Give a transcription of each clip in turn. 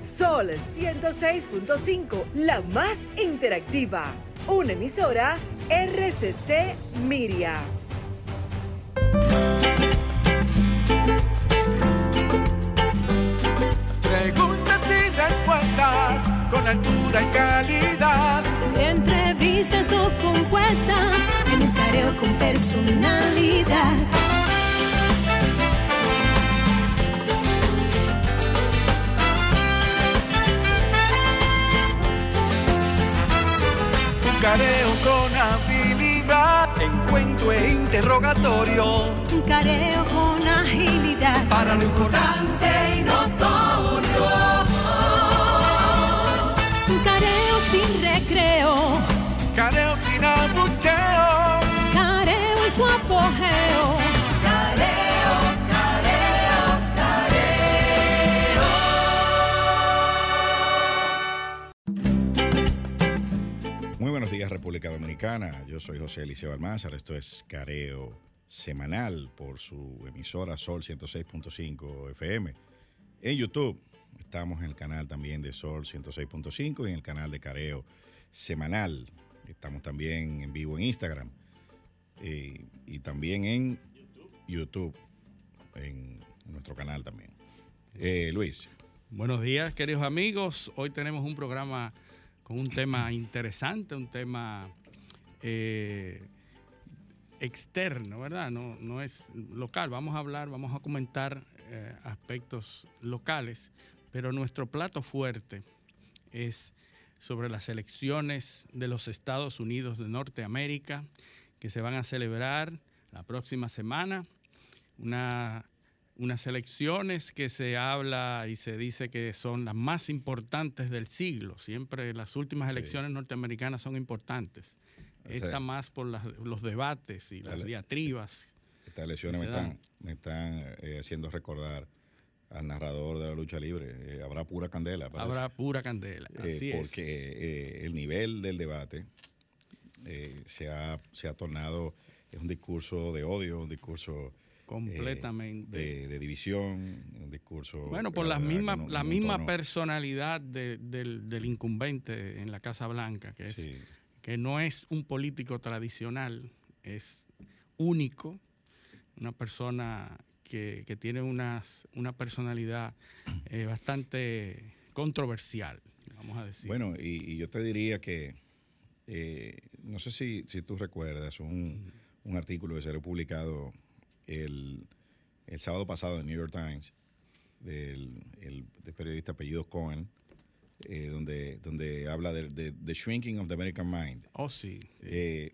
Sol 106.5, la más interactiva. Una emisora RCC Miria. Preguntas y respuestas con altura y calidad. Entrevistas o compuestas en un careo con personalidad. Encuentro e interrogatorio. Un careo con agilidad. Para lo importante y notorio. República Dominicana. Yo soy José Eliseo Almanzar. Esto es Careo Semanal por su emisora Sol 106.5 FM. En YouTube estamos en el canal también de Sol 106.5 y en el canal de Careo Semanal. Estamos también en vivo en Instagram eh, y también en YouTube, en nuestro canal también. Eh, Luis. Buenos días, queridos amigos. Hoy tenemos un programa un tema interesante, un tema eh, externo, ¿verdad? No, no es local. Vamos a hablar, vamos a comentar eh, aspectos locales, pero nuestro plato fuerte es sobre las elecciones de los Estados Unidos de Norteamérica que se van a celebrar la próxima semana. Una unas elecciones que se habla y se dice que son las más importantes del siglo. Siempre las últimas elecciones norteamericanas son importantes. Esta más por las- los debates y las diatribas. Estas elecciones me están, me están eh, haciendo recordar al narrador de la lucha libre. Eh, habrá pura candela. parece. Habrá pura candela. Eh, Así es. porque eh, el nivel del debate eh, se, ha, se ha tornado, es un discurso de odio, un discurso eh, Completamente. de, de división, un discurso... Bueno, por la misma, la misma tono- personalidad de- del, del incumbente en la Casa Blanca, que, es, Sí. que no es un político tradicional, es único, una persona que, que tiene unas, una personalidad eh, bastante controversial, vamos a decir. Bueno, y, y yo te diría que, eh, no sé si, si tú recuerdas un, un artículo que se publicado el, el sábado pasado en New York Times del, el, del periodista apellido Cohen, eh, donde, donde habla de, de, The Shrinking of the American Mind. oh, sí. sí. Eh,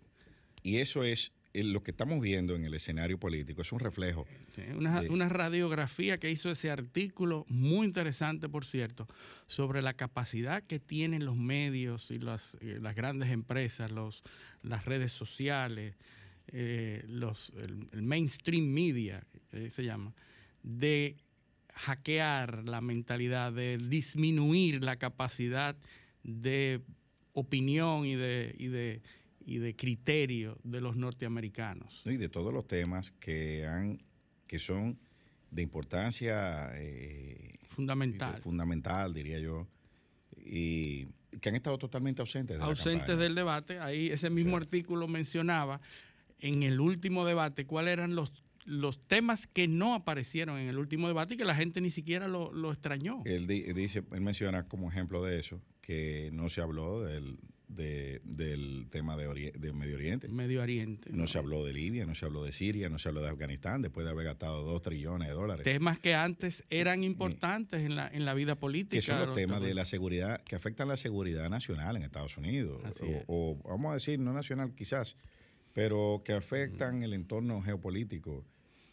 y eso es eh, lo que estamos viendo en el escenario político, es un reflejo. Sí, una, de- una radiografía que hizo ese artículo, muy interesante, por cierto, sobre la capacidad que tienen los medios y las, eh, las grandes empresas, los, las redes sociales, eh, los, el, el mainstream media, que se llama, de hackear la mentalidad, de disminuir la capacidad de opinión y de, y de, y de criterio de los norteamericanos. ¿no? y de todos los temas que han que son de importancia eh, Fundamental. fundamental diría yo y que han estado totalmente ausentes de ausentes del debate. Ahí ese mismo artículo mencionaba en el último debate cuáles eran los, los temas que no aparecieron en el último debate y que la gente ni siquiera lo, lo extrañó. él di- dice él menciona como ejemplo de eso que no se habló del, de- del tema de, Ori- de Medio Oriente Medio Oriente. no se habló de Libia no se habló de Siria no se habló de Afganistán después de haber gastado dos trillones de dólares Temas que antes eran importantes en la, en la vida política. que son los los temas de la seguridad que afectan la seguridad nacional en Estados Unidos o vamos a decir no nacional quizás pero que afectan el entorno geopolítico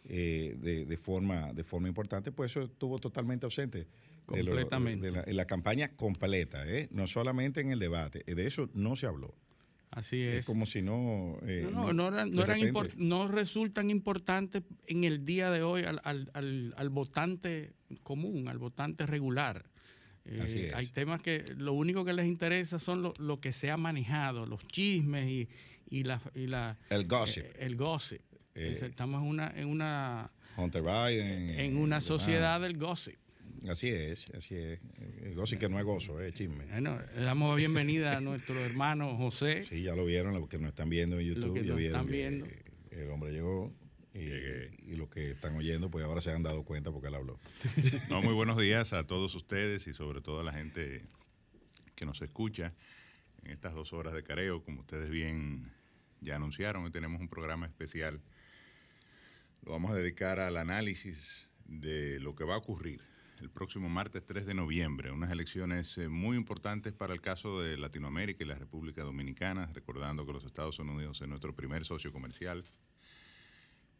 eh, de, de forma de forma importante pues eso estuvo totalmente ausente de lo- Completamente. de la, en la campaña completa ¿eh? no solamente en el debate de eso no se habló Así es, es. como si no eh, No, no, no, eran- de no eran resultan importantes en el día de hoy al, al- al- al votante común, al votante regular. Eh, Así es. Hay temas que lo único que les interesa son lo, lo que se ha manejado, los chismes y, y la, y la- el gossip eh, el gossip. Eh, Es- Estamos en una, en una, Hunter Biden en eh, una demás. sociedad del gossip. Así es, así es. Eh, Gozo y que no es gozo, es chisme. Bueno, le damos la bienvenida a nuestro hermano José. Sí, ya lo vieron, los que nos están viendo en YouTube, que ya vieron están que viendo. el hombre llegó y, y los que están oyendo, pues ahora se han dado cuenta porque él habló. No, muy buenos días a todos ustedes y sobre todo a la gente que nos escucha en estas dos horas de careo. Como ustedes bien ya anunciaron, hoy tenemos un programa especial. Lo vamos a dedicar al análisis de lo que va a ocurrir el próximo martes 3 de noviembre, unas elecciones eh, muy importantes para el caso de Latinoamérica y la República Dominicana, recordando que los Estados Unidos es nuestro primer socio comercial,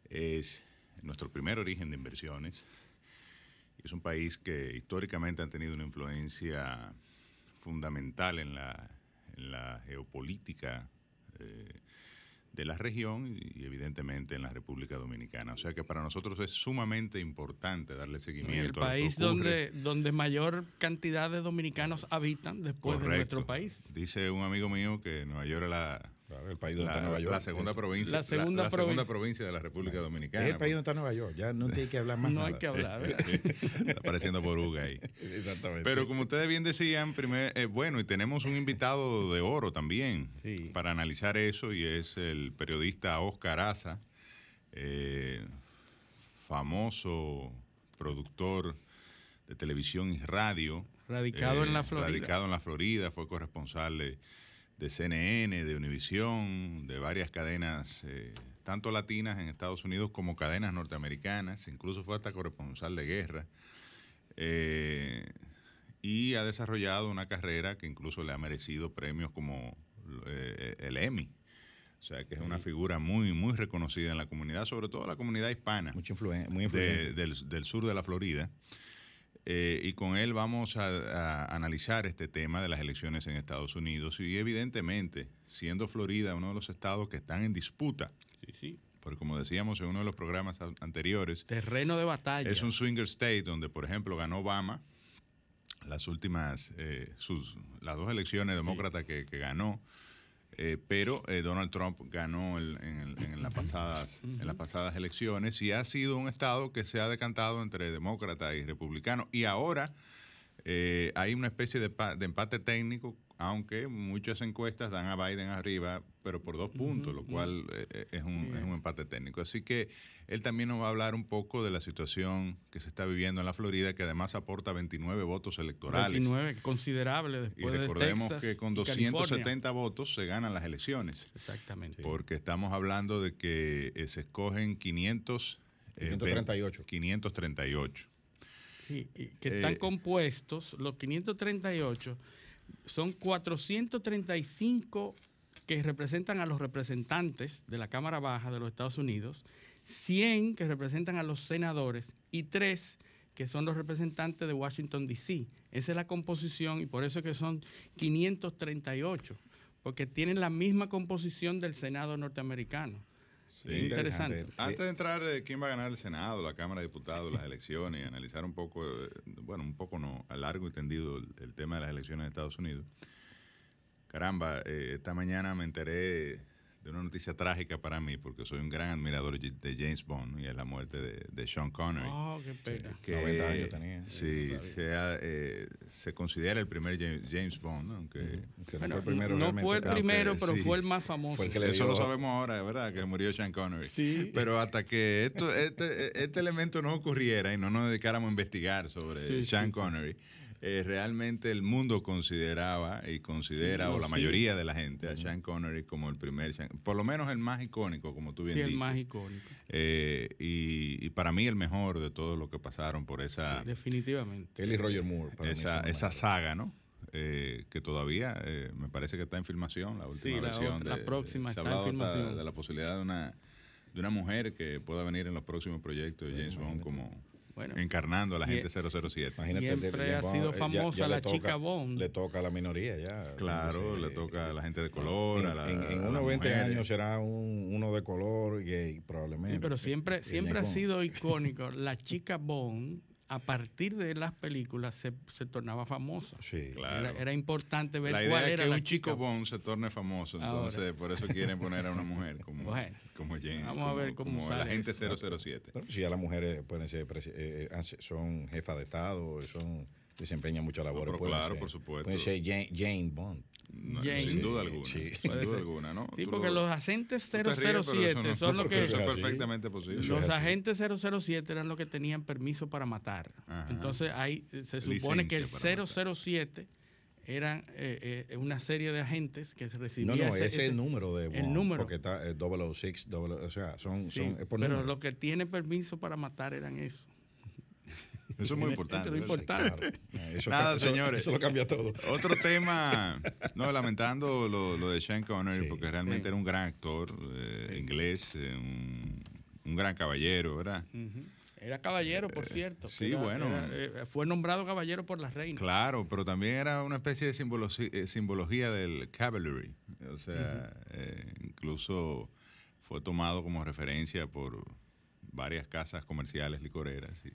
es nuestro primer origen de inversiones. Es un país que históricamente ha tenido una influencia fundamental en la, en geopolítica eh, de la región y, y evidentemente en la República Dominicana. O sea que para nosotros es sumamente importante darle Y el seguimiento a lo que país donde, donde mayor cantidad de dominicanos habitan después de nuestro país. Dice un amigo mío que Nueva York es la, Claro, el país donde la, está Nueva York. la segunda provincia, La segunda la provincia. segunda provincia de la República Dominicana. Es el país donde está Nueva York, ya no tiene que hablar más No nada. hay que hablar. Está apareciendo boruga ahí. Exactamente. Pero como ustedes bien decían, primer, eh, bueno, y tenemos un invitado de oro también Sí. para analizar eso y es el periodista Oscar Aza, eh, famoso productor de televisión y radio. eh, Radicado en la Florida. Radicado en la Florida, fue corresponsal de, de CNN, de Univisión, de varias cadenas, eh, tanto latinas en Estados Unidos como cadenas norteamericanas, incluso fue hasta corresponsal de guerra. Eh, y ha desarrollado una carrera que incluso le ha merecido premios como eh, el Emmy. O sea, que es una figura muy, muy reconocida en la comunidad, sobre todo la comunidad hispana influen- muy de- influyente. del, del sur de la Florida. Eh, y con él vamos a, a analizar este tema de las elecciones en Estados Unidos. Y evidentemente, siendo Florida uno de los estados que están en disputa, Sí, sí. porque como decíamos en uno de los programas anteriores, Terreno de batalla. es un swinger state donde, por ejemplo, ganó Obama las últimas, eh, sus, las dos elecciones demócratas que, que ganó, eh, pero eh, Donald Trump ganó el- en, el- en las pasadas, elecciones y ha sido un estado que se ha decantado entre demócrata y republicano. Y ahora eh, hay una especie de, de empate técnico, aunque muchas encuestas dan a Biden arriba, pero por dos puntos, lo cual eh, eh, es, un, es un empate técnico. Así que él también nos va a hablar un poco de la situación que se está viviendo en la Florida, que además aporta 29 votos electorales. 29, considerable Y después de recordemos Texas que con y California. 270 votos se ganan las elecciones, Exactamente. porque estamos hablando de que eh, se escogen 500... eh, 538. 538. Sí, y que están Eh, compuestos, los 538 son 435 que representan a los representantes de la Cámara Baja de los Estados Unidos, 100 que representan a los senadores y 3 que son los representantes de Washington, D.C. Esa es la composición y por eso es que son 538, porque tienen la misma composición del Senado norteamericano. Sí, interesante. Antes de entrar de quién va a ganar el Senado, la Cámara de Diputados, las elecciones, y analizar un poco, eh, bueno, un poco no, a largo y tendido el, el tema de las elecciones de Estados Unidos. Caramba, eh, esta mañana me enteré de una noticia trágica para mí, porque soy un gran admirador de James Bond, y es la muerte de, de Sean Connery. Oh, qué pena. que, 90 años tenía. Sí, se, ha, eh, se considera el primer James, James Bond, ¿no? aunque... Que no Bueno, fue el primero no fue el. Aunque primero, pero sí. fue el más famoso. Fue el que le Eso dio- lo sabemos ahora, ¿verdad? Que murió Sean Connery. Sí. Pero hasta que esto, este, este elemento no ocurriera y no nos dedicáramos a investigar sobre Sí, Sean sí, sí. Eh, realmente el mundo consideraba y considera, Sí, o la sí. mayoría de la gente, a Sean Connery como el primer, Sean- por lo menos el más icónico, como tú bien Sí, el dices. más icónico. Eh, y, y para mí el mejor de todos los que pasaron por esa, Definitivamente. Él y Roger Moore. para esa, esa saga, ¿no? Eh, que todavía eh, me parece que está en filmación, la última Sí, la versión. otra- la de- próxima se está ha en filmación. de la posibilidad de una, de una mujer que pueda venir en los próximos proyectos de James Bond como Bueno, encarnando a la gente 007. Imagínate, Siempre ha sido eh, ya- famosa ya la toca- chica Bond. Le toca a la minoría ya. Claro, le toca a la gente de color, en, a la, en- en a las unos 20 mujeres. años será un, uno de color gay, probablemente. Sí, pero siempre, siempre ha sido icónico. La chica Bond a partir de las películas se, se tornaba famoso. Sí. Claro. Era, era importante ver La idea cuál es era que la un chico. Bond se torne famoso, Ahora. entonces por eso quieren poner a una mujer como, Bueno. como Jane. Vamos a ver cómo como sale el agente eso. 007. Pero si ya las mujeres pueden ser, eh, se- son jefas de Estado, son desempeñan muchas labores. pero pueden claro, ser- por supuesto. Pueden ser Jane, Jane Bond. No, Jane. sin duda alguna. sí. Sin Puede duda ser. alguna, ¿no? Sí, porque lo- los agentes tú te ríes, pero 007 eso no- son los que... Eso es perfectamente posible. Los es así. agentes 007 eran los que tenían permiso para matar. Ajá. Entonces ahí eh, se supone que el Licencia para matar. 007 eran eh, eh, una serie de agentes que No, recibían no, ese, ese es el número de el Bond. número. Porque está eh, 006, 00, o sea, son, Sí, son es por pero número. lo que tiene permiso para matar eran eso. Eso es muy importante. Esto es importante. Eso, Nada, eso- señores. Eso lo cambia todo. Otro tema, no, lamentando lo, lo de Sean Connery, Sí. porque realmente Sí. era un gran actor eh, inglés, eh, un, un gran caballero, ¿verdad? Era caballero, por cierto. Eh, sí, Era- bueno. era, eh, fue nombrado caballero por la reina. Claro, pero también era una especie de eh, simbología del cavalry. O sea, eh, incluso fue tomado como referencia por varias casas comerciales licoreras y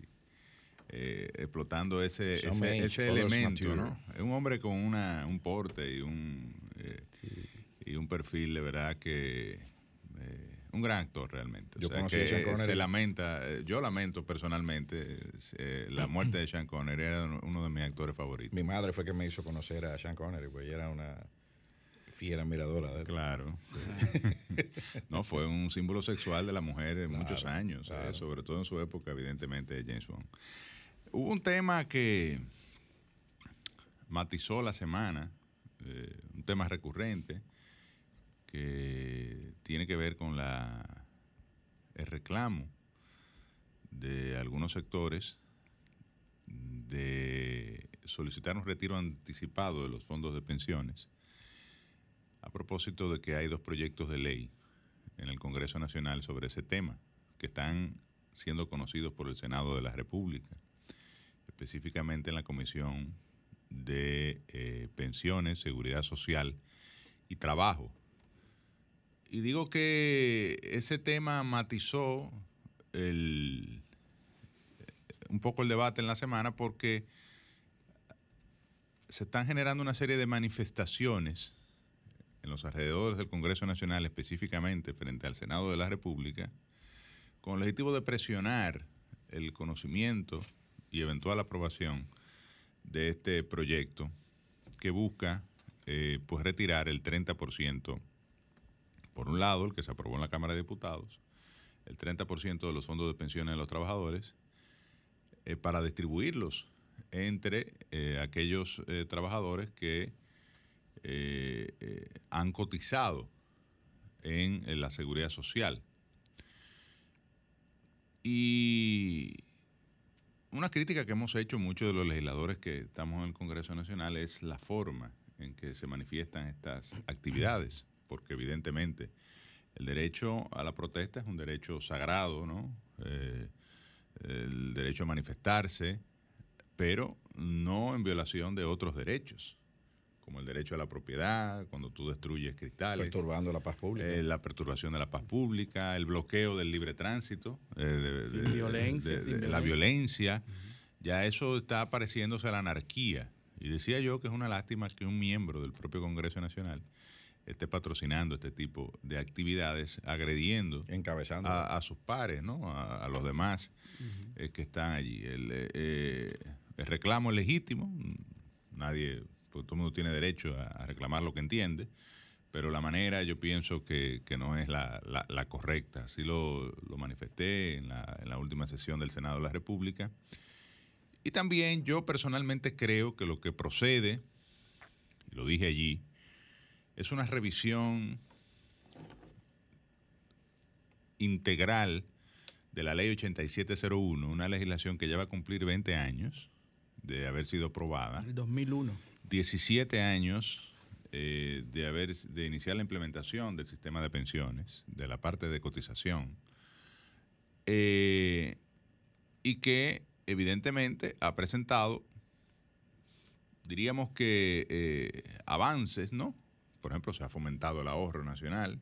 eh, explotando ese, ese, elemento. ¿no? Es un hombre con una, un porte y un, eh, y un perfil de verdad que... eh, un gran actor realmente. O Yo sea, conocí que a Sean Connery. se lamenta, eh, yo lamento personalmente eh, la muerte de Sean Connery, era uno de mis actores favoritos. Mi madre fue que me hizo conocer a Sean Connery, pues ella era una fiera miradora de él. Claro. no, fue un símbolo sexual de la mujer de muchos años, sobre todo en su época, evidentemente, de James Bond. Hubo un tema que matizó la semana, eh, un tema recurrente, que tiene que ver con la, el reclamo de algunos sectores de solicitar un retiro anticipado de los fondos de pensiones a propósito de que hay dos proyectos de ley en el Congreso Nacional sobre ese tema, que están siendo conocidos por el Senado de la República, específicamente en la Comisión de eh, Pensiones, Seguridad Social y Trabajo. Y digo que ese tema matizó el- un poco el debate en la semana porque se están generando una serie de manifestaciones en los alrededores del Congreso Nacional, específicamente frente al Senado de la República, con el objetivo de presionar el conocimiento y eventual aprobación de este proyecto que busca eh, pues retirar el 30%, por un lado, el que se aprobó en la Cámara de Diputados, el 30% de los fondos de pensiones de los trabajadores, eh, para distribuirlos entre eh, aquellos trabajadores que han cotizado en, en la seguridad social. Y una crítica que hemos hecho muchos de los legisladores que estamos en el Congreso Nacional es la forma en que se manifiestan estas actividades, porque evidentemente el derecho a la protesta es un derecho sagrado, ¿no? Eh, el derecho a manifestarse, pero no en violación de otros derechos, como el derecho a la propiedad, cuando tú destruyes cristales, Perturbando la paz pública. eh, la perturbación de la paz pública, el bloqueo del libre tránsito, eh, de- Sin de- violencia, de- sin de la violencia, ya eso está pareciéndose a la anarquía. Y decía yo que es una lástima que un miembro del propio Congreso Nacional esté patrocinando este tipo de actividades, agrediendo encabezando. a, a sus pares, ¿no? A, a los demás eh, que están allí. El, eh, eh, el reclamo es legítimo, nadie, pues, todo el mundo tiene derecho a, reclamar lo que entiende, pero la manera yo pienso que, no es la, correcta. Así lo, manifesté en la, en la última sesión del Senado de la República. Y también yo personalmente creo que lo que procede, y lo dije allí, es una revisión integral de la ley 8701, una legislación que ya va a cumplir 20 años de haber sido aprobada, El 2001. 17 años eh, de haber de iniciar la implementación del sistema de pensiones, de la parte de cotización, eh, y que evidentemente ha presentado, diríamos que eh, avances, ¿no? Por ejemplo, se ha fomentado el ahorro nacional,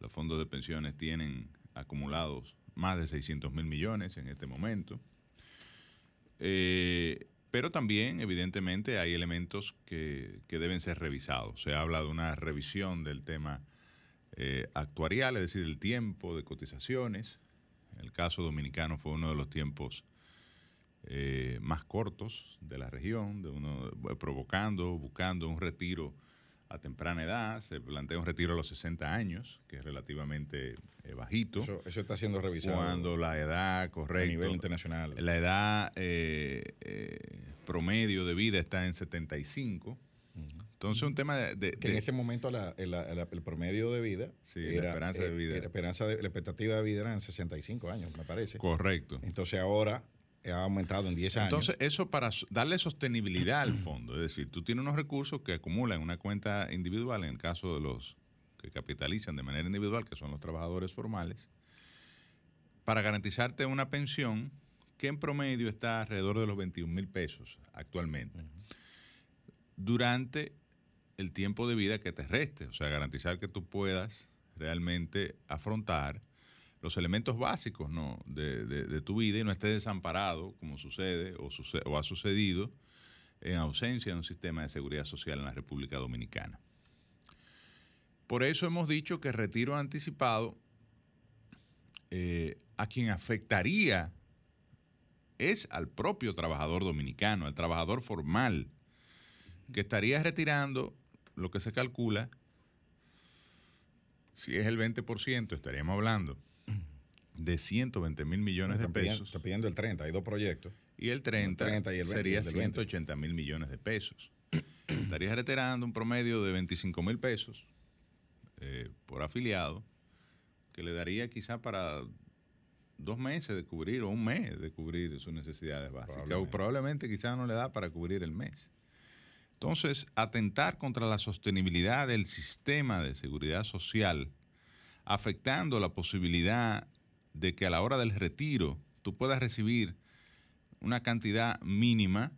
los fondos de pensiones tienen acumulados más de 600 mil millones en este momento. Pero también, evidentemente, hay elementos que, que, deben ser revisados. Se habla de una revisión del tema eh, actuarial, es decir, el tiempo de cotizaciones. El caso dominicano fue uno de los tiempos eh, más cortos de la región, de uno provocando, buscando un retiro a temprana edad, se plantea un retiro a los 60 años, que es relativamente eh, bajito. Eso, está siendo revisado. Cuando la edad, correcto. A nivel internacional. La edad eh, promedio de vida está en 75. Entonces, un tema de. que en ese momento el promedio de vida. era, la esperanza de vida. La, esperanza de, la expectativa de vida era en 65 años, me parece. Correcto. Entonces, ahora ha aumentado en 10 años. Entonces, eso para darle sostenibilidad al fondo, es decir, tú tienes unos recursos que acumulan una cuenta individual, en el caso de los que capitalizan de manera individual, que son los trabajadores formales, para garantizarte una pensión que en promedio está alrededor de los 21 mil pesos actualmente, durante el tiempo de vida que te reste, o sea, garantizar que tú puedas realmente afrontar los elementos básicos ¿no? de, tu vida y no estés desamparado, como sucede o, o ha sucedido en ausencia de un sistema de seguridad social en la República Dominicana. Por eso hemos dicho que retiro anticipado eh, a quien afectaría es al propio trabajador dominicano, al trabajador formal, que estaría retirando lo que se calcula, si es el 20%, estaríamos hablando de 120 mil millones de pesos. está pidiendo el 30, hay dos proyectos. Y el 30, sería 180 mil millones de pesos. Estarías retirando un promedio de 25 mil pesos eh, por afiliado, que le daría quizá para dos meses de cubrir o un mes de cubrir sus necesidades básicas. Probablemente, o probablemente quizá no le da para cubrir el mes. Entonces, atentar contra la sostenibilidad del sistema de seguridad social, afectando la posibilidad de que a la hora del retiro tú puedas recibir una cantidad mínima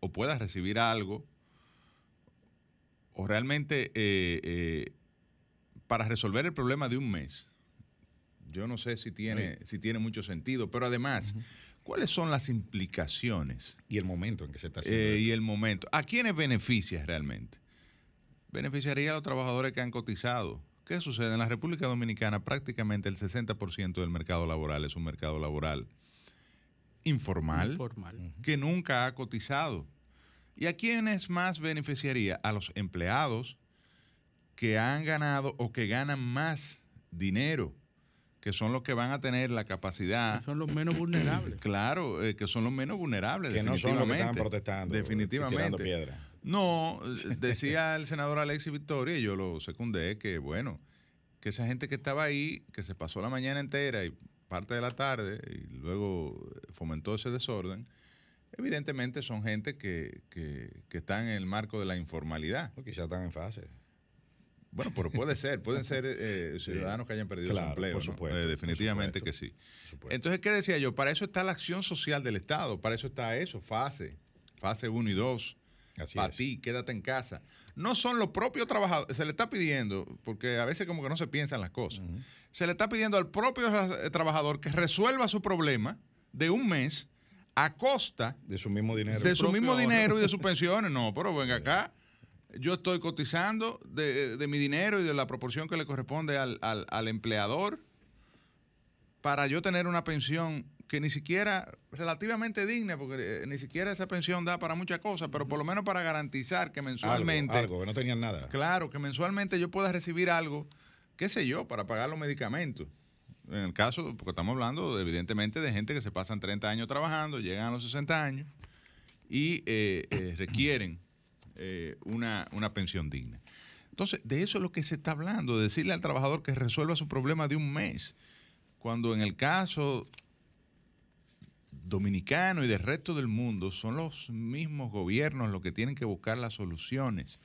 o puedas recibir algo o realmente eh, eh, para resolver el problema de un mes. Yo no sé si tiene, si tiene mucho sentido, pero además, ¿cuáles son las implicaciones? Y el momento en que se está haciendo. Eh, y el momento. ¿A quiénes beneficia realmente? Beneficiaría a los trabajadores que han cotizado, ¿Qué sucede? En la República Dominicana prácticamente el 60% del mercado laboral es un mercado laboral informal, que nunca ha cotizado. ¿Y a quiénes más beneficiaría? A los empleados que han ganado o que ganan más dinero, que son los que van a tener la capacidad. Que son los menos vulnerables. Claro, eh, que son los menos vulnerables. Que no son los que están protestando. Definitivamente. tirando piedra. No, decía el senador Alexis Victoria, y yo lo secundé, que bueno, que esa gente que estaba ahí, que se pasó la mañana entera y parte de la tarde, y luego fomentó ese desorden, evidentemente son gente que, que, que están en el marco de la informalidad. O quizás están en fase. Bueno, pero puede ser, pueden ser eh, ciudadanos que hayan perdido su empleo. Por supuesto, eh, definitivamente que sí. Entonces, ¿qué decía yo? Para eso está la acción social del Estado, para eso está eso, fase, fase 1 y 2 para ti, quédate en casa. No son los propios trabajadores, se le está pidiendo, porque a veces como que no se piensan las cosas, se le está pidiendo al propio eh, trabajador que resuelva su problema de un mes a costa de su mismo dinero. De su mismo dinero y de sus pensiones. No, pero venga acá. Yo estoy cotizando de, mi dinero y de la proporción que le corresponde al, al empleador para yo tener una pensión que ni siquiera relativamente digna, porque eh, ni siquiera esa pensión da para muchas cosas, pero por lo menos para garantizar que mensualmente... Algo, que no tenían nada. Claro, que mensualmente yo pueda recibir algo, qué sé yo, para pagar los medicamentos. En el caso, porque estamos hablando evidentemente de gente que se pasan 30 años trabajando, llegan a los 60 años y eh, eh, requieren una, una pensión digna. Entonces, de eso es lo que se está hablando, de decirle al trabajador que resuelva su problema de un mes, cuando en el caso dominicano y del resto del mundo son los mismos gobiernos los que tienen que buscar las soluciones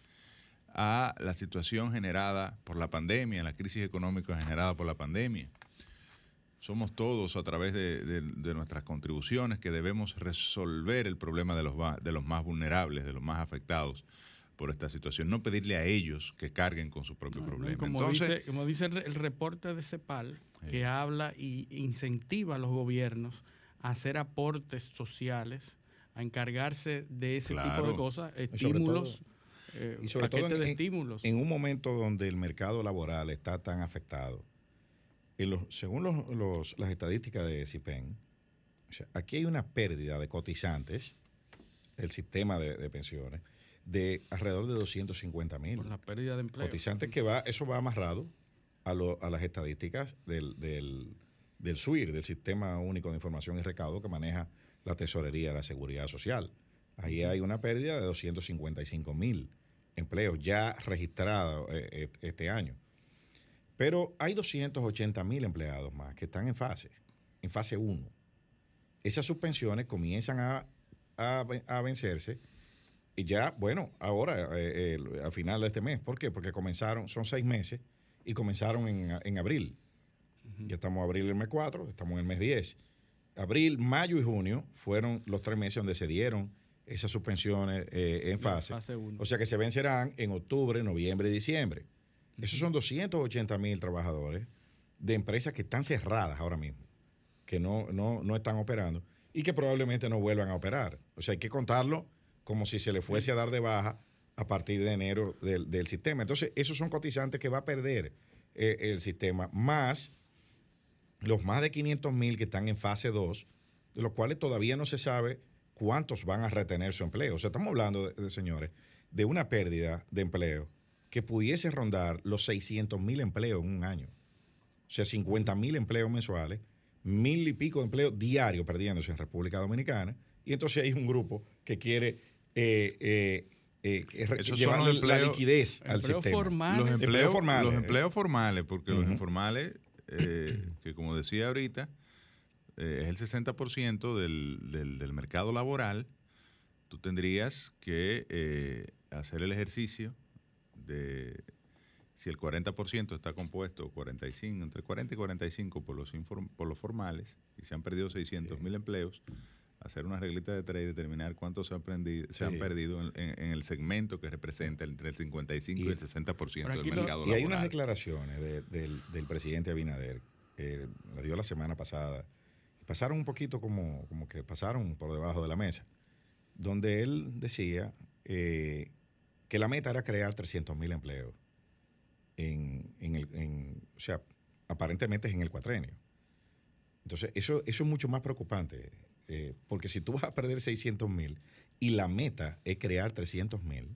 a la situación generada por la pandemia, la crisis económica generada por la pandemia. Somos todos a través de, nuestras contribuciones que debemos resolver el problema de los, de los más vulnerables, de los más afectados por esta situación, no pedirle a ellos que carguen con su propio problema. Como, dice, como dice el reporte de CEPAL, que habla y incentiva a los gobiernos a hacer aportes sociales, a encargarse de ese tipo de cosas, sobre estímulos, eh, Y sobre todo en, de estímulos. en un momento donde el mercado laboral está tan afectado, en los- según los- los- las estadísticas de CIPEN, o sea, aquí hay una pérdida de cotizantes del sistema de, de pensiones de alrededor de 250 mil. por la pérdida de empleo. Cotizantes que va, eso va amarrado a, lo- a las estadísticas del, del, del SUIR, del Sistema Único de Información y Recaudo que maneja la Tesorería de la Seguridad Social. Ahí hay una pérdida de 255 mil empleos ya registrados eh, eh, este año. Pero hay 280 mil empleados más que están en fase, en fase 1. Esas suspensiones comienzan a, a ve- a vencerse y ya, bueno, ahora, eh, el- a final de este mes. ¿Por qué? Porque comenzaron, son seis meses y comenzaron en, en abril. Ya estamos abril el mes 4, estamos en el mes 10. Abril, mayo y junio fueron los tres meses donde se dieron esas suspensiones eh, en fase. O sea que se vencerán en octubre, noviembre y diciembre. Esos son 280 mil trabajadores de empresas que están cerradas ahora mismo, que no, no, no están operando y que probablemente no vuelvan a operar. O sea, hay que contarlo como si se le fuese a dar de baja a partir de enero del, del sistema. Entonces, esos son cotizantes que va a perder eh, el sistema, más los más de 500 mil que están en fase 2, de los cuales todavía no se sabe cuántos van a retener su empleo. O sea, estamos hablando, de, de, señores, de una pérdida de empleo que pudiese rondar los 600 mil empleos en un año. O sea, 50 mil empleos mensuales, mil y pico de empleos diarios perdiéndose en República Dominicana. Y entonces hay un grupo que quiere eh, eh, eh, los la liquidez al Empleos sistema. formales. Los Empleos empleos, formales. Los empleos formales, porque los informales, eh, que como decía ahorita, eh, es el 60% del, del, del mercado laboral, tú tendrías que eh, hacer el ejercicio de si el 40% está compuesto, 45, entre 40 y 45 por los, inform- por los formales, y se han perdido 600 mil empleos, hacer una reglita de tres y determinar cuántos se se han perdido en, en- en el segmento que representa entre el 55 y, Y- el 60% Pero del mercado Y hay unas laboral. declaraciones de- del, del presidente Abinader, que las dio la semana pasada, pasaron un poquito como, como que pasaron por debajo de la mesa, donde él decía eh, que la meta era crear 300 mil empleos. En, en el, en- o sea, aparentemente es en el cuatrenio. Entonces, eso, eso es mucho más preocupante, eh, porque si tú vas a perder 600 mil y la meta es crear 300 mil,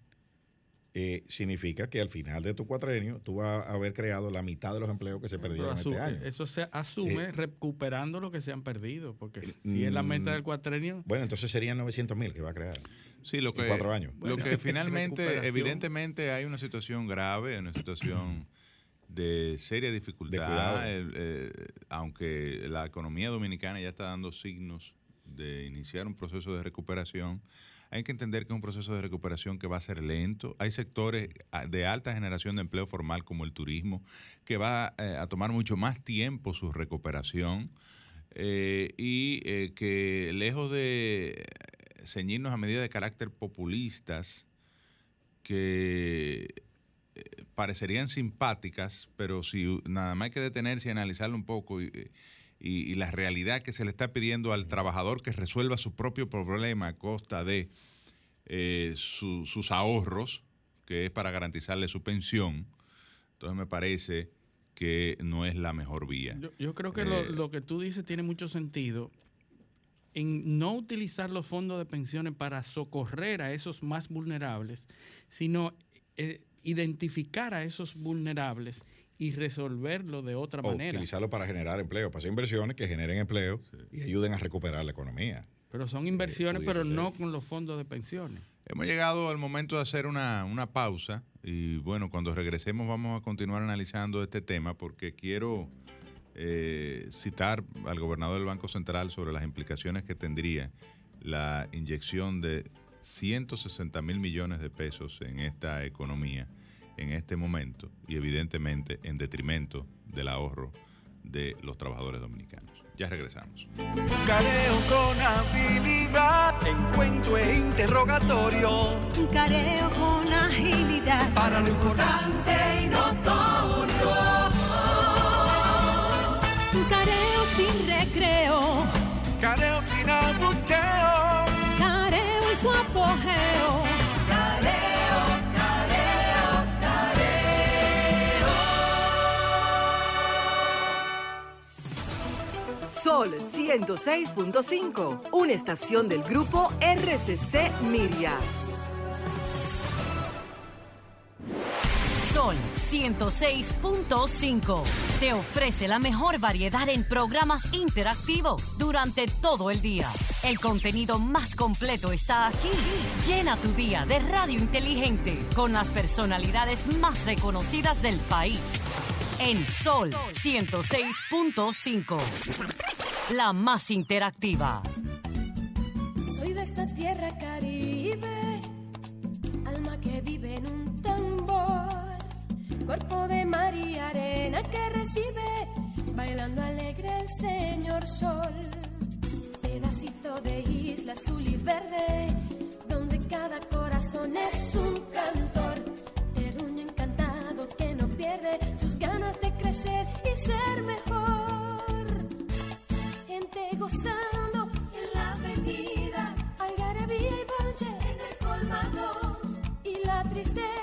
eh, significa que al final de tu cuatrenio tú vas a haber creado la mitad de los empleos que se Pero perdieron asu- este año. Eso se asume Eh, recuperando lo que se han perdido, porque si es la meta mm, del cuatrenio, Bueno, entonces serían 900 mil que va a crear. Sí, lo en que, cuatro años. Lo que finalmente, evidentemente, hay una situación grave, una situación de seria De dificultad, eh, aunque la economía dominicana ya está dando signos de iniciar un proceso de recuperación. Hay que entender que es un proceso de recuperación que va a ser lento. Hay sectores ah, de alta generación de empleo formal como el turismo que va eh, a tomar mucho más tiempo su recuperación eh, y eh, que lejos de ceñirnos a medidas de carácter populistas que parecerían simpáticas, pero si nada más hay que detenerse y analizarlo un poco y- y la realidad que se le está pidiendo al trabajador que resuelva su propio problema a costa de eh, su- sus ahorros, que es para garantizarle su pensión, entonces me parece que no es la mejor vía. yo, yo creo que lo, Eh, lo que tú dices tiene mucho sentido en no utilizar los fondos de pensiones para socorrer a esos más vulnerables, sino eh, identificar a esos vulnerables y resolverlo de otra O manera. utilizarlo para generar empleo, para hacer inversiones que generen empleo y ayuden a recuperar la economía. Pero son inversiones, pudiese pero ser. no con los fondos de pensiones. Hemos llegado al momento de hacer una, una pausa y bueno, cuando regresemos vamos a continuar analizando este tema porque quiero eh, citar al gobernador del Banco Central sobre las implicaciones que tendría la inyección de 160 mil millones de pesos en esta economía en este momento y evidentemente en detrimento del ahorro de los trabajadores dominicanos. Ya regresamos. Careo con habilidad, encuentro e interrogatorio. Careo con agilidad. Para lo importante y notorio. Sol 106.5, una estación del grupo RCC Miria. Sol 106.5 te ofrece la mejor variedad en programas interactivos durante todo el día. El contenido más completo está aquí. Llena tu día de radio inteligente con las personalidades más reconocidas del país. En Sol 106.5, la más interactiva. Soy de esta tierra caribe, alma que vive en un tambor, cuerpo de mar y arena que recibe, bailando alegre el señor sol, pedacito de isla azul y verde, donde cada corazón es un cantor, terruño encantado que no pierde ganas de crecer y ser mejor. Gente gozando en la avenida, algarabía y bonche en el colmado y la tristeza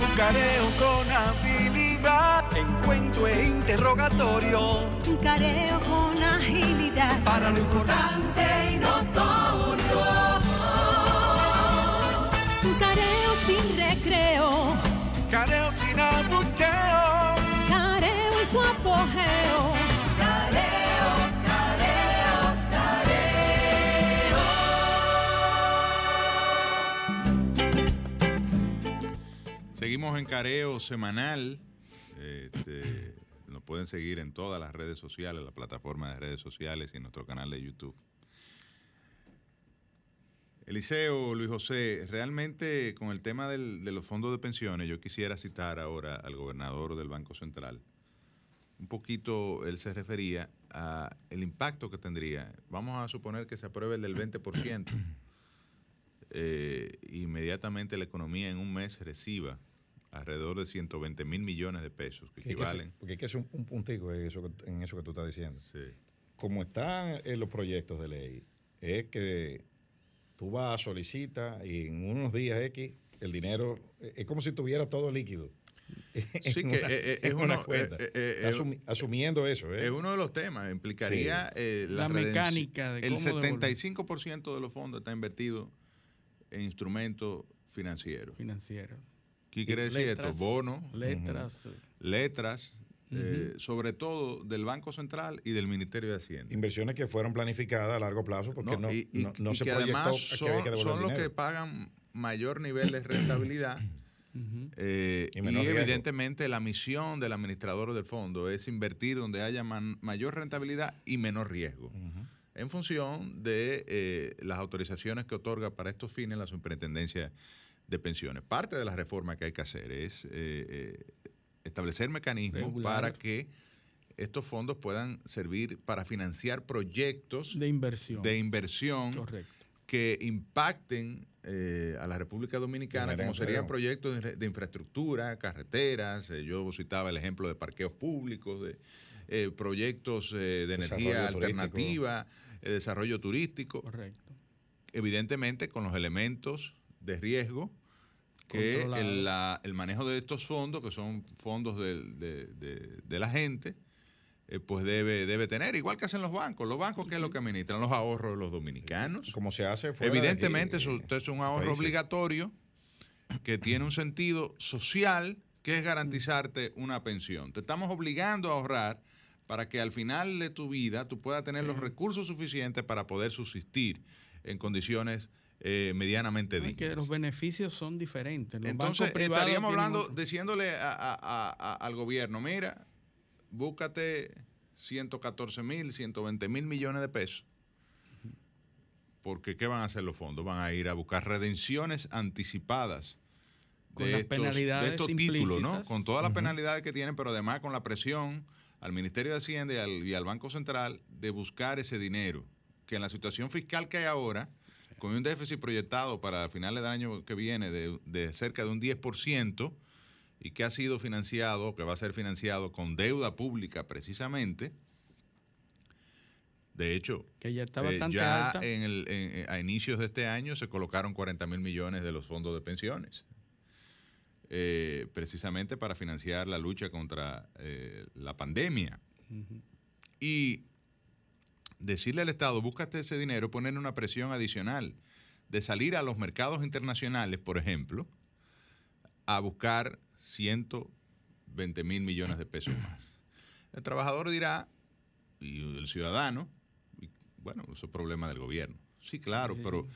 Un careo con habilidad, encuentro e interrogatorio. Un careo con agilidad Para lo importante y notorio. Un careo sin recreo, Careo sin abucheo. careo en su apogeo. Seguimos en Careo semanal. Este, nos pueden seguir en todas las redes sociales, la plataforma de redes sociales y en nuestro canal de YouTube. Eliseo, Luis José, realmente con el tema del- de los fondos de pensiones, yo quisiera citar ahora al gobernador del Banco Central. Un poquito él se refería a el impacto que tendría. Vamos a suponer que se apruebe el del 20%. eh, inmediatamente la economía en un mes reciba alrededor de 120 mil millones de pesos, que equivalen. porque hay que hacer un, un puntico en eso, que- en eso que tú estás diciendo. Sí. Como están en los proyectos de ley, es que tú vas, solicitas y en unos días X el dinero eh, es como si tuviera todo líquido. Sí, que una- eh, eh, es, una uno, cuenta. eh, eh, eh, asumiendo eso, ¿eh? es uno de los temas. Implicaría eh, La redenci- mecánica de El cómo devolver. 75% de los fondos está invertido en instrumentos financieros. financiero. ¿Qué quiere decir Letras, esto? Bonos, Letras. letras, eh, sobre todo del Banco Central y del Ministerio de Hacienda. Inversiones que fueron planificadas a largo plazo porque no, y, y- no- no y se que proyectó además que son, había que devolver son los que pagan mayor nivel de rentabilidad. Eh, Y evidentemente la misión del administrador del fondo es invertir donde haya man- mayor rentabilidad y menor riesgo, en función de eh, las autorizaciones que otorga para estos fines la superintendencia de pensiones. Parte de la reforma que hay que hacer es eh, eh, establecer mecanismos Regular. para que estos fondos puedan servir para financiar proyectos De inversión. de inversión Correcto. que impacten eh, a la República Dominicana, como serían proyectos de, de infraestructura, carreteras, eh, yo citaba el ejemplo de parqueos públicos, de eh, proyectos eh, de Desarrollo energía alternativa, eh, desarrollo turístico, Correcto. evidentemente con los elementos de riesgo que el, la- el manejo de estos fondos, que son fondos de, de- de la gente, eh, pues debe, debe tener, igual que hacen los bancos. Los bancos, ¿qué es lo que administran? Los ahorros de los dominicanos. Como se hace fuera Evidentemente, aquí, eso es un ahorro países. obligatorio que tiene un sentido social, que es garantizarte una pensión. Te estamos obligando a ahorrar para que al final de tu vida tú puedas tener los recursos suficientes para poder subsistir en condiciones eh, medianamente No, es que los beneficios son diferentes. Los Entonces estaríamos hablando, un- diciéndole a- a- al gobierno, mira, búscate 114 mil, 120 mil millones de pesos. Porque ¿qué van a hacer los fondos? Van a ir a buscar redenciones anticipadas Con de las estos, penalidades de estos títulos, ¿no? Con todas las penalidades que tienen, pero además con la presión al Ministerio de Hacienda y al, y al Banco Central de buscar ese dinero, que en la situación fiscal que hay ahora, con un déficit proyectado para finales del año que viene de, de cerca de un 10%, y que ha sido financiado, que va a ser financiado con deuda pública precisamente, de hecho, que ya está eh, bastante ya alta. en el- en- a inicios de este año se colocaron 40 mil millones de los fondos de pensiones, eh, precisamente para financiar la lucha contra eh, la pandemia. Y decirle al Estado, búscate ese dinero, ponerle una presión adicional de salir a los mercados internacionales, por ejemplo, a buscar 120 mil millones de pesos más. El trabajador dirá, y el ciudadano, y, bueno, eso es problema del gobierno. Sí, claro, Sí, pero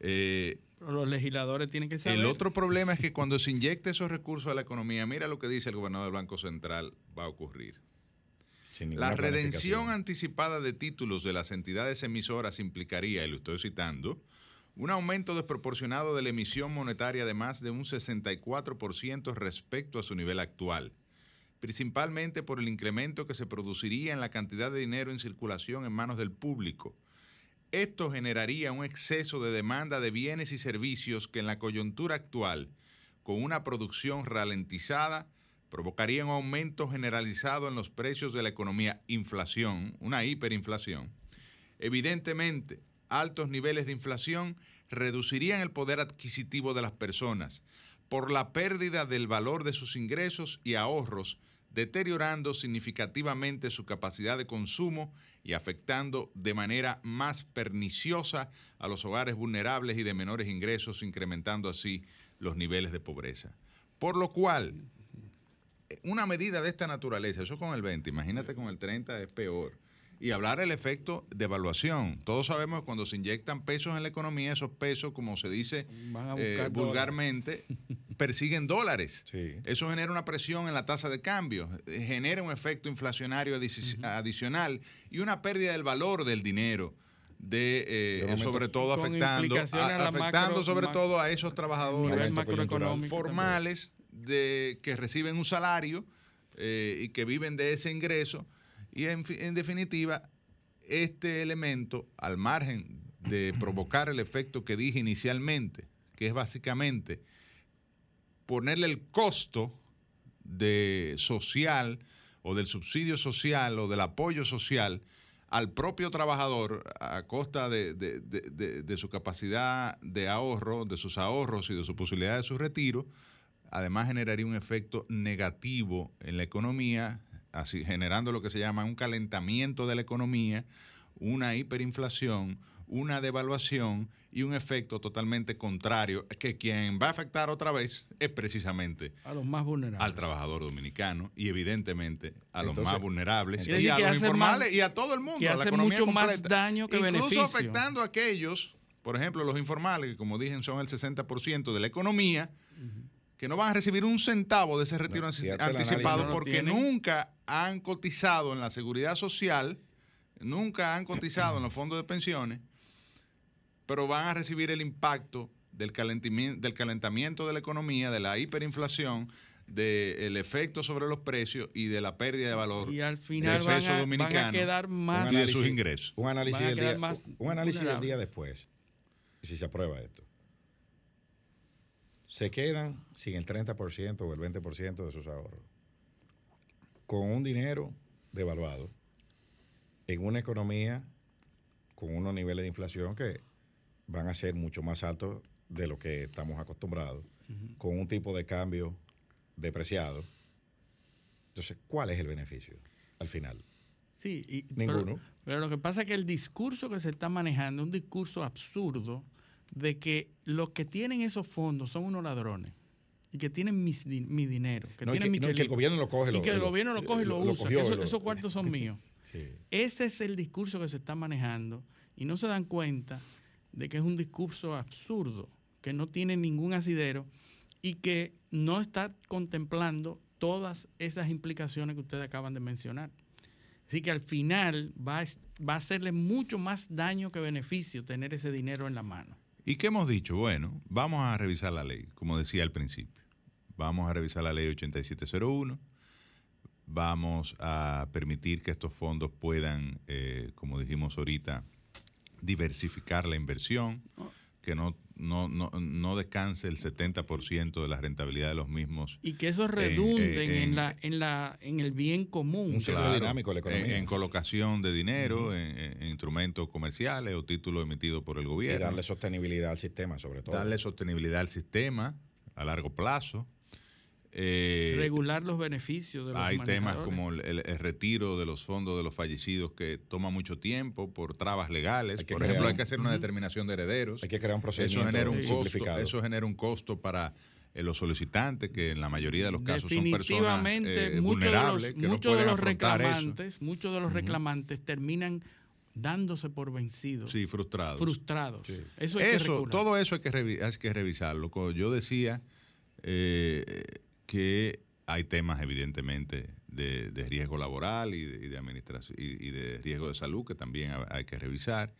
eh, Pero los legisladores tienen que saber. el otro problema es que cuando se inyecta esos recursos a la economía, mira lo que dice el gobernador del Banco Central, va a ocurrir. La redención anticipada de títulos de las entidades emisoras implicaría, y lo estoy citando, un aumento desproporcionado de la emisión monetaria de más de un 64% respecto a su nivel actual, principalmente por el incremento que se produciría en la cantidad de dinero en circulación en manos del público. Esto generaría un exceso de demanda de bienes y servicios que en la coyuntura actual, con una producción ralentizada, provocaría un aumento generalizado en los precios de la economía, inflación, una hiperinflación. Evidentemente, altos niveles de inflación reducirían el poder adquisitivo de las personas por la pérdida del valor de sus ingresos y ahorros, deteriorando significativamente su capacidad de consumo y afectando de manera más perniciosa a los hogares vulnerables y de menores ingresos, incrementando así los niveles de pobreza. Por lo cual, una medida de esta naturaleza, eso con el 20, imagínate con el 30 es peor. Y hablar del efecto de evaluación. Todos sabemos que cuando se inyectan pesos en la economía, esos pesos, como se dice Van a eh, buscar vulgarmente, persiguen dólares. Sí. Eso genera una presión en la tasa de cambio, eh, genera un efecto inflacionario adici- adicional y una pérdida del valor del dinero. De, eh, sobre todo afectando, a- afectando macro- sobre todo a esos trabajadores formales de, que reciben un salario eh, y que viven de ese ingreso. Y en, en definitiva, este elemento, al margen de provocar el efecto que dije inicialmente, que es básicamente ponerle el costo de social o del subsidio social o del apoyo social al propio trabajador a costa de- de- de- de su capacidad de ahorro, de sus ahorros y de su posibilidad de su retiro, además generaría un efecto negativo en la economía, así generando lo que se llama un calentamiento de la economía, una hiperinflación, una devaluación y un efecto totalmente contrario, que quien va a afectar otra vez es precisamente a los más vulnerables. al trabajador dominicano y evidentemente a los más vulnerables y a los informales más- y a todo el mundo. que a la hace economía mucho más daño que Incluso beneficio. afectando a aquellos, por ejemplo, los informales, que como dije son el 60% de la economía, que no van a recibir un centavo de ese retiro No, anticipado. No porque tienen. nunca han cotizado en la seguridad social, nunca han cotizado en los fondos de pensiones, pero van a recibir el impacto del calentamiento, del calentamiento de la economía, de la hiperinflación, del efecto sobre los precios y de la pérdida de valor y al final van a, van a dominicano quedar más y de sus ingresos. Un análisis, del día, más un análisis del día después. Y si se aprueba esto. Se quedan sin el 30% o el 20% de sus ahorros. Con un dinero devaluado. En una economía con unos niveles de inflación que van a ser mucho más altos de lo que estamos acostumbrados. Con un tipo de cambio depreciado. Entonces, ¿cuál es el beneficio al final? Sí, y- Ninguno. Pero, pero lo que pasa es que el discurso que se está manejando es un discurso absurdo de que los que tienen esos fondos son unos ladrones y que tienen mis mi dinero, que No, y que, mi no, y que el gobierno lo coge. y lo- que el gobierno lo coge y lo, lo usa, cogió, que eso- lo- esos cuartos son míos. Sí. Ese es el discurso que se está manejando y no se dan cuenta de que es un discurso absurdo, que no tiene ningún asidero y que no está contemplando todas esas implicaciones que ustedes acaban de mencionar. Así que al final va a, va a hacerle mucho más daño que beneficio tener ese dinero en la mano. ¿Y qué hemos dicho? Bueno, vamos a revisar la ley, como decía al principio. Vamos a revisar la ley 8701. Vamos a permitir que estos fondos puedan, eh, como dijimos ahorita, diversificar la inversión, que no, no, no, no descanse el 70% de la rentabilidad de los mismos. Y que eso en- redunden en, en- la, en, la, en el bien común. Un ciclo dinámico de la economía. En, en colocación de dinero, en, en instrumentos comerciales o títulos emitidos por el Y gobierno. darle sostenibilidad al sistema, sobre todo. darle sostenibilidad al sistema a largo plazo. Eh, regular los beneficios de los hay temas como el, el- el retiro de los fondos de los fallecidos que toma mucho tiempo por trabas legales. Que Por ejemplo, hay que hacer una determinación de herederos. Hay que crear un Eso procedimiento genera un costo, simplificado. eso genera un costo para eh, los solicitantes, que en la mayoría de los casos son personas Definitivamente, eh, muchos de vulnerables los, que no muchos de los eso. reclamantes, muchos de los reclamantes terminan dándose por vencidos, Sí, frustrados. frustrados. Sí. Eso hay que Eso, regular. todo eso hay que, revi- hay que revisarlo. Co- Yo decía eh, que hay temas evidentemente de, de riesgo laboral y de, y de administración y, y de riesgo de salud que también ha- hay que revisar.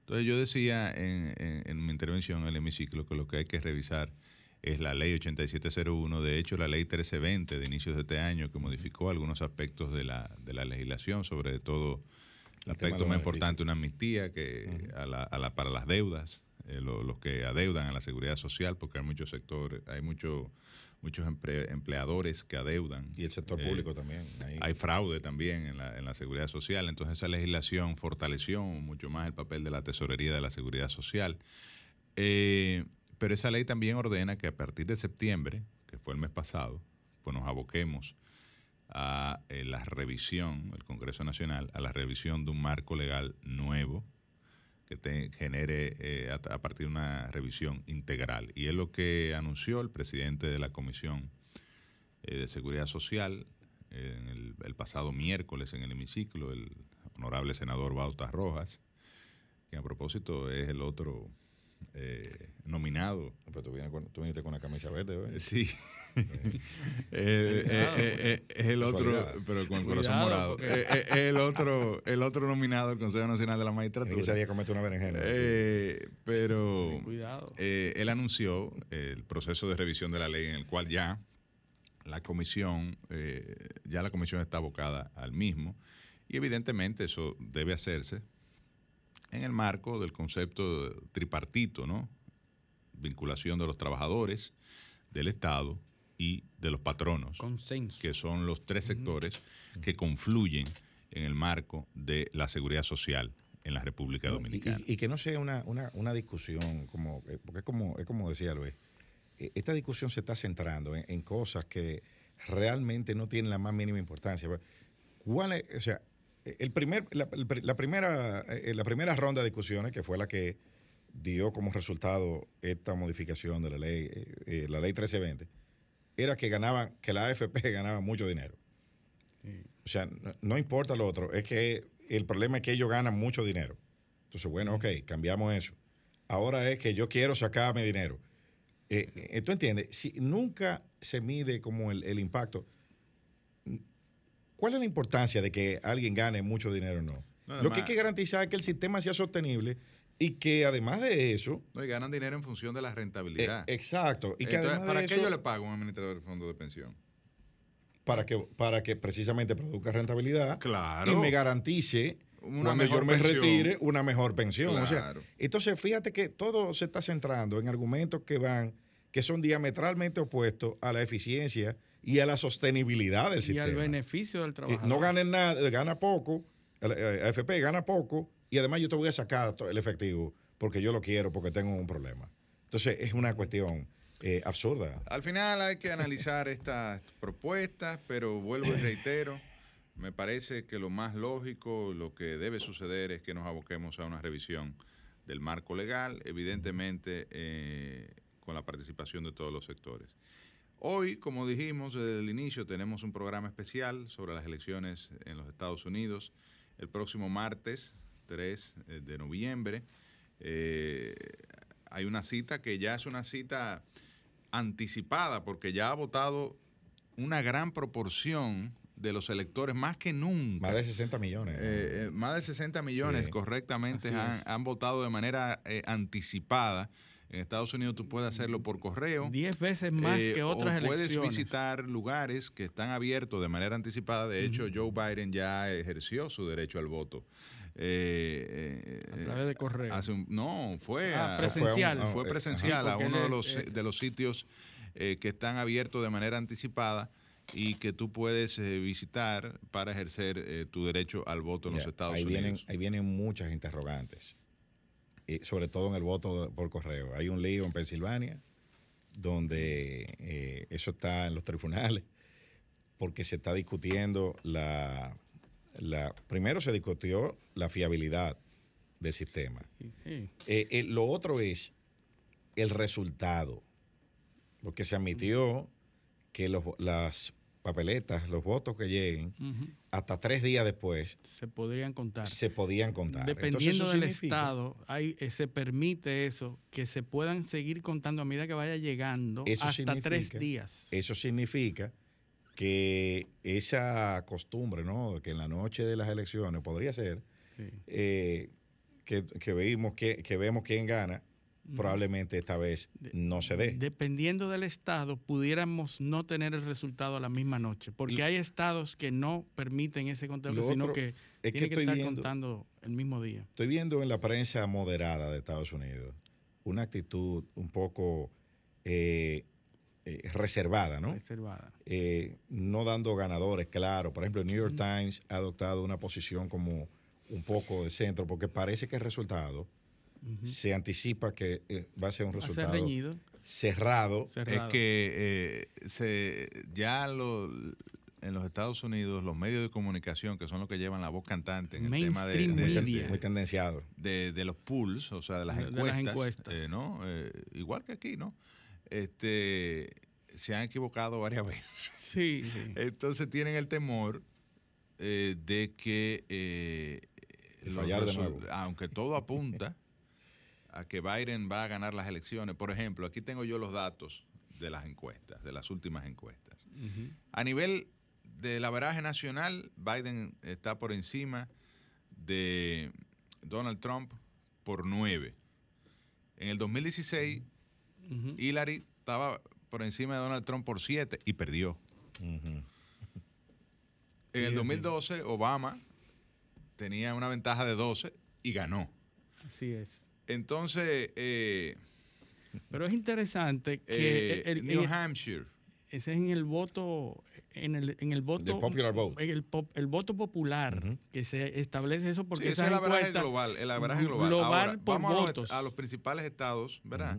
Entonces yo decía en, en- en mi intervención en el hemiciclo que lo que hay que revisar es la ley 8701, de hecho la ley 1320 de inicios de este año que modificó algunos aspectos de la, de la legislación, sobre todo el aspecto más importante, una amnistía que a la- a la- para las deudas, eh, lo- los que adeudan a la seguridad social, porque hay muchos sectores, hay mucho- muchos empleadores que adeudan. Y el sector Eh, público también. ahí. Hay fraude también en la, en la seguridad social, entonces esa legislación fortaleció mucho más el papel de la tesorería de la seguridad social. Eh, pero esa ley también ordena que a partir de septiembre, que fue el mes pasado, pues nos aboquemos a eh, la revisión, el Congreso Nacional, a la revisión de un marco legal nuevo que genere eh, a, partir de una revisión integral. Y es lo que anunció el presidente de la Comisión eh, de Seguridad Social en el, el pasado miércoles en el hemiciclo, el honorable senador Bautas Rojas, que a propósito es el otro eh, nominado Pero tú, vienes con, tú viniste con una camisa verde, ¿ves? Sí. Eh, eh, eh, es el otro, pero con el corazón morado. el otro, el otro nominado del Consejo Nacional de la Magistratura. que sería comete una berenjena. Eh, pero Cuidado. eh, él anunció el proceso de revisión de la ley en el cual ya la comisión, eh, ya la comisión está abocada al mismo y evidentemente eso debe hacerse en el marco del concepto tripartito, ¿no? Vinculación de los trabajadores, del Estado y de los patronos Consenso. que son los tres sectores que confluyen en el marco de la seguridad social en la República Dominicana. Y, y que no sea una, una, una discusión, como, eh, porque es como, es como decía Luis, eh, esta discusión se está centrando en, en cosas que realmente no tienen la más mínima importancia. ¿Cuál es, o sea, el primer, la, primera, eh, la primera ronda de discusiones, que fue la que dio como resultado esta modificación de la ley, eh, eh, la ley 1320, era que ganaban, que la AFP ganaba mucho dinero. O sea, no, no importa lo otro, es que el problema es que ellos ganan mucho dinero. Entonces, bueno, ok, cambiamos eso. Ahora es que yo quiero sacarme dinero. Eh, eh, ¿Tú entiendes? Si nunca se mide como el, el impacto. ¿Cuál es la importancia de que alguien gane mucho dinero o no? No, Lo que hay que garantizar es que el sistema sea sostenible y que además de eso, No, y ganan dinero en función de la eh, rentabilidad. exacto, y que Entonces, además ¿Para de qué eso, yo le pago a un administrador del fondo de pensión? para que para que precisamente produzca rentabilidad Claro. y me garantice Una cuando yo mejor me pensión. retire una mejor pensión. O sea, entonces fíjate que todo se está centrando en argumentos que van que son diametralmente opuestos a la eficiencia y a la sostenibilidad del y sistema. al beneficio del Eh, trabajador. no ganen nada, gana poco, el, eh, AFP gana poco y además yo te voy a sacar el efectivo porque yo lo quiero, porque tengo un problema. Entonces es una cuestión eh, absurda. Al final hay que analizar estas propuestas, pero vuelvo y reitero, me parece que lo más lógico, lo que debe suceder es que nos aboquemos a una revisión del marco legal, evidentemente eh, con la participación de todos los sectores. Hoy, como dijimos desde el inicio, tenemos un programa especial sobre las elecciones en los Estados Unidos. El próximo martes 3 de noviembre eh, hay una cita que ya es una cita anticipada porque ya ha votado una gran proporción de los electores, más que nunca. Más de 60 millones. Eh, eh, más de 60 millones Sí. correctamente han, votado de manera eh, anticipada. En Estados Unidos tú puedes hacerlo por correo. Diez veces más Eh, que otras o puedes elecciones. visitar lugares que están abiertos de manera anticipada. De hecho, Joe Biden ya ejerció su derecho al voto. Eh, eh, A través de correo. hace un- no, fue, Ah, a- presencial. Fue, un- presencial ajá. a uno de los, eh, de los sitios eh, que están abiertos de manera anticipada y que tú puedes eh, visitar para ejercer eh, tu derecho al voto en los Estados ahí Unidos. Vienen, ahí vienen muchas interrogantes, y sobre todo en el voto por correo. Hay un lío en Pensilvania donde eh, eso está en los tribunales porque se está discutiendo la, la... Primero se discutió la fiabilidad del sistema. Eh, eh, lo otro es el resultado, porque se admitió que los, las papeletas, los votos que lleguen, hasta tres días después Se podrían contar. se podían contar. Dependiendo del significa- estado, hay, eh, se permite eso, que se puedan seguir contando a medida que vaya llegando Eso hasta tres días. Eso significa que esa costumbre, ¿no? Que en la noche de las elecciones podría ser Sí. eh, que, que que, que vemos quién gana, probablemente esta vez no se dé. Dependiendo del estado, pudiéramos no tener el resultado a la misma noche, porque hay estados que no permiten ese conteo, sino que es tiene que estar viendo- contando el mismo día. Estoy viendo en la prensa moderada de Estados Unidos una actitud un poco eh, eh, reservada, ¿no? Reservada. eh, no dando ganadores, claro. Por ejemplo, el New York Times ha adoptado una posición como un poco de centro, porque parece que el resultado se anticipa que eh, va a ser un ser resultado reñido, cerrado. cerrado. Es que eh, se, ya lo- en los Estados Unidos los medios de comunicación, que son los que llevan la voz cantante en el tema de, Muy, media. muy tendenciado. de- de los pools, o sea, de las De- de encuestas, las encuestas. eh, ¿no? Eh, igual que aquí, ¿no? Este, se han equivocado varias veces. Sí, sí. Entonces tienen el temor eh, de que eh, los fallar de nuevo. aunque todo apunta a que Biden va a ganar las elecciones. Por ejemplo, aquí tengo yo los datos de las encuestas, de las últimas encuestas. A nivel del averaje nacional, Biden está por encima de Donald Trump por nueve. En el 2016, Ujú. Hillary estaba por encima de Donald Trump por siete y perdió. Ujú. En el Sí, 2012, Obama tenía una ventaja de 12 y ganó. Así es. Entonces, eh, Pero es interesante que eh, el- New en- Hampshire, ese es en el voto, en el, en el voto, The popular vote. en el, pop- el voto popular Ujú. que se establece eso porque sí, ese es el encuestas global. El averaje global. global Ahora, por vamos a los, votos. a los principales estados, ¿verdad?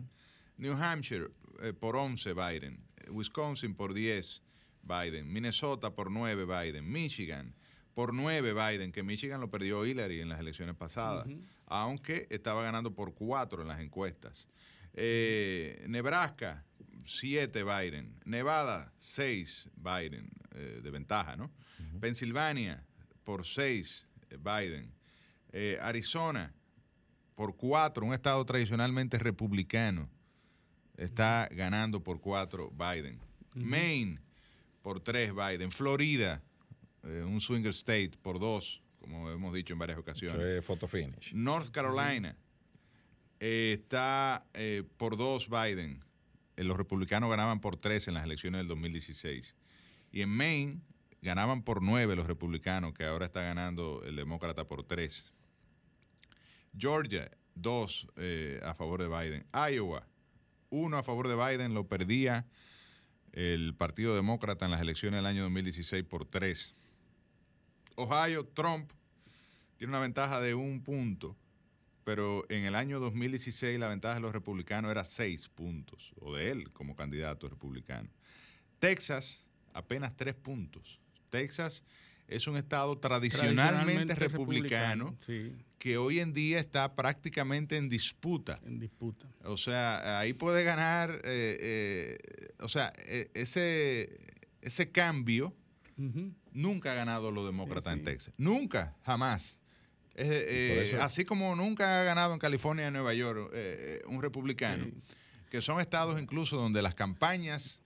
New Hampshire eh, por 11 Biden, Wisconsin por 10 Biden, Minnesota por 9 Biden, Michigan por 9 Biden, que Michigan lo perdió Hillary en las elecciones pasadas, aunque estaba ganando por 4 en las encuestas. Eh, Nebraska, 7 Biden. Nevada, 6 Biden, eh, de ventaja, ¿no? Pensilvania, por 6 Biden. Eh, Arizona, por 4, un estado tradicionalmente republicano, está ganando por 4 Biden. Maine, por 3 Biden. Florida, eh, un swinger state, por 2, como hemos dicho en varias ocasiones. Es photo finish. North Carolina eh, está eh, por dos Biden. Los republicanos ganaban por tres en las elecciones del 2016. Y en Maine ganaban por nueve los republicanos, que ahora está ganando el demócrata por tres. Georgia, dos a favor de Biden. Iowa, uno a favor de Biden, lo perdía el Partido Demócrata en las elecciones del año 2016 por tres. Ohio, Trump tiene una ventaja de un punto, pero en el año 2016 la ventaja de los republicanos era seis puntos, o de él como candidato republicano. Texas, apenas tres puntos. Texas es un estado tradicionalmente, republicano, Sí, que hoy en día está prácticamente en disputa. en disputa. O sea, ahí puede ganar, eh, eh, o sea, eh, ese, ese cambio Nunca ha ganado los demócratas Sí, en. Texas. Nunca, jamás. Eh, así como nunca ha ganado en California y en Nueva York eh, eh, un republicano, que son estados incluso donde las campañas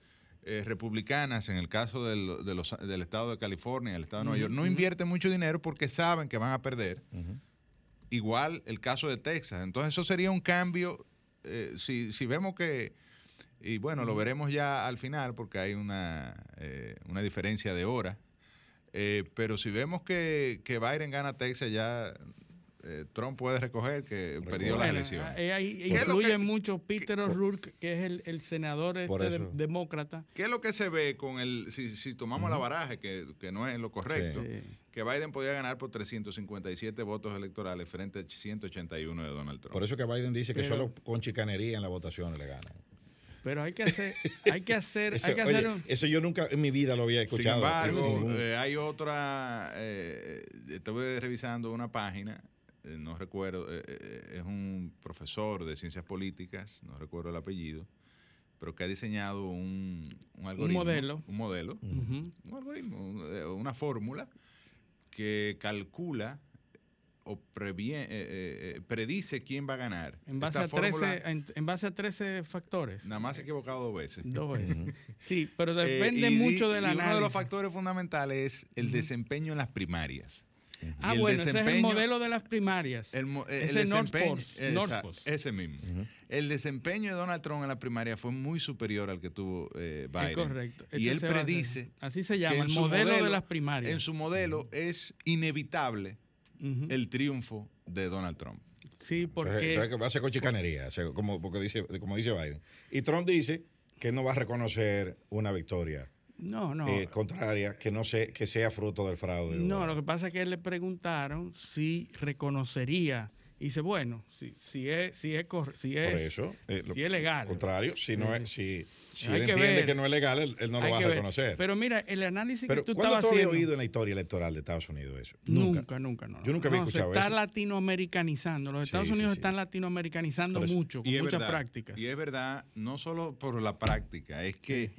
republicanas, en el caso del, de los, del estado de California, el estado de Nueva York, no invierten mucho dinero porque saben que van a perder. Igual el caso de Texas. Entonces eso sería un cambio, si, si vemos que y bueno, lo veremos ya al final porque hay una, eh, una diferencia de hora. Eh, pero si vemos que, que Biden gana Texas, ya eh, Trump puede recoger que perdió la elección. Ahí incluye mucho Peter O'Rourke, que es el, el senador este demócrata. ¿Qué es lo que se ve con el, si, si tomamos la baraje, que, que, no es lo correcto, que Biden podía ganar por 357 votos electorales frente a 181 de Donald Trump? Por eso que Biden dice que solo con chicanería en la votación le ganan. Pero hay que hacer, hay que hacer, eso, hay que hacer eso yo nunca en mi vida lo había escuchado. Sin embargo, eh, hay otra, eh, estuve revisando una página, eh, no recuerdo, eh, es un profesor de ciencias políticas, no recuerdo el apellido, pero que ha diseñado un, un algoritmo. Un modelo. Un modelo, un algoritmo, una fórmula que calcula o eh, eh, eh, predice quién va a ganar. En base, a 13, en, base a 13 factores. Nada más se ha equivocado dos veces. Dos veces. sí, pero depende mucho de la Uno de los factores fundamentales es el desempeño en las primarias. Ah, bueno, ese es el modelo de las primarias. El, desempeño, ese mismo. El desempeño de Donald Trump en la primaria fue muy superior al que tuvo Biden. correcto. y él predice. Así se llama, el modelo, de las primarias. En su modelo es inevitable el triunfo de Donald Trump. Sí, porque... Entonces, va a ser con chicanería, como, porque dice, como dice Biden. Y Trump dice que no va a reconocer una victoria. No, no. Eh, contraria, que no sé, que sea fruto del fraude. No, lo que pasa es que le preguntaron si reconocería y dice, bueno, si, si es, si es, si es, eso, eh, si es legal. contrario, si no es, si, si él entiende que no es legal, él, no lo va a reconocer. Pero mira, el análisis que tú estabas haciendo... ¿Cuándo tú oído en la historia electoral de Estados Unidos eso? Nunca, nunca, no. Yo nunca había escuchado se está eso. latinoamericanizando. Los Estados Unidos están latinoamericanizando mucho, con muchas prácticas. Y es verdad, no solo por la práctica, es que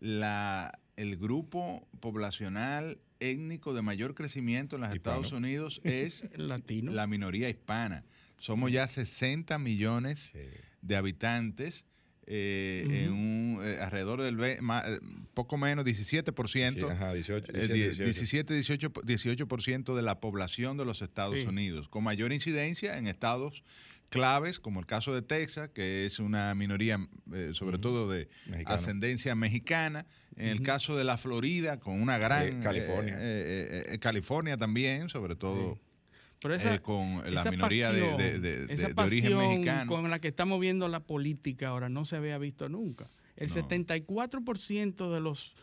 la, el grupo poblacional étnico de mayor crecimiento en los Estados Unidos es Latino. la minoría hispana. Somos ya 60 millones de habitantes. Eh, en un, eh, alrededor del eh, poco menos 17%, ajá, 18, 17, 18, 18% de la población de los Estados Unidos, con mayor incidencia en estados claves, como el caso de Texas, que es una minoría sobre todo de ascendencia mexicana, en el caso de la Florida, con una gran... California. California también, sobre todo esa, con la minoría de, origen mexicano. Con la que estamos viendo la política ahora no se había visto nunca. El 74% de los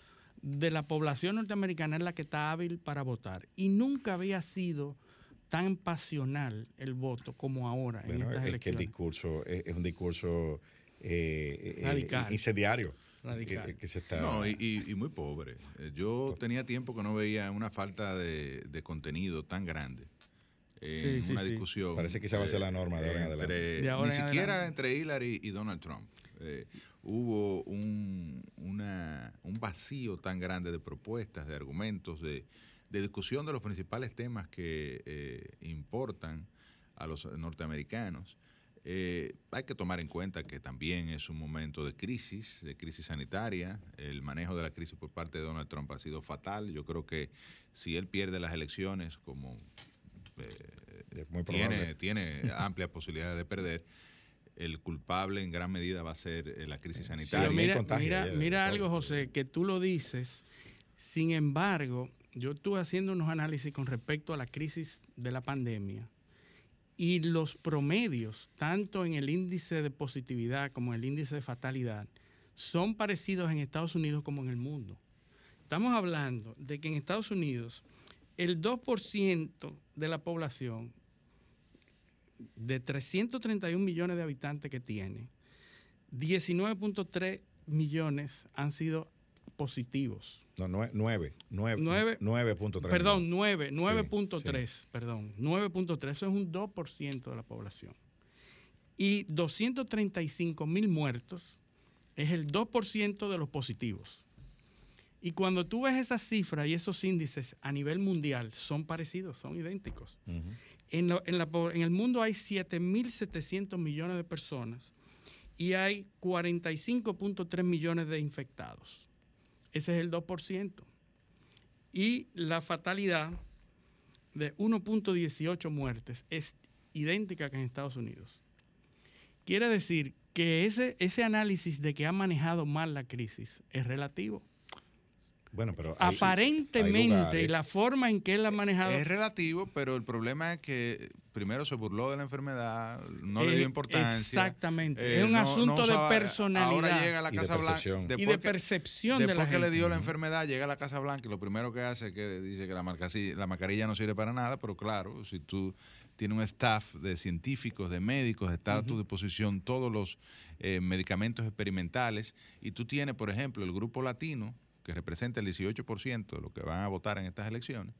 de la población norteamericana es la que está hábil para votar y nunca había sido tan pasional el voto como ahora en estas es que el discurso es, un discurso eh, eh incendiario. Radical. Que, se está... No, y, muy pobre. Eh, yo tenía tiempo que no veía una falta de, de contenido tan grande en una discusión. Parece que esa va a ser la norma de ahora en adelante. ni siquiera entre Hillary y Donald Trump. Eh, hubo un, un vacío tan grande de propuestas, de argumentos, de, discusión de los principales temas que eh, importan a los norteamericanos. Eh, hay que tomar en cuenta que también es un momento de crisis, de crisis sanitaria. El manejo de la crisis por parte de Donald Trump ha sido fatal. Yo creo que si él pierde las elecciones, como eh, tiene, tiene amplias posibilidades de perder. El culpable en gran medida va a ser eh, la crisis sanitaria. mira, mira, algo, José, que tú lo dices. Sin embargo, yo estuve haciendo unos análisis con respecto a la crisis de la pandemia y los promedios, tanto en el índice de positividad como en el índice de fatalidad, son parecidos en Estados Unidos como en el mundo. Estamos hablando de que en Estados Unidos el 2% de la población de 331 millones de habitantes que tiene, 19.3 millones han sido positivos. No, 9, 9, 9.3. Perdón, 9, 9.3, perdón, 9.3, eso es un 2% de la población. Y 235 mil muertos es el 2% de los positivos. Y cuando tú ves esas cifras y esos índices a nivel mundial, son parecidos, son idénticos. En, la en el mundo hay 7.700 millones de personas y hay 45.3 millones de infectados. Ese es el 2%. Y la fatalidad de 1.18 muertes es idéntica que en Estados Unidos. Quiere decir que ese, ese análisis de que ha manejado mal la crisis es relativo. Bueno, pero hay- Aparentemente, la forma en que él ha manejado Es relativo, pero el problema es que primero se burló de la enfermedad, no le Eh, dio importancia. exactamente. eh, es un no- asunto no de usaba- personalidad Ahora llega a la Y de Casa Blanca. percepción. y de que- percepción de la Después que le dio la enfermedad, llega a la Casa Blanca y lo primero que hace es que dice que la, la mascarilla no sirve para nada, pero claro, si tú tienes un staff de científicos, de médicos, está a tu disposición todos los eh, medicamentos experimentales y tú tienes, por ejemplo, el grupo latino, que representa el 18% de los que van a votar en estas elecciones,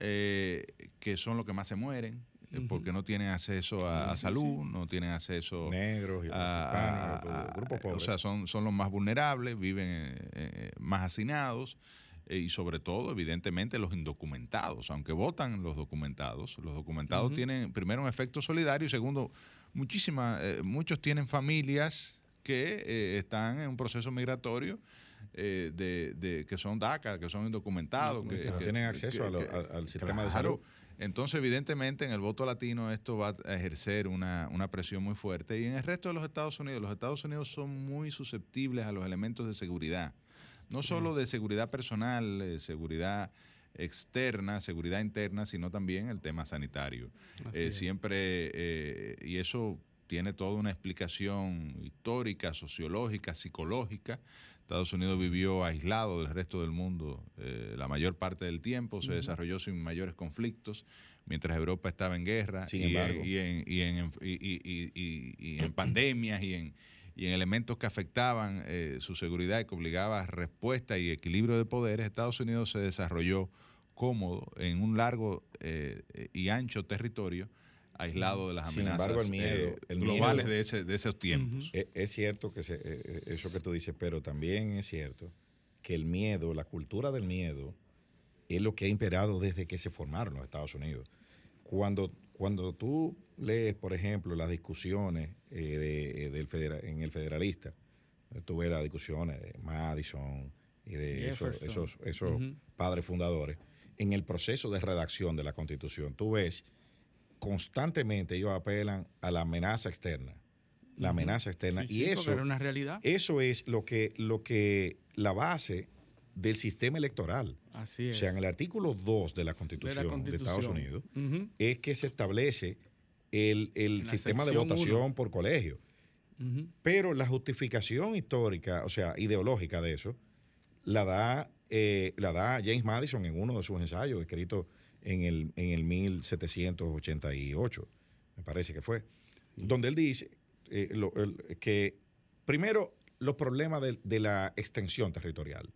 eh, que son los que más se mueren, eh, porque no tienen acceso a, a salud, no tienen acceso negros y a- a- grupos o pobres. sea, son, son los más vulnerables, viven eh, eh, más hacinados eh, y sobre todo, evidentemente, los indocumentados. Aunque votan los documentados, los documentados tienen primero un efecto solidario y segundo, muchísimas, eh, muchos tienen familias que eh, están en un proceso migratorio. eh, de, de- que son DACA, que son indocumentados, que, Que no tienen acceso a lo- al sistema de salud. Entonces, evidentemente, en el voto latino esto va a ejercer una, una presión muy fuerte. Y en el resto de los Estados Unidos, los Estados Unidos son muy susceptibles a los elementos de seguridad. No solo de seguridad personal, eh, seguridad externa, seguridad interna, sino también el tema sanitario. Eh, siempre, eh, y eso tiene toda una explicación histórica, sociológica, psicológica. Estados Unidos vivió aislado del resto del mundo eh, la mayor parte del tiempo, se desarrolló sin mayores conflictos, mientras Europa estaba en guerra Sin y, en- embargo. y en, y en- y- en pandemias y en, y en elementos que afectaban eh, su seguridad y que obligaba a respuesta y equilibrio de poderes, Estados Unidos se desarrolló cómodo en un largo eh, y ancho territorio aislado de las Sin amenazas embargo, el miedo- eh, el globales miedo- de, ese, de esos tiempos. Es, es cierto que se- eh, eh, eso que tú dices, pero también es cierto que el miedo, la cultura del miedo, es lo que ha imperado desde que se formaron los Estados Unidos. Cuando, cuando tú lees, por ejemplo, las discusiones eh, de- del federa- en el Federalista, eh, tú ves las discusiones de Madison y de esos, esos, padres fundadores, en el proceso de redacción de la Constitución, tú ves constantemente ellos apelan a la amenaza externa. La amenaza externa. Sí, y sí, eso, era una realidad. eso es lo que, lo que la base del sistema electoral. Así O es. sea, en el artículo 2 de la de Constitución de. Estados Unidos es que se establece el, el sistema de votación por colegio. Pero la justificación histórica, o sea, ideológica de eso, la da, eh, la da James Madison en uno de sus ensayos, escrito en el, en el 1788, me parece que fue, donde él dice eh, lo- el- que primero los problemas de, de la extensión territorial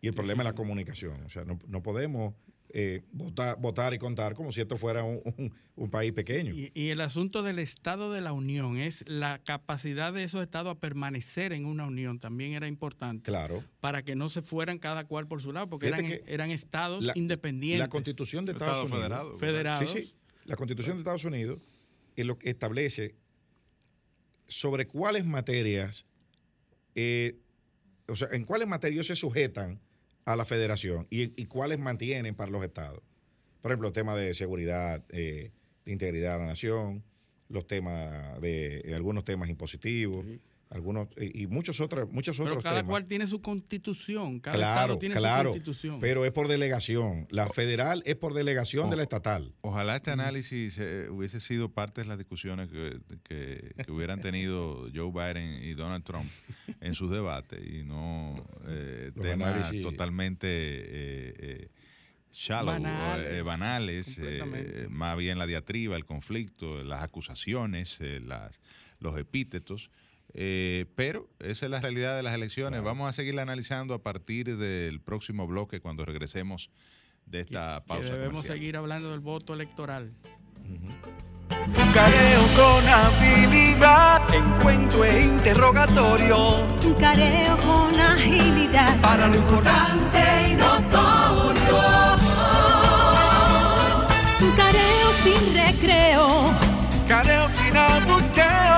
y el problema de la comunicación. O sea, no, no podemos eh, votar, votar y contar como si esto fuera un, un- un país pequeño. Y, y el asunto del Estado de la Unión es la capacidad de esos estados a permanecer en una unión. También era importante Claro. para que no se fueran cada cual por su lado, porque eran, estados la- independientes. La constitución de Estado Estados Unidos. federado, ¿verdad? federados. Sí, sí. La constitución de Estados Unidos es lo que establece sobre cuáles materias, eh, o sea, en cuáles materias se sujetan a la federación y, y cuáles mantienen para los estados. Por ejemplo, temas de seguridad, eh, de integridad de la nación, los temas de eh, algunos temas impositivos, algunos y, muchos otros, muchos Pero otros cada temas. cual tiene su constitución, cada claro, estado tiene claro, su constitución. pero es por delegación. La federal es por delegación de la estatal. Ojalá este análisis eh, hubiese sido parte de las discusiones que, que- que hubieran tenido Joe Biden y Donald Trump en sus debates y no eh, temas análisis- totalmente eh, eh, shallow, Banales, eh, banales, eh, completamente. más bien la diatriba, el conflicto, las acusaciones, eh, las, los epítetos. Eh, pero esa es la realidad de las elecciones. Vamos a seguirla analizando a partir del próximo bloque cuando regresemos de esta Que pausa. debemos comercial. seguir hablando del voto electoral. Un careo con habilidad, encuentro e interrogatorio. Un careo con agilidad. Para lo importante y notorio. Un careo sin sin abucheo.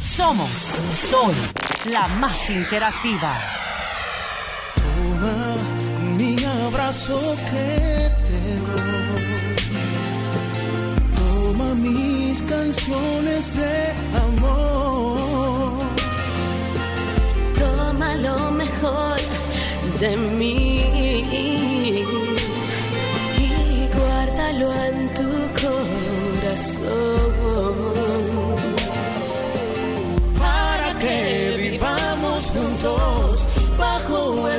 somos Sol, la más interactiva. Toma mi abrazo que te doy. Toma mis canciones de amor. Toma lo mejor de mí y guárdalo en tu corazón.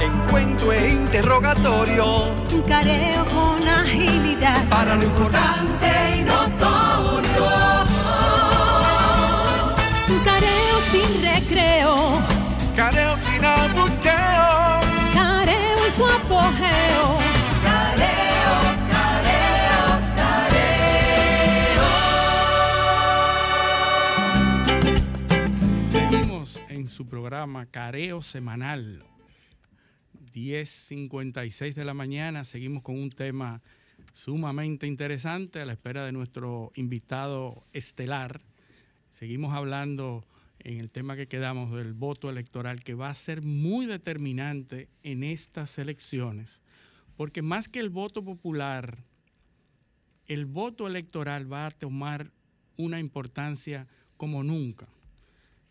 encuentro e interrogatorio. Careo con agilidad. Para lo importante y notorio. Careo sin recreo. Careo sin abucheo. Careo y su apogeo. Careo, careo, Seguimos en su programa Careo Semanal, 10.56 de la mañana. Seguimos con un tema sumamente interesante a la espera de nuestro invitado estelar. Seguimos hablando en el tema que quedamos del voto electoral que va a ser muy determinante en estas elecciones, porque más que el voto popular, el voto electoral va a tomar una importancia como nunca.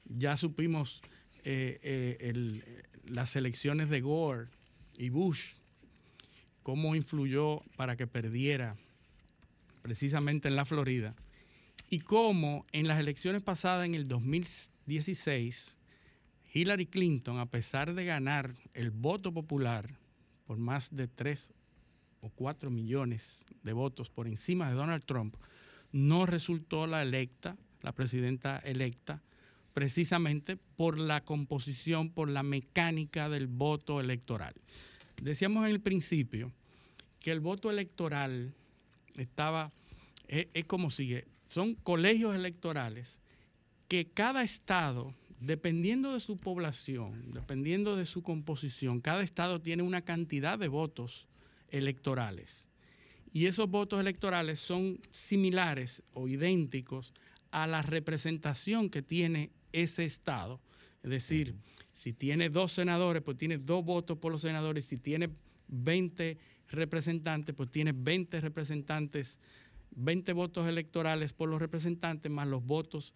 Ya supimos eh, eh, el- las elecciones de Gore y Bush, cómo influyó para que perdiera precisamente en la Florida, y cómo en las elecciones pasadas en el 2016, Hillary Clinton, a pesar de ganar el voto popular por más de 3 o 4 millones de votos por encima de Donald Trump, no resultó la electa, la presidenta electa, precisamente por la composición, por la mecánica del voto electoral. Decíamos en el principio que el voto electoral estaba, es, como sigue, son colegios electorales que cada estado, dependiendo de su población, dependiendo de su composición, cada estado tiene una cantidad de votos electorales. Y esos votos electorales son similares o idénticos a la representación que tiene ese estado. Es decir, si tiene dos senadores, pues tiene dos votos por los senadores. Si tiene 20 representantes, pues tiene 20 representantes, 20 votos electorales por los representantes más los votos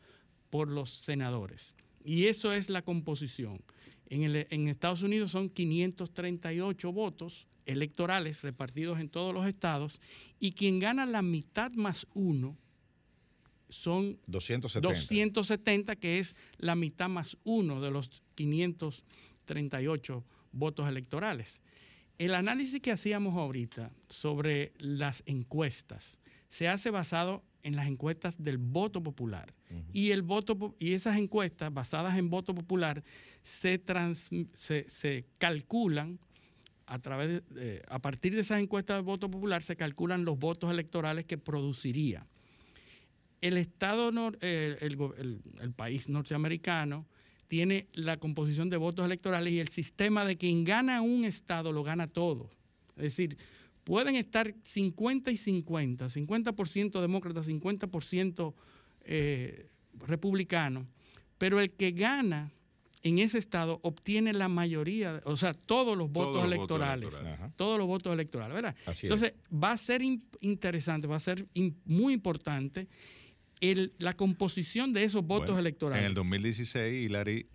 por los senadores. Y eso es la composición. En, el- en Estados Unidos son 538 votos electorales repartidos en todos los estados y quien gana la mitad más uno son 270. 270, que es la mitad más uno de los 538 votos electorales. El análisis que hacíamos ahorita sobre las encuestas se hace basado en las encuestas del voto popular. Y, el voto, y esas encuestas basadas en voto popular se, trans- se, se calculan a través de, eh, a partir de esas encuestas de voto popular se calculan los votos electorales que produciría. El estado, nor- eh, el, go- el- el país norteamericano tiene la composición de votos electorales y el sistema de quien gana un estado lo gana todo. Es decir, pueden estar 50 y 50, 50% demócratas, 50% eh, republicanos, pero el que gana en ese estado obtiene la mayoría, o sea, todos los votos los votos electorales. Todos los votos electorales, ¿verdad? Así es. Entonces, va a ser in- interesante, va a ser in- muy importante el- la composición de esos votos Bueno, electorales. En el 2016, Hillary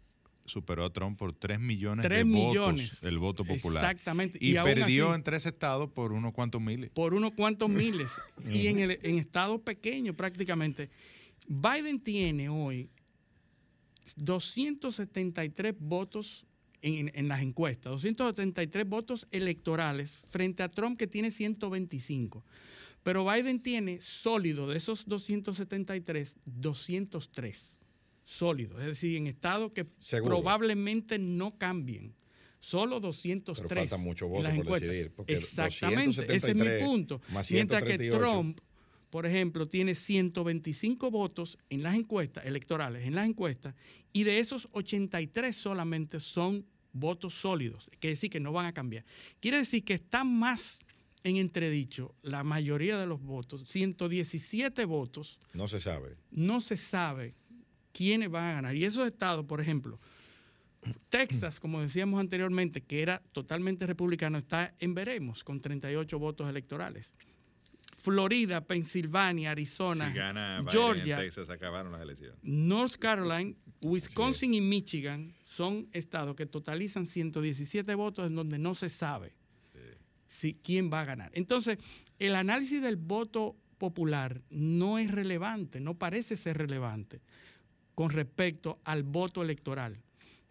superó a Trump por 3 millones Tres de millones. votos, el voto popular. Exactamente. Y, perdió así- en tres estados por unos cuantos miles. por unos cuantos miles y en, el, en estados pequeños prácticamente. Biden tiene hoy 273 votos en, en las encuestas, 273 votos electorales frente a Trump que tiene 125. Pero Biden tiene sólido de esos 273, 203 sólidos, es decir, en estados que Seguro. probablemente no cambien. Solo 203. Pero falta mucho voto por encuestas. decidir, porque Exactamente, ese es mi 273 punto. más Mientras que 138. Trump, por ejemplo, tiene 125 votos en las encuestas electorales, en las encuestas, y de esos 83 solamente son votos sólidos, que decir que no van a cambiar. Quiere decir que está más en entredicho la mayoría de los votos, 117 votos, No se sabe. no se sabe quiénes van a ganar. Y esos estados, por ejemplo, Texas, como decíamos anteriormente, que era totalmente republicano, está en veremos con 38 votos electorales. Florida, Pensilvania, Arizona, si gana Biden Georgia, en Texas, acabaron las elecciones. North Carolina, Wisconsin y Michigan son estados que totalizan 117 votos en donde no se sabe si, quién va a ganar. Entonces, el análisis del voto popular no es relevante, no parece ser relevante con respecto al voto electoral.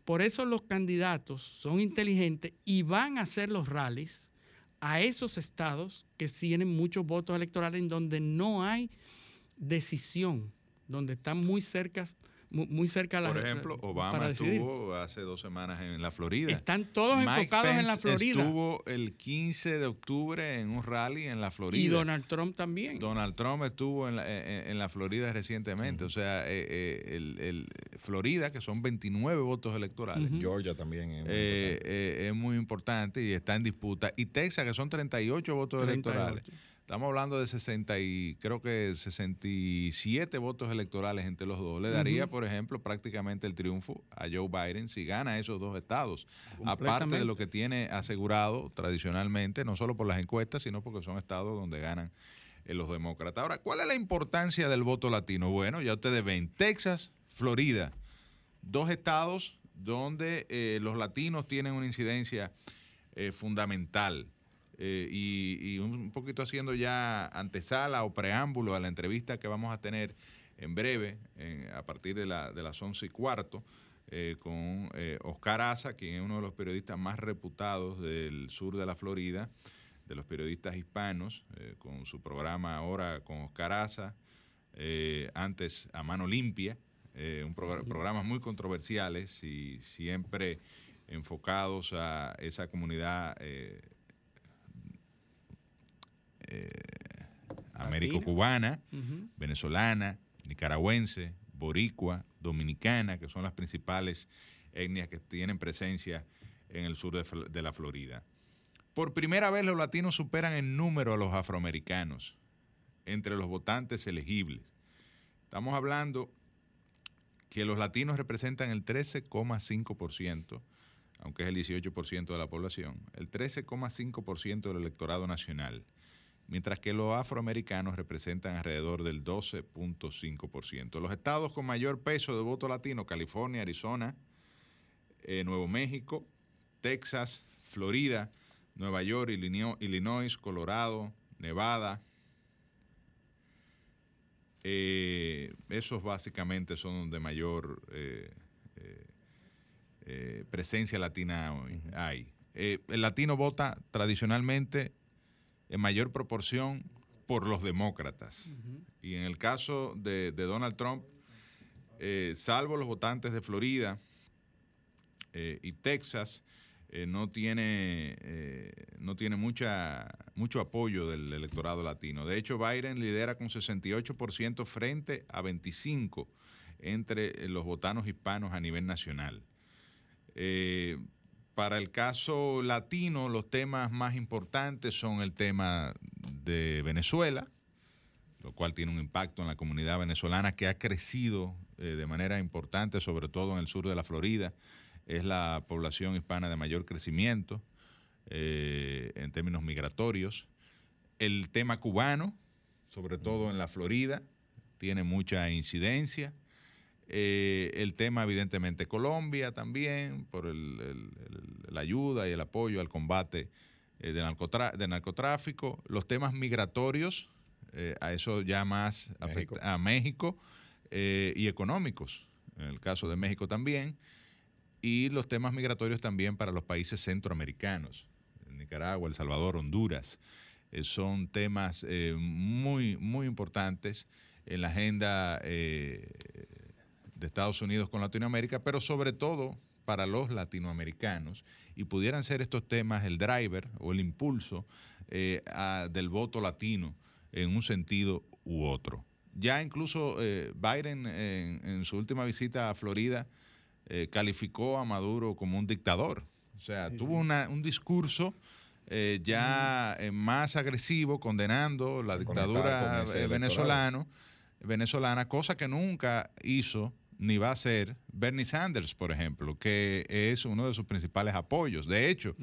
Por eso los candidatos son inteligentes y van a hacer los rallies a esos estados que tienen muchos votos electorales en donde no hay decisión, donde están muy cerca, mu- muy cerca la Por ejemplo, Obama para decidir. estuvo hace dos semanas en la Florida. Están todos Mike enfocados en la Pence Florida. Estuvo el 15 de octubre en un rally en la Florida. Y Donald Trump también. Donald Trump estuvo en la, en- en la Florida recientemente. O sea, eh, eh, el, el- Florida, que son 29 votos electorales. Georgia también es muy eh, importante. eh, es muy importante y está en disputa. Y Texas, que son 38 votos 38. electorales. Estamos hablando de 60 y creo que 67 votos electorales entre los dos. Le daría, por ejemplo, prácticamente el triunfo a Joe Biden si gana esos dos estados. Aparte de lo que tiene asegurado tradicionalmente, no solo por las encuestas, sino porque son estados donde ganan eh, los demócratas. Ahora, ¿cuál es la importancia del voto latino? Bueno, ya ustedes ven, Texas, Florida, dos estados donde eh, los latinos tienen una incidencia eh, fundamental. Eh, y, y un poquito haciendo ya antesala o preámbulo a la entrevista que vamos a tener en breve, en- a partir de, la, de las once y cuarto, eh, con eh, Oscar Asa, quien es uno de los periodistas más reputados del sur de la Florida, de los periodistas hispanos, con su programa ahora con Oscar Asa, antes a mano limpia, un progr- programas muy controversiales y siempre enfocados a esa comunidad eh, eh, américo-cubana, venezolana, nicaragüense, boricua, dominicana, que son las principales etnias que tienen presencia en el sur de, de la Florida. Por primera vez los latinos superan en número a los afroamericanos entre los votantes elegibles. Estamos hablando que los latinos representan el 13,5%, aunque es el 18% de la población, el 13,5% del electorado nacional, mientras que los afroamericanos representan alrededor del 12,5%. Los estados con mayor peso de voto latino, California, Arizona, eh, Nuevo México, Texas, Florida, Nueva York, Illino- Illinois, Colorado, Nevada. Eh, esos básicamente son donde mayor eh, eh, presencia latina hoy hay. El latino vota tradicionalmente en mayor proporción por los demócratas. Y en el caso de, de Donald Trump, eh, salvo los votantes de Florida eh, y Texas, eh, no tiene, no tiene mucha, mucho apoyo del electorado latino. De hecho, Biden lidera con 68% frente a 25% entre los votanos hispanos a nivel nacional. Para el caso latino, los temas más importantes son el tema de Venezuela, lo cual tiene un impacto en la comunidad venezolana que ha crecido eh, de manera importante, sobre todo en el sur de la Florida. Es la población hispana de mayor crecimiento eh, en términos migratorios. El tema cubano, sobre todo en la Florida, tiene mucha incidencia. Eh, el tema, evidentemente, Colombia también, por el- el- el- la ayuda y el apoyo al combate eh, de, narcotra- de narcotráfico. Los temas migratorios, eh, a eso ya más México. afecta a México, eh, y económicos, en el caso de México también. Y los temas migratorios también para los países centroamericanos, Nicaragua, El Salvador, Honduras. Son temas eh, muy, muy importantes en la agenda eh, de Estados Unidos con Latinoamérica, pero sobre todo para los latinoamericanos, y pudieran ser estos temas el driver o el impulso eh, a- del voto latino en un sentido u otro. Ya incluso eh, Biden en, en su última visita a Florida eh, calificó a Maduro como un dictador. O sea, tuvo una- un discurso eh, ya más agresivo condenando la dictadura venezolano, venezolana, cosa que nunca hizo ni va a hacer Bernie Sanders, por ejemplo, que es uno de sus principales apoyos. De hecho,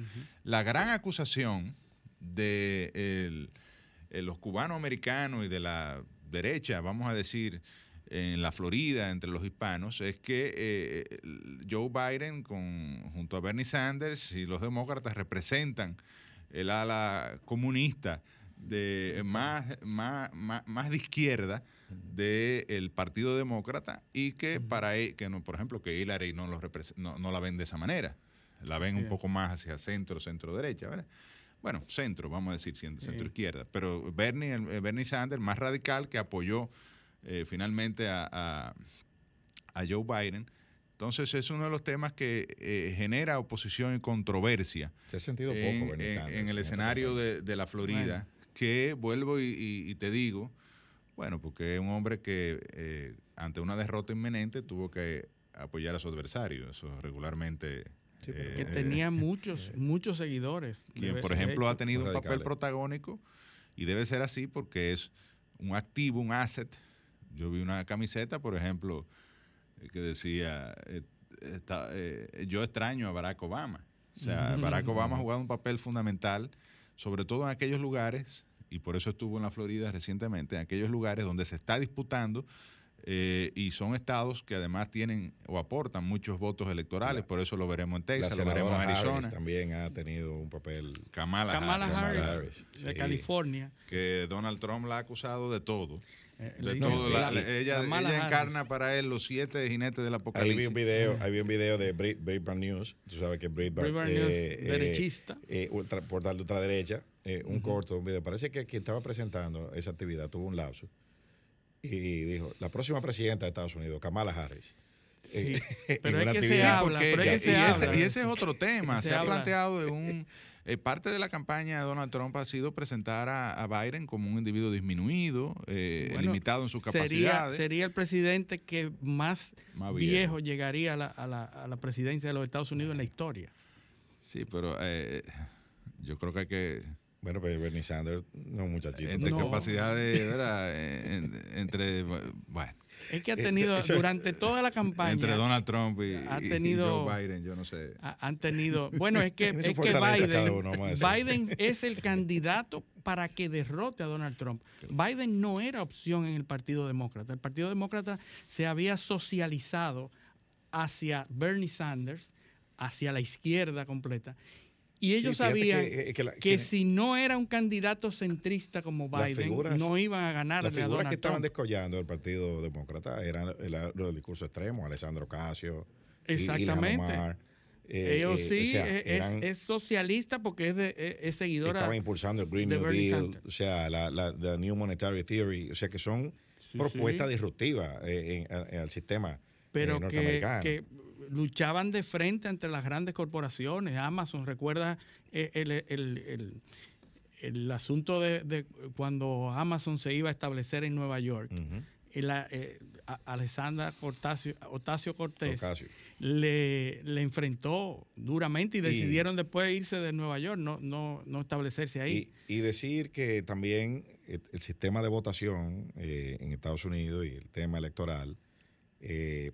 la gran acusación de el- eh, los cubanos americanos y de la derecha, vamos a decir, en la Florida, entre los hispanos, es que eh, Joe Biden con, junto a Bernie Sanders y los demócratas representan el ala comunista de más, más, más, más de izquierda del Partido Demócrata y que para e- que no, por ejemplo, que Hillary no, lo no, no la ven de esa manera. La ven un poco más hacia centro, centro derecha, ¿verdad? Bueno, centro, vamos a decir centro, Sí. izquierda. Pero Bernie, el- eh, Bernie Sanders, más radical, que apoyó eh, finalmente a, a- a Joe Biden. Entonces es uno de los temas que eh, genera oposición y controversia Se ha sentido poco en, Bernie en- Sanders en el escenario de, de la Florida, que vuelvo y, y- y te digo, bueno, porque es un hombre que eh, ante una derrota inminente tuvo que apoyar a su adversario, eso regularmente... Sí, pero- eh, Que tenía muchos, muchos seguidores. quien, por ejemplo, ha tenido un papel protagónico y debe ser así porque es un activo, un asset. Yo vi una camiseta, por ejemplo, eh, que decía, eh, está- eh, yo extraño a Barack Obama. O sea, Barack Obama ha jugado un papel fundamental, sobre todo en aquellos lugares, y por eso estuvo en la Florida recientemente, en aquellos lugares donde se está disputando eh, y son estados que además tienen o aportan muchos votos electorales, por eso lo veremos en Texas, lo veremos en Arizona. Harris también ha tenido un papel. Kamala, Kamala Harris, Harris, Kamala Harris, de sí. California. que Donald Trump la ha acusado de todo. Eh, le La- la- ella ella encarna para él los siete jinetes del Ahí vi apocalipsis. un video, ahí vi un video de Brit- Breitbart News. Tú sabes que Breitbart, Breitbart News, derechista. eh, ultra- portal de ultraderecha, eh, un corto, un video. Parece que quien estaba presentando esa actividad tuvo un lapso y dijo, la próxima presidenta de Estados Unidos, Kamala Harris. Sí, pero es que se habla, Porque- pero es que y, se ese, y ese es otro tema. Se Se, ha habla. planteado de un. Eh, parte de la campaña de Donald Trump ha sido presentar a, a Biden como un individuo disminuido, eh, Bueno, limitado en sus capacidades. sería el presidente que más, Más viejo. viejo. llegaría a la, a la- a la presidencia de los Estados Unidos en la historia. Sí, pero eh, yo creo que hay que. Bueno, pero Bernie Sanders, no muchachito. Entre No. capacidades, ¿verdad? En- entre. Bueno. Es que ha tenido, eso- durante toda la campaña, Entre Donald Trump y, ha y tenido- Joe Biden, yo no sé. ha- han tenido, bueno, es que, es que Biden, uno. Biden es el candidato para que derrote a Donald Trump. Biden no era opción en el Partido Demócrata. El Partido Demócrata se había socializado hacia Bernie Sanders, hacia la izquierda completa. Y ellos fíjate sabían que- que, eh, que la- que- si no era un candidato centrista como Biden, figuras- no iban a ganar Las a figuras Donald que estaban descollando del Partido Demócrata eran el, los discursos extremos, Alessandro Casio, Exactamente. Omar, eh, Ellos eh, sí, o sea, es, eran- es socialista porque es, de, es, es seguidora. estaban impulsando el Green New Bernie Deal, Sanders. o sea, la, la, la New Monetary Theory, o sea, que son Sí, propuestas sí. disruptivas eh, en- en- al sistema pero eh, que, que luchaban de frente entre las grandes corporaciones. Amazon, recuerda eh, el, el- el- el asunto de, de cuando Amazon se iba a establecer en Nueva York. La, eh, Alessandra Cortasio, Ocasio Cortés le, le enfrentó duramente y Y- decidieron después irse de Nueva York, no, no, no establecerse ahí. Y, y decir que también el, el sistema de votación eh, en Estados Unidos y el tema electoral, eh,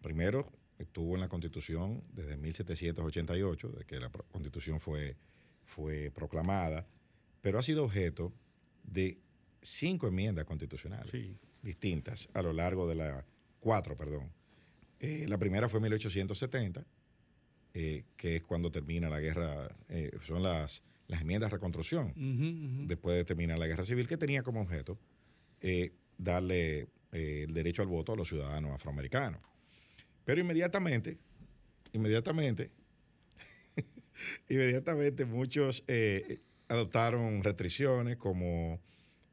primero estuvo en la Constitución desde 1788, de que la Constitución fue, fue proclamada, pero ha sido objeto de cinco enmiendas constitucionales Sí. distintas a lo largo de la cuatro, perdón. Eh, la primera fue en 1870, eh, que es cuando termina la guerra, eh, son las, las enmiendas de reconstrucción, después de terminar la guerra civil, que tenía como objeto darle el derecho al voto a los ciudadanos afroamericanos. Pero inmediatamente, inmediatamente, inmediatamente muchos eh, adoptaron restricciones como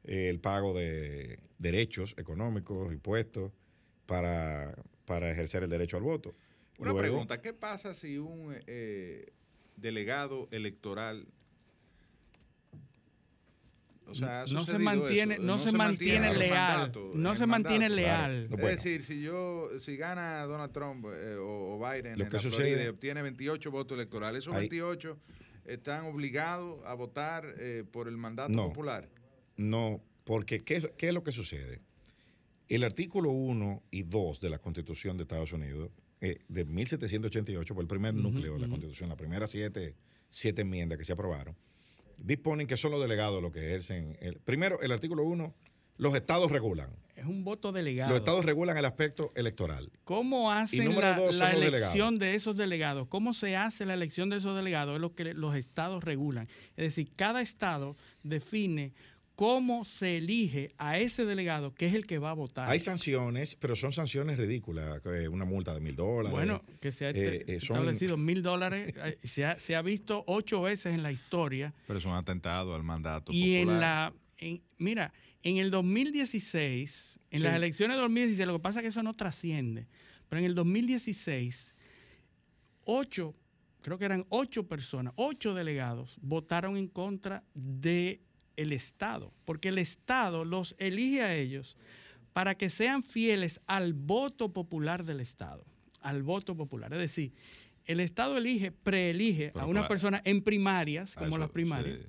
eh, el pago de derechos económicos, impuestos, para, para ejercer el derecho al voto. Una Luego- pregunta, ¿qué pasa si un eh, delegado electoral o sea, ha No se mantiene- eso, no se mantiene leal, mandato, no se mantiene mandato. leal. Claro. Es decir, si yo si gana Donald Trump eh, o, o Biden Lo en que la sucede- Florida y obtiene 28 votos electorales, esos Ahí- 28 están obligados a votar eh, por el mandato No. popular. No, porque ¿qué, es- qué es lo que sucede? El artículo 1 y 2 de la Constitución de Estados Unidos, eh, de 1788, fue el primer núcleo de la Constitución, las primeras siete, siete enmiendas que se aprobaron, disponen que son los delegados los que ejercen. El, primero, el artículo 1, los estados regulan. Es un voto delegado. Los estados regulan el aspecto electoral. ¿Cómo hacen la, dos la elección de esos delegados? ¿Cómo se hace la elección de esos delegados? Es lo que los estados regulan. Es decir, cada estado define cómo se elige a ese delegado que es el que va a votar. Hay sanciones, pero son sanciones ridículas, eh, una multa de mil dólares. Bueno, que se ha Eh, eh, son- establecido mil dólares, eh, se ha, se ha visto ocho veces en la historia. Pero es un atentado al mandato Y en la, en- mira, en el 2016, en Sí. las elecciones de 2016, lo que pasa es que eso no trasciende, pero en el 2016, ocho, creo que eran ocho personas, ocho delegados votaron en contra de el Estado, porque el Estado los elige a ellos para que sean fieles al voto popular del Estado, al voto popular. Es decir, el Estado elige, preelige a una persona en primarias, como las primarias,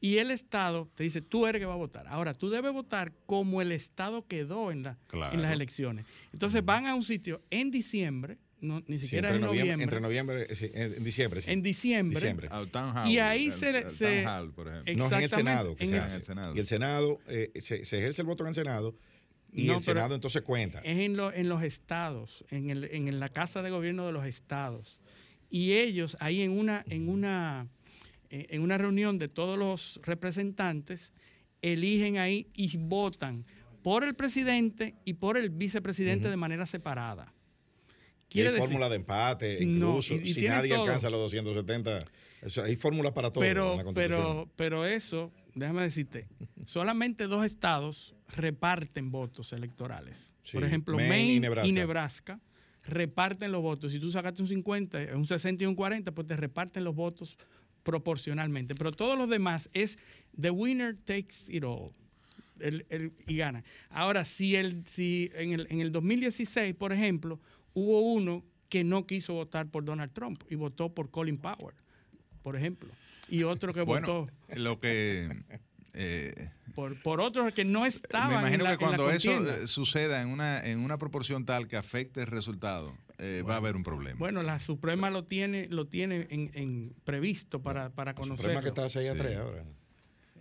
y el Estado te dice, tú eres que va a votar. Ahora, tú debes votar como el Estado quedó en, la, Claro. en las elecciones. Entonces van a un sitio en diciembre, no, ni Sí, siquiera entre, en noviembre, noviembre, entre noviembre, eh, sí, en diciembre. sí. en diciembre, Diciembre. Al town hall, Y ahí el- se el se- town hall, por ejemplo. No es en el Senado que en se el- hace. En el Senado. Y el Senado, eh, se, se ejerce el voto en el Senado y No, el Senado entonces cuenta. es en, lo- en los estados, en, el- en la Casa de Gobierno de los estados. Y ellos ahí en una, en una, eh, en una reunión de todos los representantes, eligen ahí y votan por el presidente y por el vicepresidente de manera separada. Hay Quiere decir- fórmula de empate, No, incluso y- y si nadie todo. alcanza los 270. eso, hay fórmulas para todo en pero, la Constitución. pero, pero eso, déjame decirte, solamente dos estados reparten votos electorales. Sí, Por ejemplo, Maine Maine, y. Nebraska. reparten los votos. Si tú sacaste un 50, un 60 y un 40, pues te reparten los votos proporcionalmente. Pero todos los demás es the winner takes it all. El- el- y gana. Ahora, si, el, si en, el, en el 2016, por ejemplo, hubo uno que no quiso votar por Donald Trump y votó por Colin Powell, por ejemplo. Y otro que Bueno, votó lo que... eh, por, por otros que no me estaban imagino en la, que en la cuando eso eh, suceda en una, en una proporción tal que afecte el resultado, eh, va a haber un problema. Bueno, la Suprema lo tiene, lo tiene en, en previsto para, para El conocerlo. Suprema que está 6 a Sí. 3 ahora.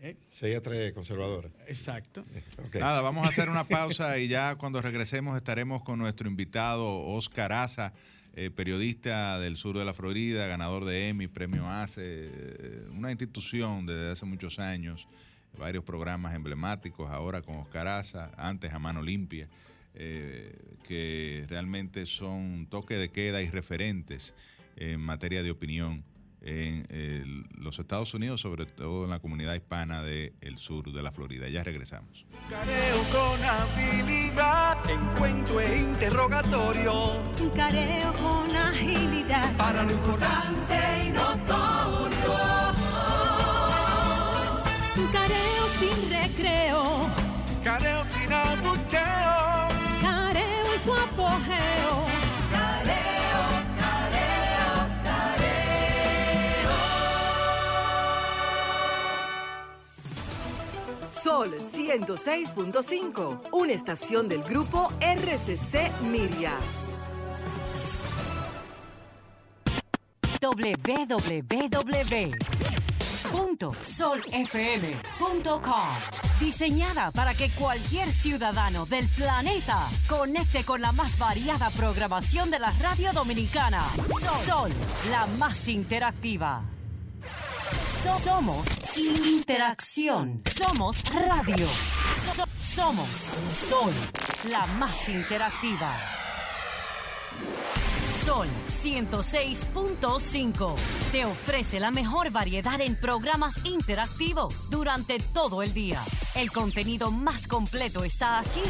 ¿Eh? 6 a 3 conservadora. Exacto. Nada, vamos a hacer una pausa y ya cuando regresemos estaremos con nuestro invitado Oscar Aza, eh, periodista del sur de la Florida, ganador de Emmy, premio ACE, eh, una institución desde hace muchos años, varios programas emblemáticos, ahora con Oscar Aza, antes a Mano Limpia, eh, que realmente son toque de queda y referentes en materia de opinión en eh, los Estados Unidos, sobre todo en la comunidad hispana del sur de la Florida. Ya regresamos. Careo con habilidad, encuentro e interrogatorio. Careo con agilidad. Para lo importante y notorio. Sol 106.5, una estación del grupo RCC Miria. www.solfm.com Diseñada para que cualquier ciudadano del planeta conecte con la más variada programación de la radio dominicana. Sol, la más interactiva. So- somos interacción. Somos radio. So- somos Sol, la más interactiva. Sol 106.5 te ofrece la mejor variedad en programas interactivos durante todo el día. El contenido más completo está aquí.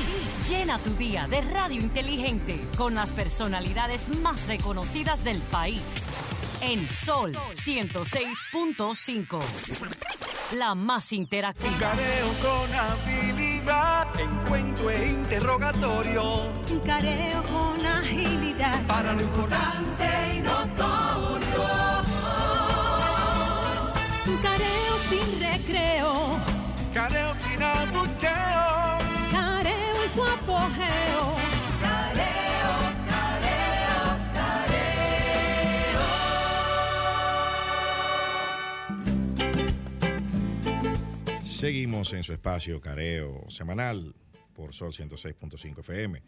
Llena tu día de radio inteligente con las personalidades más reconocidas del país. En Sol 106.5. La más interactiva. Careo con habilidad, encuentro e interrogatorio. Un careo con agilidad. Para lo importante y notorio. Un careo sin recreo. Careo sin abucheo. Careo en su apogeo. Seguimos en su espacio Careo semanal por Sol 106.5 FM.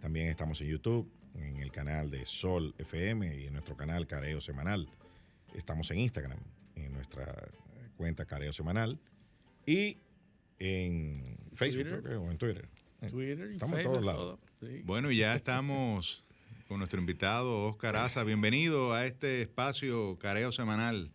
También estamos en YouTube, en el canal de Sol FM y en nuestro canal Careo Semanal. Estamos en Instagram, en nuestra cuenta Careo Semanal y en Facebook Twitter. creo que, o en Twitter. Twitter y Estamos en todos lados. todo, sí. Bueno, y ya estamos con nuestro invitado Oscar Asa. Bienvenido a este espacio Careo Semanal.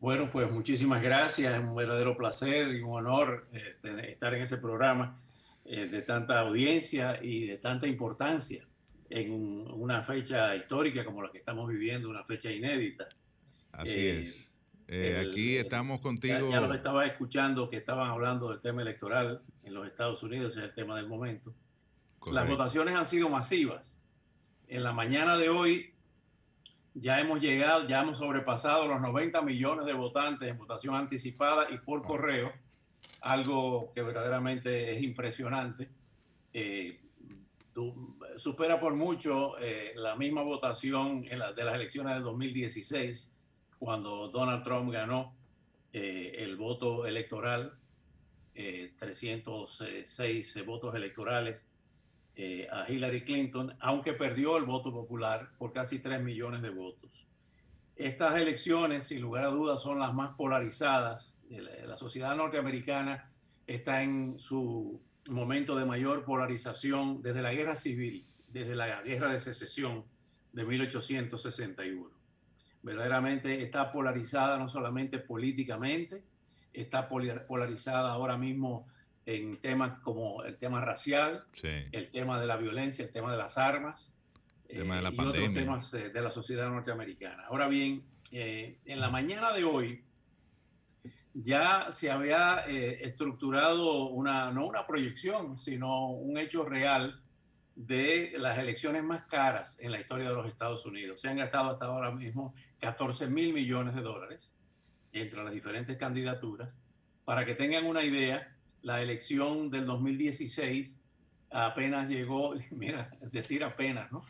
Bueno, pues muchísimas gracias. Es un verdadero placer y un honor eh, estar en ese programa eh, de tanta audiencia y de tanta importancia en un- una fecha histórica como la que estamos viviendo, una fecha inédita. Así Eh, es. Eh, el- aquí estamos Ya, contigo. ya los estaba escuchando que estaban hablando del tema electoral en los Estados Unidos, es el tema del momento. Las Correcto. votaciones han sido masivas. En la mañana de hoy ya hemos llegado, ya hemos sobrepasado los 90 millones de votantes en votación anticipada y por correo, algo que verdaderamente es impresionante. Eh, supera por mucho eh, la misma votación en la- de las elecciones del 2016, cuando Donald Trump ganó eh, el voto electoral, eh, 306 votos electorales eh, a Hillary Clinton, aunque perdió el voto popular por casi 3 millones de votos. Estas elecciones, sin lugar a dudas, son las más polarizadas. La, sociedad norteamericana está en su momento de mayor polarización desde la guerra civil, desde la guerra de secesión de 1861. Verdaderamente está polarizada no solamente políticamente, está polar- polarizada ahora mismo en temas como el tema racial, Sí. el tema de la violencia, el tema de las armas El tema de la y otros temas eh, de la sociedad norteamericana. Ahora bien, eh, en la mañana de hoy ya se había eh, estructurado una, no una proyección, sino un hecho real de las elecciones más caras en la historia de los Estados Unidos. Se han gastado hasta ahora mismo 14 mil millones de dólares entre las diferentes candidaturas. Para que tengan una idea, la elección del 2016 apenas llegó, mira, decir apenas, ¿no?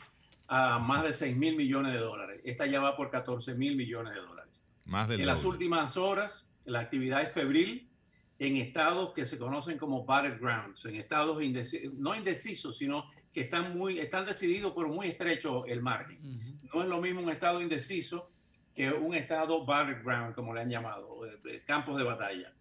A más de 6 mil millones de dólares. Esta ya va por 14 mil millones de dólares. Más En las doble. últimas horas, la actividad es febril en estados que se conocen como battlegrounds, en estados indeci- no indecisos, sino que están, muy, están decididos, pero muy estrecho el margen. No es lo mismo un estado indeciso que un estado battleground, como le han llamado, eh, eh, campos de batalla.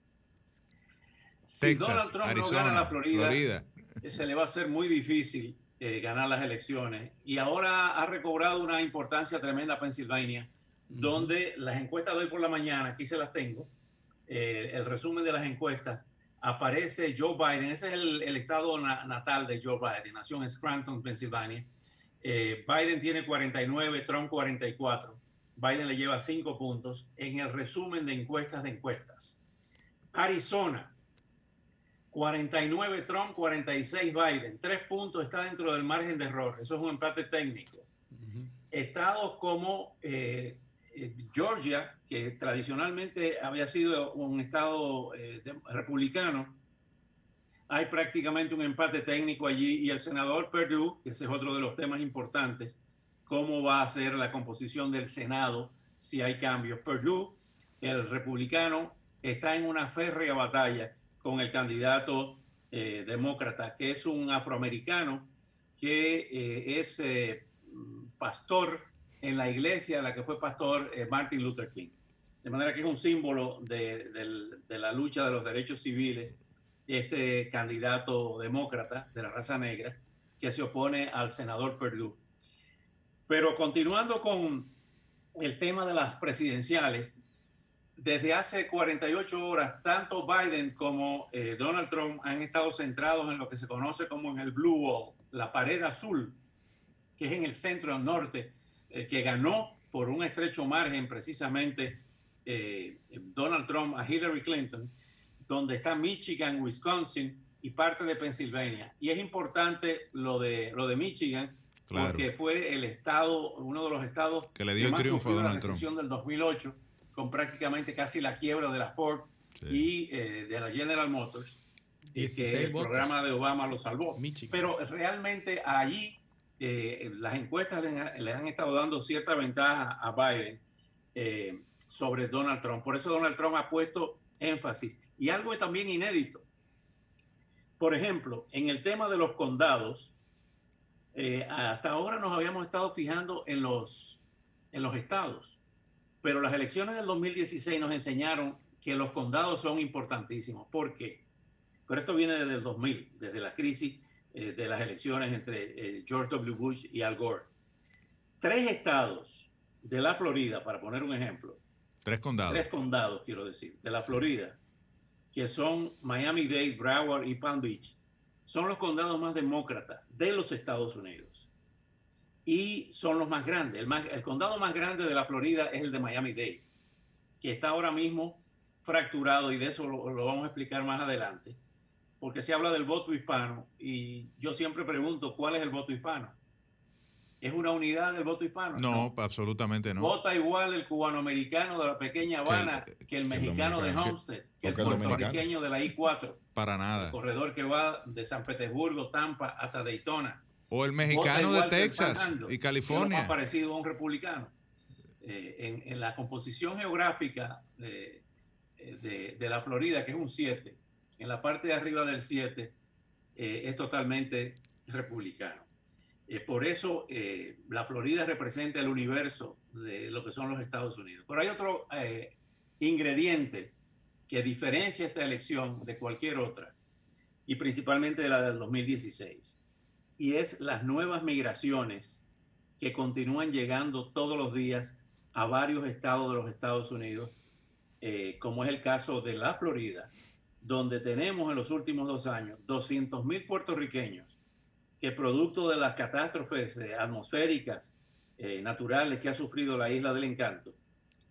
Si Texas, Donald Trump no Arizona, gana la Florida, Florida. eh, se le va a hacer muy difícil eh, ganar las elecciones. Y ahora ha recobrado una importancia tremenda Pensilvania, donde las encuestas de hoy por la mañana, aquí se las tengo, eh, el resumen de las encuestas, aparece Joe Biden, ese es el, el estado na- natal de Joe Biden, nació en Scranton, Pensilvania. Eh, Biden tiene 49, Trump 44. Biden le lleva 5 puntos en el resumen de encuestas de encuestas. Arizona, 49 Trump, 46 Biden. 3 puntos está dentro del margen de error. Eso es un empate técnico. Estados como eh, eh, Georgia, que tradicionalmente había sido un estado eh, de- republicano, hay prácticamente un empate técnico allí y el senador Perdue, que ese es otro de los temas importantes, cómo va a ser la composición del Senado si hay cambios. Perdue, el republicano, está en una férrea batalla con el candidato eh, demócrata, que es un afroamericano que eh, es eh, pastor en la iglesia de la que fue pastor Martin Luther King. De manera que es un símbolo de, de la lucha de los derechos civiles, este candidato demócrata de la raza negra que se opone al senador Perdue. Pero continuando con el tema de las presidenciales, desde hace 48 horas, tanto Biden como eh, Donald Trump han estado centrados en lo que se conoce como en el Blue Wall, la pared azul, que es en el centro norte, eh, que ganó por un estrecho margen precisamente eh, Donald Trump a Hillary Clinton, donde está Michigan, Wisconsin y parte de Pensilvania. Y es importante lo de, lo de Michigan, Claro. porque fue el estado, uno de los estados Que le dio el más triunfo a sufrió la Donald Trump. recesión del 2008, con prácticamente casi la quiebra de la Ford y eh, de la General Motors, y 16 que el votos. programa de Obama lo salvó. Pero realmente allí eh, las encuestas le, han- le han estado dando cierta ventaja a Biden eh, sobre Donald Trump. Por eso Donald Trump ha puesto énfasis. Y algo también inédito. Por ejemplo, en el tema de los condados, eh, hasta ahora nos habíamos estado fijando en los, en los estados, pero las elecciones del 2016 nos enseñaron que los condados son importantísimos. ¿Por qué? Pero esto viene desde el 2000, desde la crisis eh, de las elecciones entre eh, George W. Bush y Al Gore. Tres estados de la Florida, para poner un ejemplo, Tres condados. tres condados, quiero decir, de la Florida, que son Miami-Dade, Broward y Palm Beach, son los condados más demócratas de los Estados Unidos. Y son los más grandes. El, más- el condado más grande de la Florida es el de Miami-Dade, que está ahora mismo fracturado y de eso lo, lo vamos a explicar más adelante, porque se habla del voto hispano y yo siempre pregunto, ¿cuál es el voto hispano? ¿Es una unidad del voto hispano? No, absolutamente no. Vota igual el cubanoamericano de la pequeña Habana que el, mexicano de. Homestead, que, Que- el puertorriqueño de la I-4, Para nada. el corredor que va de San Petersburgo, Tampa hasta Daytona. O el mexicano de Texas Panhandle, y California. más parecido a un republicano. Eh, en, en la composición geográfica de, de- de la Florida, que es un 7, en la parte de arriba del 7 eh, es totalmente republicano. Eh, por eso eh, la Florida representa el universo de lo que son los Estados Unidos. Pero hay otro eh, ingrediente que diferencia esta elección de cualquier otra, y principalmente de la del 2016, y es las nuevas migraciones que continúan llegando todos los días a varios estados de los Estados Unidos, eh, como es el caso de la Florida, donde tenemos en los últimos dos años 200 mil puertorriqueños que producto de las catástrofes eh, atmosféricas eh, naturales que ha sufrido la isla del encanto,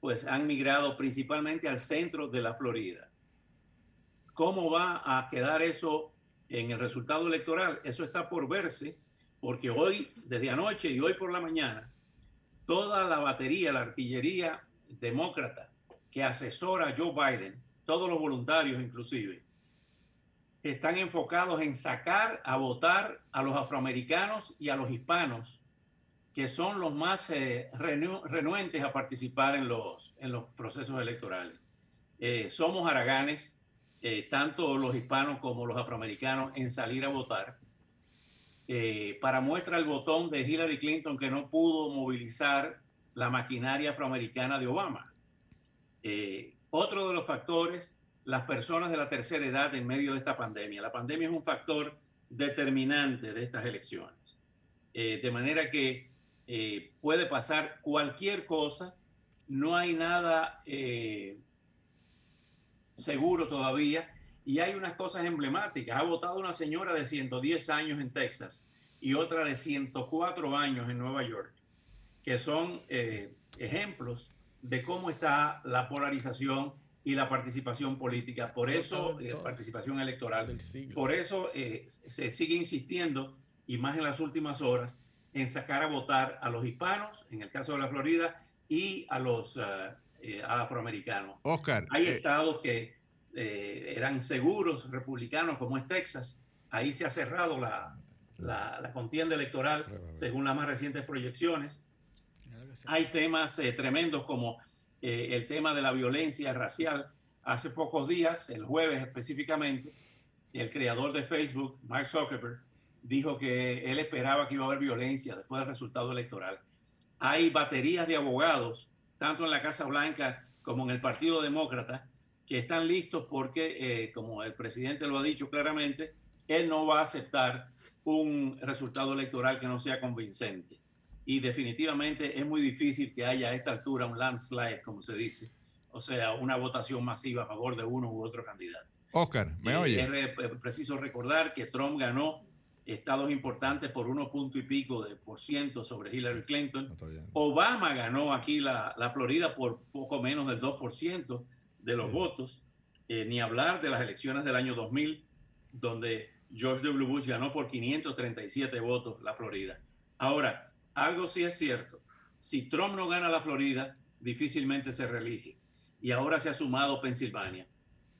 pues han migrado principalmente al centro de la Florida. ¿Cómo va a quedar eso en el resultado electoral? Eso está por verse, porque hoy, desde anoche y hoy por la mañana, toda la batería, la artillería demócrata que asesora a Joe Biden, todos los voluntarios inclusive, están enfocados en sacar a votar a los afroamericanos y a los hispanos, que son los más eh, renu- renuentes a participar en los, en los procesos electorales. Eh, somos haraganes, eh, tanto los hispanos como los afroamericanos, en salir a votar. Eh, para muestra el botón de Hillary Clinton que no pudo movilizar la maquinaria afroamericana de Obama. Eh, otro de los factores, las personas de la tercera edad en medio de esta pandemia. La pandemia es un factor determinante de estas elecciones. De manera que puede pasar cualquier cosa no hay nada seguro todavía y hay unas cosas emblemáticas. Ha votado una señora de 110 años en Texas y otra de 104 años en Nueva York, que son eh, ejemplos de cómo está la polarización y la participación política. Por eso, eh, participación electoral. Por eso eh, se sigue insistiendo, y más en las últimas horas, en sacar a votar a los hispanos, en el caso de la Florida, y a los eh, afroamericanos. Oscar. Hay estados que eran seguros republicanos, como es Texas. Ahí se ha cerrado la, la, la contienda electoral, según las más recientes proyecciones. Hay temas tremendos como eh, el tema de la violencia racial. Hace pocos días, el jueves específicamente, el creador de Facebook, Mark Zuckerberg, dijo que él esperaba que iba a haber violencia después del resultado electoral. Hay baterías de abogados, tanto en la Casa Blanca como en el Partido Demócrata, que están listos porque, eh, como el presidente lo ha dicho claramente, él no va a aceptar un resultado electoral que no sea convincente y definitivamente es muy difícil que haya a esta altura un landslide, como se dice, o sea, una votación masiva a favor de uno u otro candidato. Oscar, ¿me Eh, oye? Es re- preciso recordar que Trump ganó estados importantes por uno punto y pico de por ciento sobre Hillary Clinton. Obama ganó aquí la, la Florida por poco menos del 2% de los votos, Eh, ni hablar de las elecciones del año 2000, donde George W. Bush ganó por 537 votos la Florida. Ahora, algo sí es cierto, si Trump no gana la Florida, difícilmente se reelige. Y ahora se ha sumado Pensilvania.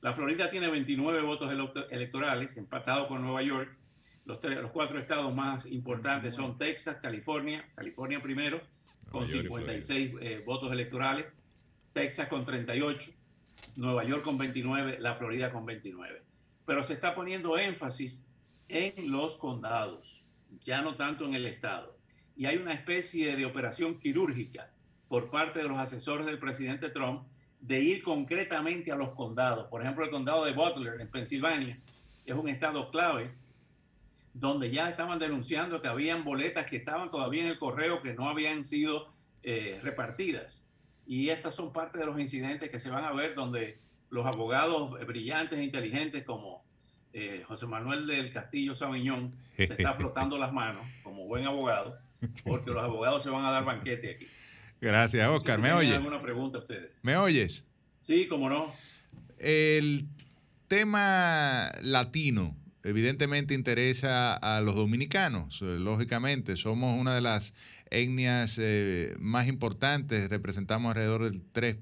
La Florida tiene 29 votos ele- electorales, empatado con Nueva York. Los, tres- los cuatro estados más importantes son Texas, California, California primero, con York y Florida. 56 eh, votos electorales, Texas con 38, Nueva York con 29, la Florida con 29. Pero se está poniendo énfasis en los condados, ya no tanto en el estado. Y hay una especie de operación quirúrgica por parte de los asesores del presidente Trump de ir concretamente a los condados. Por ejemplo, el condado de Butler en Pensilvania es un estado clave donde ya estaban denunciando que habían boletas que estaban todavía en el correo que no habían sido eh, repartidas. Y estas son parte de los incidentes que se van a ver donde los abogados brillantes e inteligentes como eh, José Manuel del Castillo Sabiñón se está frotando las manos como buen abogado, porque los abogados se van a dar banquete aquí. Gracias, Oscar. Si ¿Me tienen oye? alguna pregunta a ustedes? ¿Me oyes? Sí, cómo no. El tema latino evidentemente interesa a los dominicanos, eh, lógicamente. Somos una de las etnias eh, más importantes, representamos alrededor del 3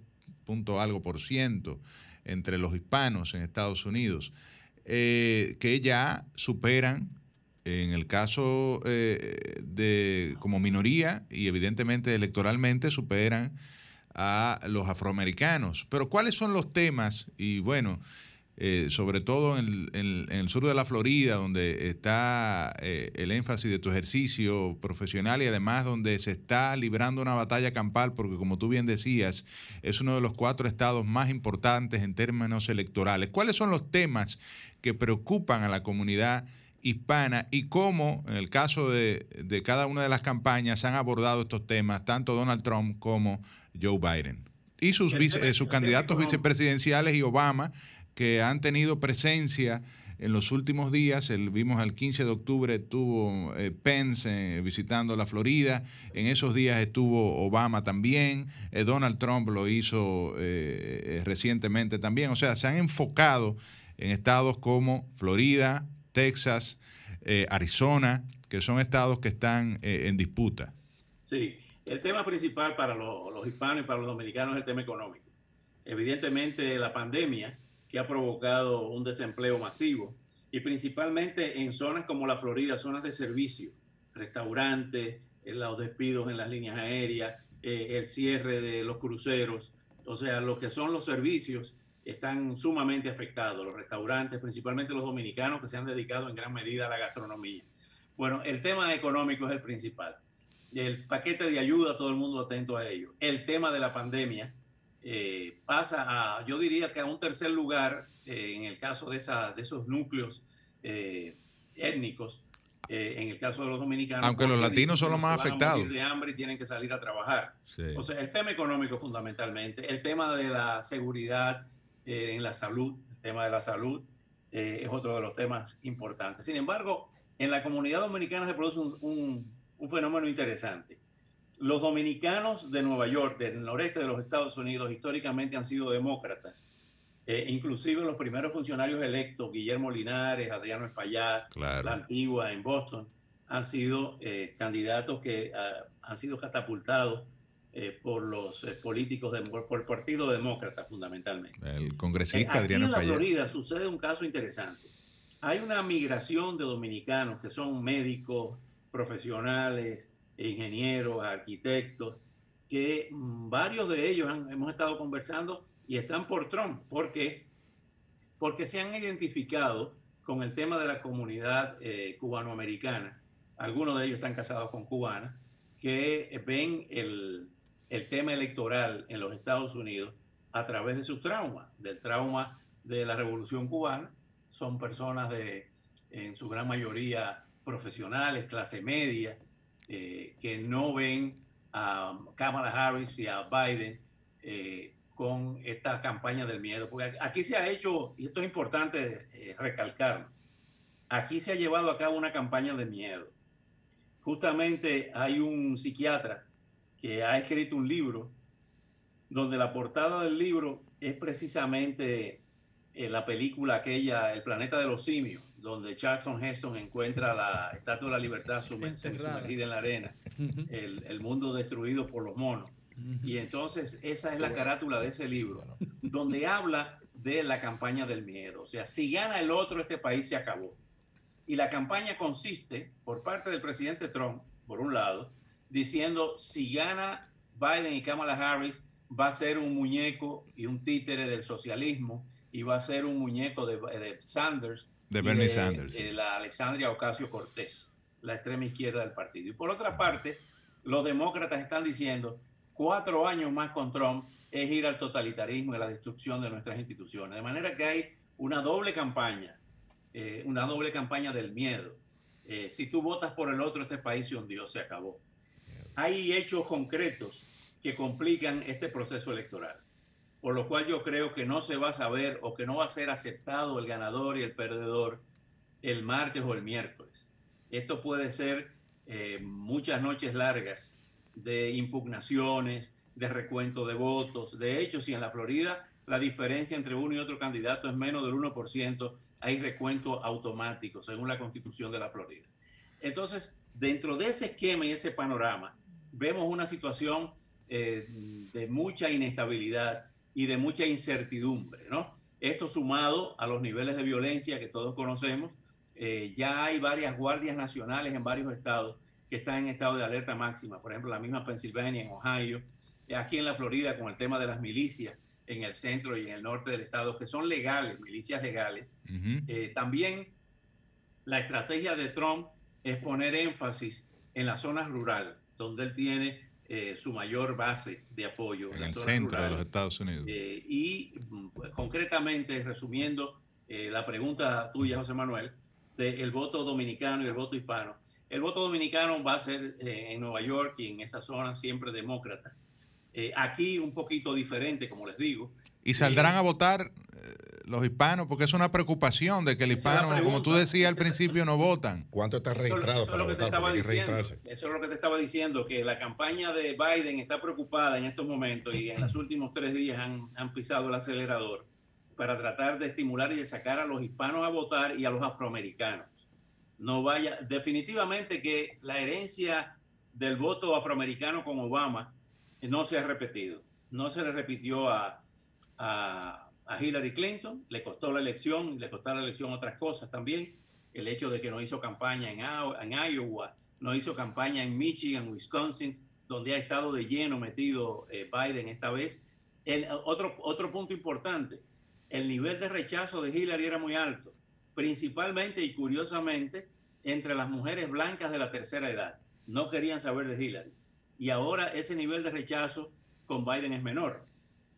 punto algo por ciento entre los hispanos en Estados Unidos, eh, que ya superan en el caso de como minoría y evidentemente electoralmente superan a los afroamericanos. Pero ¿cuáles son los temas? Y bueno, eh, sobre todo en el, en- en el sur de la Florida, donde está eh, el énfasis de tu ejercicio profesional y además donde se está librando una batalla campal, porque como tú bien decías, es uno de los cuatro estados más importantes en términos electorales. ¿Cuáles son los temas que preocupan a la comunidad hispana y cómo, en el caso de, de cada una de las campañas, han abordado estos temas tanto Donald Trump como Joe Biden? Y sus, vice- eh, sus candidatos vicepresidenciales y Obama, que han tenido presencia en los últimos días. Vimos el 15 de octubre estuvo eh, Pence eh, visitando la Florida. En esos días estuvo Obama también. Eh, Donald Trump lo hizo recientemente también. O sea, se han enfocado en estados como Florida, Texas, Arizona, que son estados que están en disputa. Sí, el tema principal para los hispanos y para los dominicanos es el tema económico. Evidentemente la pandemia que ha provocado un desempleo masivo y principalmente en zonas como la Florida, zonas de servicio, restaurantes, eh, los despidos en las líneas aéreas, eh, el cierre de los cruceros, o sea, lo que son los servicios están sumamente afectados, los restaurantes, principalmente los dominicanos que se han dedicado en gran medida a la gastronomía. Bueno, el tema económico es el principal el paquete de ayuda, todo el mundo atento a ello. El tema de la pandemia eh, pasa a, yo diría que a un tercer lugar eh, en el caso de, esa, de esos núcleos eh, étnicos. eh, en el caso de los dominicanos. Aunque los latinos son los más afectados. de hambre y tienen que salir a trabajar. Sí. O sea, el tema económico fundamentalmente, el tema de la seguridad eh, en la salud, el tema de la salud eh, es otro de los temas importantes. Sin embargo, en la comunidad dominicana se produce un, un- un fenómeno interesante. Los dominicanos de Nueva York, del noreste de los Estados Unidos, históricamente han sido demócratas. Eh, inclusive los primeros funcionarios electos, Guillermo Linares, Adriano Espaillat, Claro. la antigua en Boston, han sido eh, candidatos que ah, han sido catapultados eh, por los eh, políticos, de- por, el Partido Demócrata fundamentalmente. El Eh, congresista aquí Adriano en la Espaillat. Florida sucede un caso interesante. Hay una migración de dominicanos que son médicos, profesionales, ingenieros, arquitectos, que varios de ellos han- hemos estado conversando y están por Trump. ¿Por qué? Porque se han identificado con el tema de la comunidad eh, cubanoamericana. Algunos de ellos están casados con cubanas, que ven el, el tema electoral en los Estados Unidos a través de sus traumas, del trauma de la Revolución Cubana. Son personas de, en su gran mayoría, profesionales, clase media, eh, que no ven a Kamala Harris y a Biden eh, con esta campaña del miedo. Porque aquí se ha hecho, y esto es importante eh, recalcarlo, aquí se ha llevado a cabo una campaña de miedo. Justamente hay un psiquiatra que ha escrito un libro donde la portada del libro es precisamente eh, la película aquella, El planeta de los simios, donde Charlton Heston encuentra la Estatua de la Libertad sumergida en la arena, el, el mundo destruido por los monos. Y entonces esa es la carátula de ese libro, donde habla de la campaña del miedo. O sea, si gana el otro, este país se acabó. Y la campaña consiste, por parte del presidente Trump, por un lado, diciendo, si gana Biden y Kamala Harris, va a ser un muñeco y un títere del socialismo, y va a ser un muñeco de, de Sanders. De Bernie Sanders, eh, la Alexandria Ocasio Cortés, la extrema izquierda del partido. Y por otra parte, los demócratas están diciendo, cuatro años más con Trump es ir al totalitarismo y a la destrucción de nuestras instituciones. De manera que hay una doble campaña, eh, una doble campaña del miedo. Eh, si tú votas por el otro, este país se hundió, se acabó. Hay hechos concretos que complican este proceso electoral, por lo cual yo creo que no se va a saber o que no va a ser aceptado el ganador y el perdedor el martes o el miércoles. Esto puede ser eh, muchas noches largas de impugnaciones, de recuento de votos. De hecho, si en la Florida la diferencia entre uno y otro candidato es menos del 1%, hay recuento automático, según la constitución de la Florida. Entonces, dentro de ese esquema y ese panorama, vemos una situación eh, de mucha inestabilidad y de mucha incertidumbre, ¿no? Esto sumado a los niveles de violencia que todos conocemos, eh, ya hay varias guardias nacionales en varios estados que están en estado de alerta máxima, por ejemplo, la misma Pensilvania, en Ohio, aquí en la Florida con el tema de las milicias en el centro y en el norte del estado, que son legales, milicias legales. Ujú. Eh, también la estrategia de Trump es poner énfasis en la zona rural, donde él tiene eh, su mayor base de apoyo. En el centro de rurales. los Estados Unidos. Eh, y mm, pues, concretamente, resumiendo eh, la pregunta tuya, José Manuel, del voto dominicano y el voto hispano. El voto dominicano va a ser eh, en Nueva York y en esa zona siempre demócrata. Eh, aquí un poquito diferente, como les digo. ¿Y saldrán a votar eh, los hispanos? Porque es una preocupación de que el es hispano, como tú decías al principio, no votan. ¿Cuánto está Eso, registrado eso es para lo que te votar? que diciendo. registrarse. Eso es lo que te estaba diciendo, que la campaña de Biden está preocupada en estos momentos y en los últimos tres días han, han pisado el acelerador para tratar de estimular y de sacar a los hispanos a votar y a los afroamericanos. No vaya, definitivamente que la herencia del voto afroamericano con Obama no se ha repetido. No se le repitió a, a, Hillary Clinton, le costó la elección, le costó la elección otras cosas también. El hecho de que no hizo campaña en, Io- en Iowa, no hizo campaña en Michigan, Wisconsin, donde ha estado de lleno metido eh, Biden esta vez. Otro, otro punto importante, el nivel de rechazo de Hillary era muy alto, principalmente y curiosamente entre las mujeres blancas de la tercera edad. No querían saber de Hillary. Y ahora ese nivel de rechazo con Biden es menor.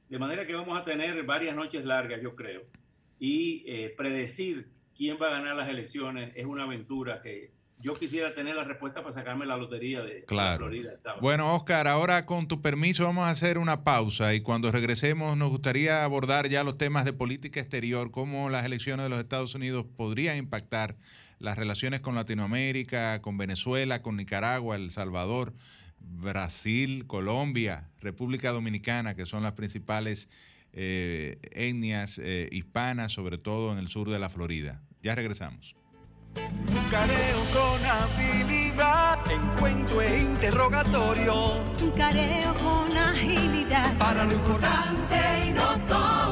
De manera que vamos a tener varias noches largas, yo creo. Y eh, predecir quién va a ganar las elecciones es una aventura que yo quisiera tener la respuesta para sacarme la lotería de, de Claro. Florida el. Bueno, Oscar, ahora con tu permiso vamos a hacer una pausa y cuando regresemos nos gustaría abordar ya los temas de política exterior, cómo las elecciones de los Estados Unidos podrían impactar las relaciones con Latinoamérica, con Venezuela, con Nicaragua, El Salvador, Brasil, Colombia, República Dominicana, que son las principales eh, etnias eh, hispanas, sobre todo en el sur de la Florida. Ya regresamos. Careo con habilidad, encuentro e interrogatorio. Un careo con agilidad. Para lo importante y notorio.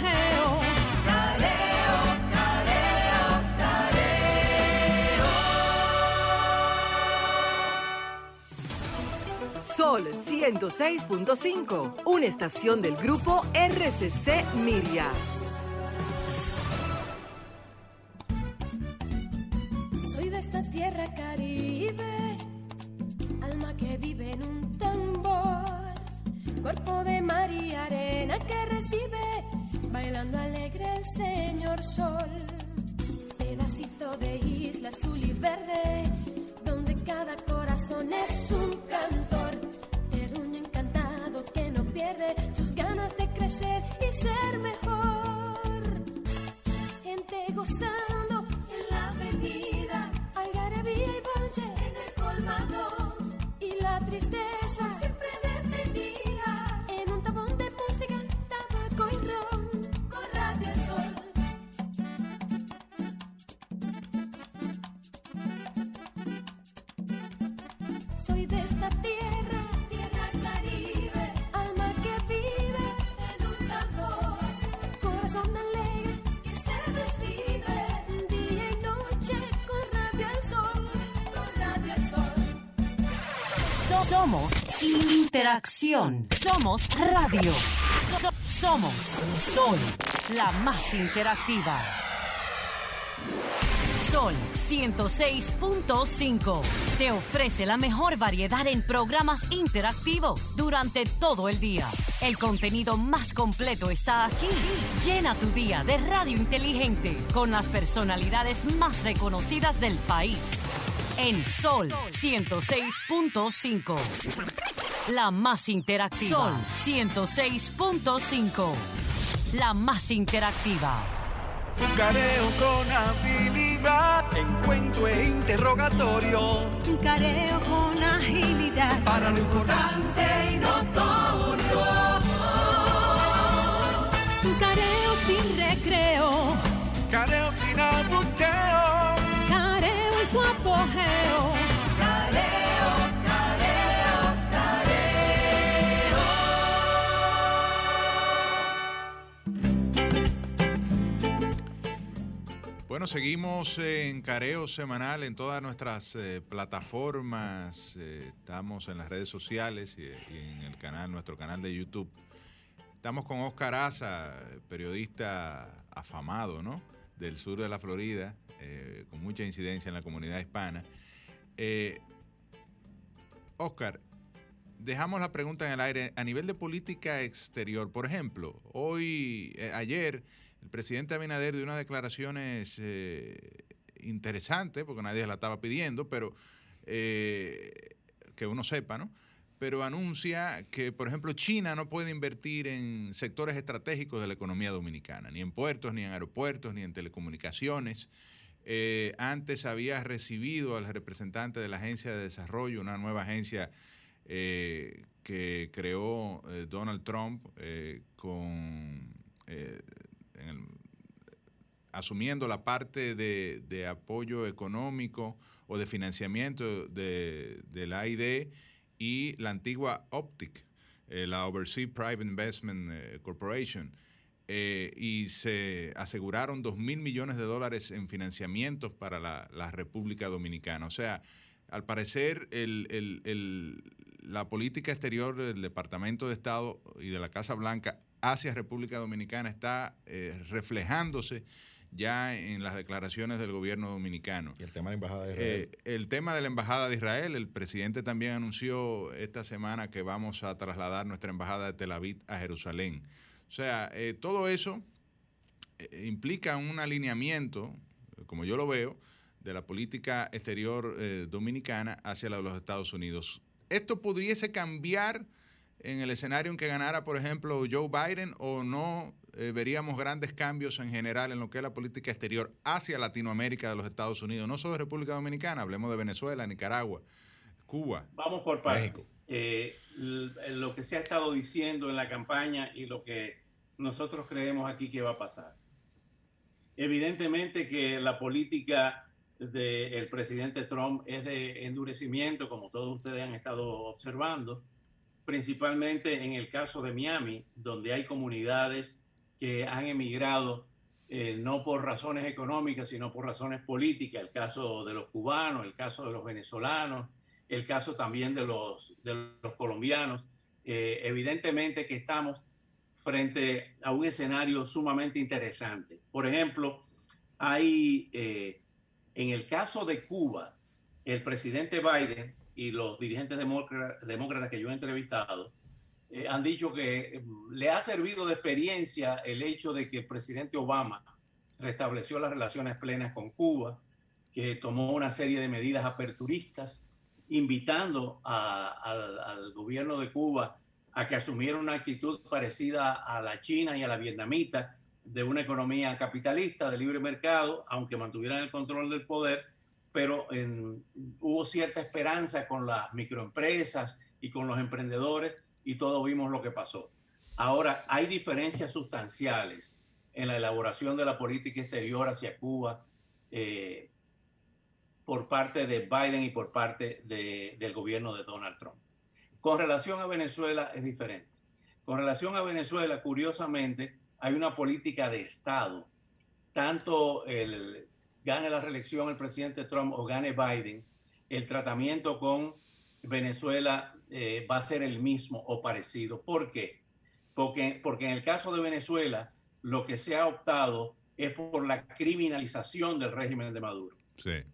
Apogeo. Careo, careo, Sol 106.5, una estación del grupo RCC Miria. Soy de esta tierra caribe, alma que vive en un tambor, cuerpo de mar y arena que recibe, bailando alegre el señor sol. Pedacito de isla azul y verde, donde cada corazón es un cantor, terruño encantado que no pierde sus ganas de crecer y ser mejor. Gente gozando en la avenida, algarabía y bonche en el colmado. Y la tristeza siempre detenida somos interacción. Somos radio. So- somos Sol, la más interactiva. Sol 106.5 te ofrece la mejor variedad en programas interactivos durante todo el día. El contenido más completo está aquí. Llena tu día de radio inteligente con las personalidades más reconocidas del país. En Sol 106.5. La más interactiva. Sol 106.5. La más interactiva. Careo con habilidad, encuentro e interrogatorio. Un careo con agilidad. Para lo importante y notorio. Bueno, seguimos en Careo Semanal en todas nuestras eh, plataformas. eh, estamos en las redes sociales y, y en el canal, nuestro canal de YouTube. Estamos con Oscar Aza, periodista afamado, ¿no? Del sur de la Florida, eh, con mucha incidencia en la comunidad hispana. Eh, Oscar, dejamos la pregunta en el aire. A nivel de política exterior, por ejemplo, hoy, eh, ayer, el presidente Abinader dio unas declaraciones eh, interesantes, porque nadie la estaba pidiendo, pero eh, que uno sepa, ¿no? Pero anuncia que, por ejemplo, China no puede invertir en sectores estratégicos de la economía dominicana, ni en puertos, ni en aeropuertos, ni en telecomunicaciones. Eh, antes había recibido al representante de la Agencia de Desarrollo, una nueva agencia eh, que creó eh, Donald Trump eh, con en el- asumiendo la parte de, apoyo económico o de financiamiento de, de la AID y la antigua Optic, la Overseas Private Investment Corporation, eh, y se aseguraron 2 mil millones de dólares en financiamientos para la, la República Dominicana. O sea, al parecer el- el- el- la política exterior del Departamento de Estado y de la Casa Blanca hacia República Dominicana está eh, reflejándose ya en las declaraciones del gobierno dominicano. Y el tema de la Embajada de Israel. Eh, el tema de la Embajada de Israel, el presidente también anunció esta semana que vamos a trasladar nuestra Embajada de Tel Aviv a Jerusalén. O sea, eh, todo eso eh, implica un alineamiento, como yo lo veo, de la política exterior eh, dominicana hacia la de los Estados Unidos. ¿Esto pudiese cambiar en el escenario en que ganara, por ejemplo, Joe Biden o no eh, veríamos grandes cambios en general en lo que es la política exterior hacia Latinoamérica de los Estados Unidos? No solo República Dominicana, hablemos de Venezuela, Nicaragua, Cuba. Vamos por partes. Eh, lo que se ha estado diciendo en la campaña y lo que nosotros creemos aquí que va a pasar. Evidentemente que la política del presidente Trump es de endurecimiento, como todos ustedes han estado observando, principalmente en el caso de Miami, donde hay comunidades que han emigrado eh, no por razones económicas, sino por razones políticas, el caso de los cubanos, el caso de los venezolanos, el caso también de los, de los colombianos. Eh, evidentemente que estamos frente a un escenario sumamente interesante. Por ejemplo, hay eh, en el caso de Cuba, el presidente Biden y los dirigentes demócratas que yo he entrevistado eh, han dicho que mm, le ha servido de experiencia el hecho de que el presidente Obama restableció las relaciones plenas con Cuba, que tomó una serie de medidas aperturistas, invitando al gobierno de Cuba a que asumiera una actitud parecida a la china y a la vietnamita, de una economía capitalista de libre mercado, aunque mantuvieran el control del poder, pero hubo cierta esperanza con las microempresas y con los emprendedores y todos vimos lo que pasó. Ahora, hay diferencias sustanciales en la elaboración de la política exterior hacia Cuba eh, por parte de Biden y por parte de, del gobierno de Donald Trump. Con relación a Venezuela es diferente. Con relación a Venezuela, curiosamente, hay una política de Estado. Tanto el, gane la reelección el presidente Trump o gane Biden, el tratamiento con Venezuela eh, va a ser el mismo o parecido. ¿Por qué? Porque, porque en el caso de Venezuela, lo que se ha optado es por la criminalización del régimen de Maduro.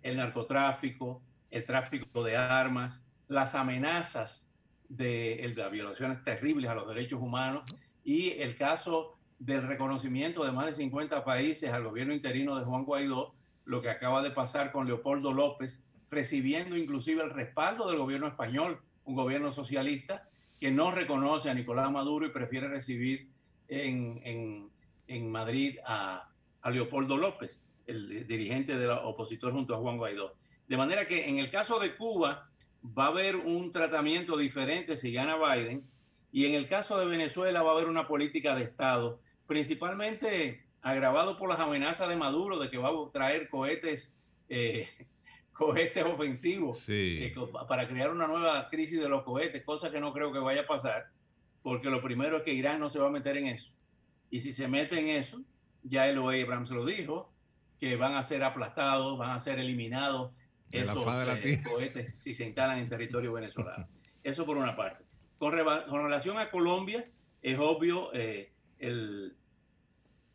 El narcotráfico, el tráfico de armas, las amenazas de, de las violaciones terribles a los derechos humanos y el caso del reconocimiento de más de 50 países al gobierno interino de Juan Guaidó, lo que acaba de pasar con Leopoldo López, recibiendo inclusive el respaldo del gobierno español, un gobierno socialista que no reconoce a Nicolás Maduro y prefiere recibir en, en, Madrid a, a, Leopoldo López, el dirigente del opositor junto a Juan Guaidó. De manera que en el caso de Cuba va a haber un tratamiento diferente si gana Biden y en el caso de Venezuela va a haber una política de Estado principalmente agravado por las amenazas de Maduro de que va a traer cohetes, eh, cohetes ofensivos eh, para crear una nueva crisis de los cohetes, cosa que no creo que vaya a pasar, porque lo primero es que Irán no se va a meter en eso. Y si se mete en eso, ya el Abrams lo dijo, que van a ser aplastados, van a ser eliminados esos eh, cohetes si se instalan en territorio venezolano. Eso por una parte. Con, con relación a Colombia, es obvio, el,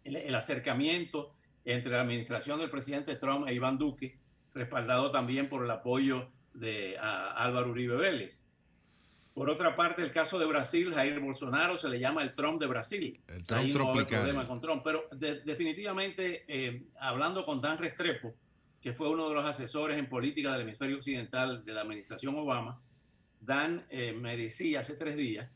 el, acercamiento entre la administración del presidente Trump e Iván Duque, respaldado también por el apoyo de Álvaro Uribe Vélez. Por otra parte, el caso de Brasil, Jair Bolsonaro se le llama el Trump de Brasil. El Trump Ahí no hay problema con Trump. Pero definitivamente, eh, hablando con Dan Restrepo, que fue uno de los asesores en política del hemisferio occidental de la administración Obama, Dan eh, me decía hace tres días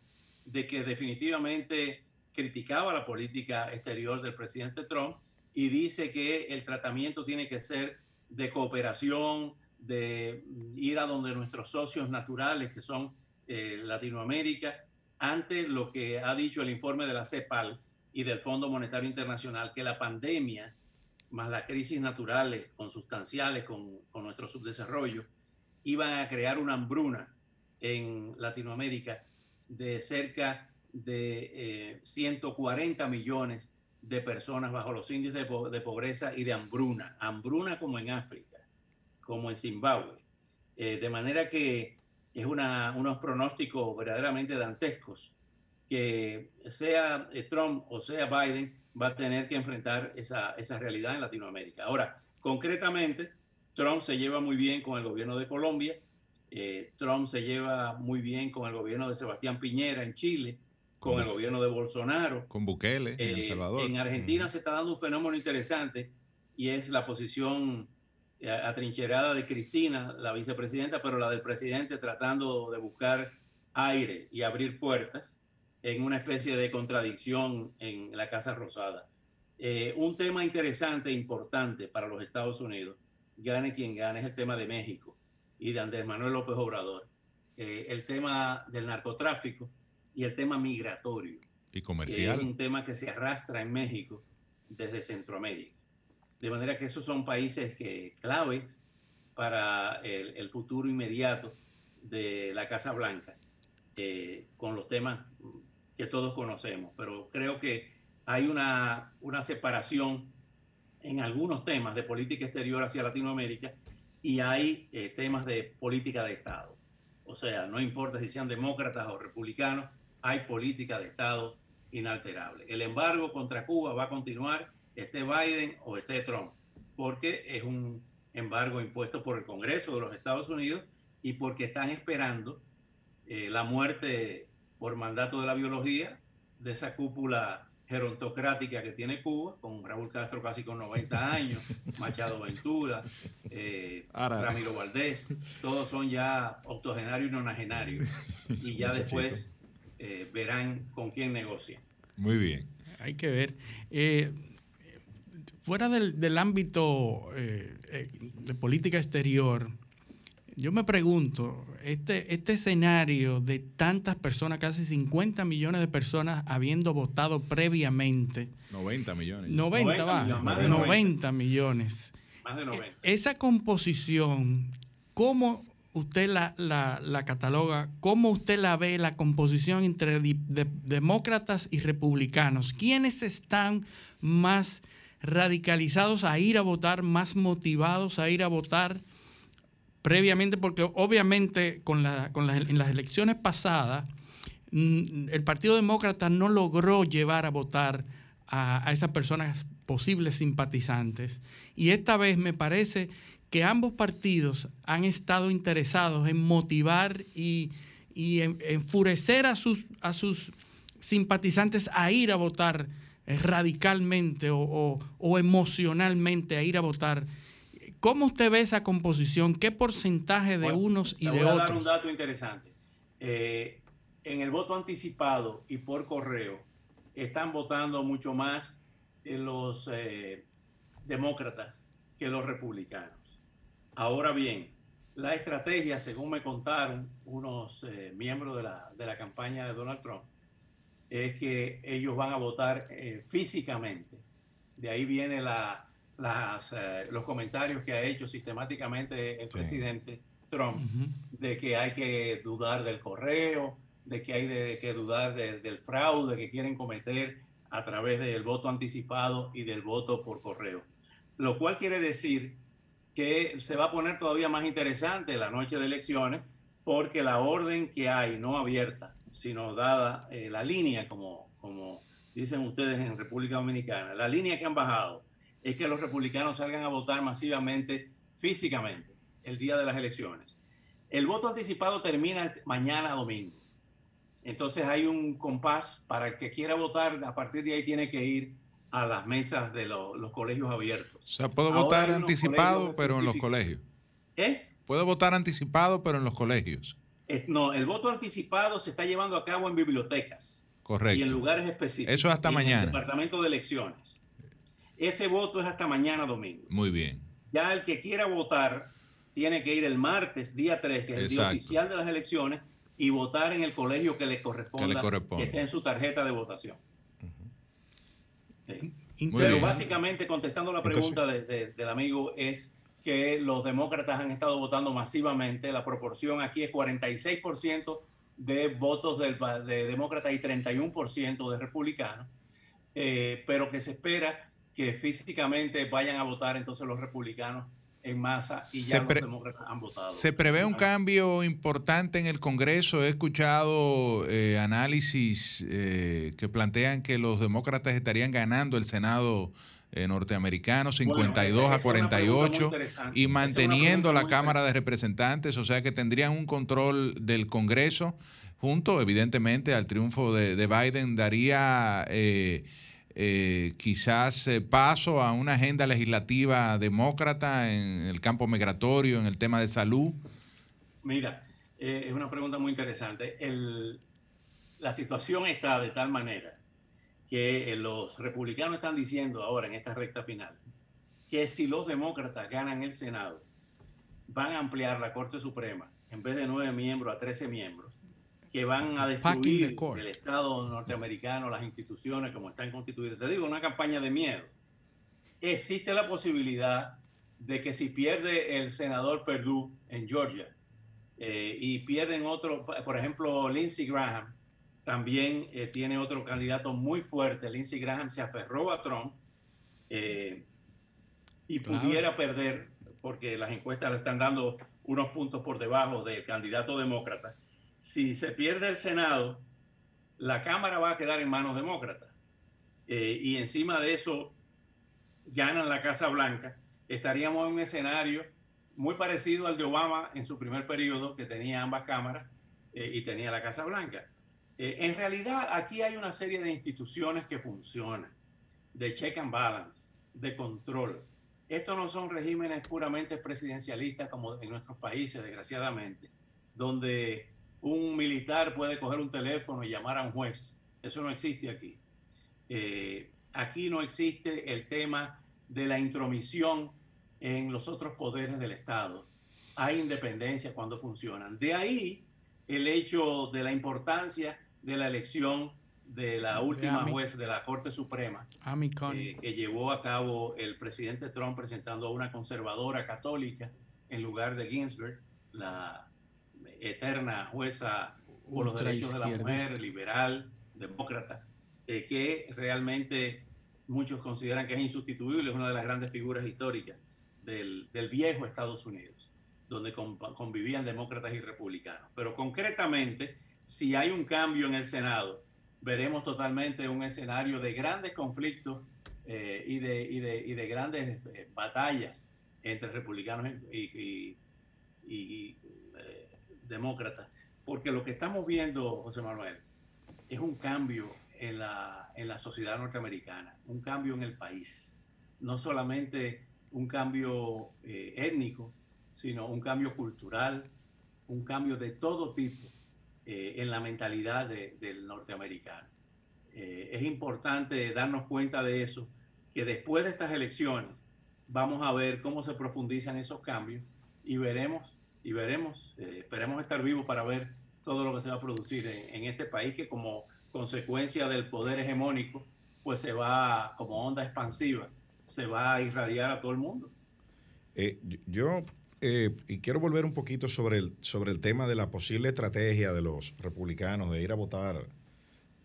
de que definitivamente criticaba la política exterior del presidente Trump y dice que el tratamiento tiene que ser de cooperación, de ir a donde nuestros socios naturales, que son eh, Latinoamérica, ante lo que ha dicho el informe de la CEPAL y del Fondo Monetario Internacional, que la pandemia más las crisis naturales consustanciales con, con nuestro subdesarrollo iban a crear una hambruna en Latinoamérica de cerca de 140 eh, millones de personas bajo los índices de, pobreza y de hambruna, hambruna como en África, como en Zimbabue. Eh, de manera que es una, unos pronósticos verdaderamente dantescos que sea eh, Trump o sea Biden, va a tener que enfrentar esa, esa realidad en Latinoamérica. Ahora, concretamente, Trump se lleva muy bien con el gobierno de Colombia, eh, Trump se lleva muy bien con el gobierno de Sebastián Piñera en Chile, con el gobierno de Bolsonaro. Con Bukele en El Eh, Salvador. En Argentina se está dando un fenómeno interesante y es la posición eh, atrincherada de Cristina, la vicepresidenta, pero la del presidente tratando de buscar aire y abrir puertas en una especie de contradicción en la Casa Rosada. Eh, un tema interesante e importante para los Estados Unidos, gane quien gane, es el tema de México y de Andrés Manuel López Obrador. Eh, el tema del narcotráfico y el tema migratorio Y que es comercial. un tema que se arrastra en México desde Centroamérica. De manera que esos son países que claves para el, el futuro inmediato de la Casa Blanca, eh, con los temas que todos conocemos. Pero creo que hay una, una separación en algunos temas de política exterior hacia Latinoamérica y hay eh, temas de política de Estado. O sea, no importa si sean demócratas o republicanos, hay política de Estado inalterable. El embargo contra Cuba va a continuar, esté Biden o esté Trump, porque es un embargo impuesto por el Congreso de los Estados Unidos y porque están esperando eh, la muerte por mandato de la biología de esa cúpula gerontocrática que tiene Cuba, con Raúl Castro casi con 90 años, Machado Ventura, eh, Ramiro Valdés, todos son ya octogenarios y nonagenarios. Y ya después eh, verán con quién negocian. Muy bien. Hay que ver. Eh, fuera del, del ámbito de política exterior, yo me pregunto, este, este escenario de tantas personas, casi 50 millones de personas habiendo votado previamente, 90 millones. 90, 90 va, millones, más de 90 millones. Más de 90. Esa composición, ¿cómo usted la, la- la cataloga? ¿Cómo usted la ve, la composición entre di- de- demócratas y republicanos? ¿Quiénes están más radicalizados a ir a votar, más motivados a ir a votar previamente? Porque obviamente con la, con en las elecciones pasadas, mm, el Partido Demócrata no logró llevar a votar a, esas personas posibles simpatizantes. Y esta vez me parece que ambos partidos han estado interesados en motivar y, y en- enfurecer a sus, a sus simpatizantes a ir a votar eh, radicalmente o, o- o emocionalmente a ir a votar. ¿Cómo usted ve esa composición? ¿Qué porcentaje de Bueno, unos y de voy a dar un otros? dato interesante. Eh, en el voto anticipado y por correo están votando mucho más eh, los eh, demócratas que los republicanos. Ahora bien, la estrategia, según me contaron unos eh, miembros de la, de la campaña de Donald Trump, es que ellos van a votar eh, físicamente. De ahí viene la, las, eh, los comentarios que ha hecho sistemáticamente el Sí. presidente Trump Ujú. de que hay que dudar del correo, de que hay de- que dudar de- del fraude que quieren cometer a través del voto anticipado y del voto por correo. Lo cual quiere decir que se va a poner todavía más interesante la noche de elecciones porque la orden que hay, no abierta, sino dada eh, la línea, como, como dicen ustedes en República Dominicana, la línea que han bajado es que los republicanos salgan a votar masivamente, físicamente, el día de las elecciones. El voto anticipado termina mañana domingo. Entonces hay un compás para el que quiera votar, a partir de ahí tiene que ir a las mesas de lo- los colegios O abiertos. sea, puedo Ahora votar anticipado, pero en los colegios. ¿Eh? Puedo votar anticipado, pero en los colegios. Eh, No, el voto anticipado se está llevando a cabo en bibliotecas y en Correcto. lugares específicos. Eso hasta y en mañana. El departamento de elecciones. Ese voto es hasta mañana domingo. Muy bien. Ya el que quiera votar tiene que ir el martes, día 3, que es el día oficial de las elecciones, y votar en el colegio que le corresponda, Que le corresponda. esté en su tarjeta de votación. Sí. Muy Pero básicamente, contestando la pregunta de- de- del amigo, es que los demócratas han estado votando masivamente. La proporción aquí es 46% de votos del, de demócratas y 31% de republicanos, eh, pero que se espera que físicamente vayan a votar entonces los republicanos en masa y ya los demócratas han votado. Se prevé un cambio importante en el Congreso. He escuchado eh, análisis eh, que plantean que los demócratas estarían ganando el Senado eh, norteamericano 52 esa- a esa muy 48 interesante. y manteniendo la Cámara de Representantes, o sea que tendrían un control del Congreso junto, evidentemente, al triunfo de, de Biden, daría eh, eh, quizás eh, paso a una agenda legislativa demócrata en el campo migratorio, en el tema de salud. Mira, eh, es una pregunta muy interesante. El- la situación está de tal manera que eh, los republicanos están diciendo ahora en esta recta final que si los demócratas ganan el Senado, van a ampliar la Corte Suprema en vez de nueve miembros a 13 miembros, que van a destruir el Estado norteamericano, las instituciones como están constituidas. Te digo, una campaña de miedo. Existe la posibilidad de que si pierde el senador Perdue en Georgia eh, y pierden otro, por ejemplo, Lindsey Graham, también eh, tiene otro candidato muy fuerte. Lindsey Graham se aferró a Trump eh, y Claro. pudiera perder, porque las encuestas le están dando unos puntos por debajo del candidato demócrata. Si se pierde el Senado, la Cámara va a quedar en manos demócratas. Eh, y encima de eso, ganan la Casa Blanca, estaríamos en un escenario muy parecido al de Obama en su primer periodo, que tenía ambas cámaras eh, y tenía la Casa Blanca. Eh, en realidad, aquí hay una serie de instituciones que funcionan, de check and balance, de control. Estos no son regímenes puramente presidencialistas como en nuestros países, desgraciadamente, donde un militar puede coger un teléfono y llamar a un juez. Eso no existe aquí. Eh, aquí no existe el tema de la intromisión en los otros poderes del Estado. Hay independencia cuando funcionan. De ahí el hecho de la importancia de la elección de la última Ami. juez de la Corte Suprema, eh, que llevó a cabo el presidente Trump presentando a una conservadora católica en lugar de Ginsburg, la eterna jueza por los derechos de la mujer, liberal, demócrata, eh, que realmente muchos consideran que es insustituible, es una de las grandes figuras históricas del, del viejo Estados Unidos, donde con- convivían demócratas y republicanos. Pero concretamente, si hay un cambio en el Senado, veremos totalmente un escenario de grandes conflictos eh, y, de, y, de, y de grandes eh, batallas entre republicanos y, y- demócratas. Porque lo que estamos viendo, José Manuel, es un cambio en la, en la sociedad norteamericana, un cambio en el país. No solamente un cambio eh, étnico, sino un cambio cultural, un cambio de todo tipo eh, en la mentalidad de- del norteamericano. Eh, es importante darnos cuenta de eso, que después de estas elecciones vamos a ver cómo se profundizan esos cambios y veremos, y veremos, eh, esperemos estar vivos para ver todo lo que se va a producir en, este país que como consecuencia del poder hegemónico, pues se va como onda expansiva, se va a irradiar a todo el mundo. Eh, yo eh, y quiero volver un poquito sobre el, sobre el tema de la posible estrategia de los republicanos de ir a votar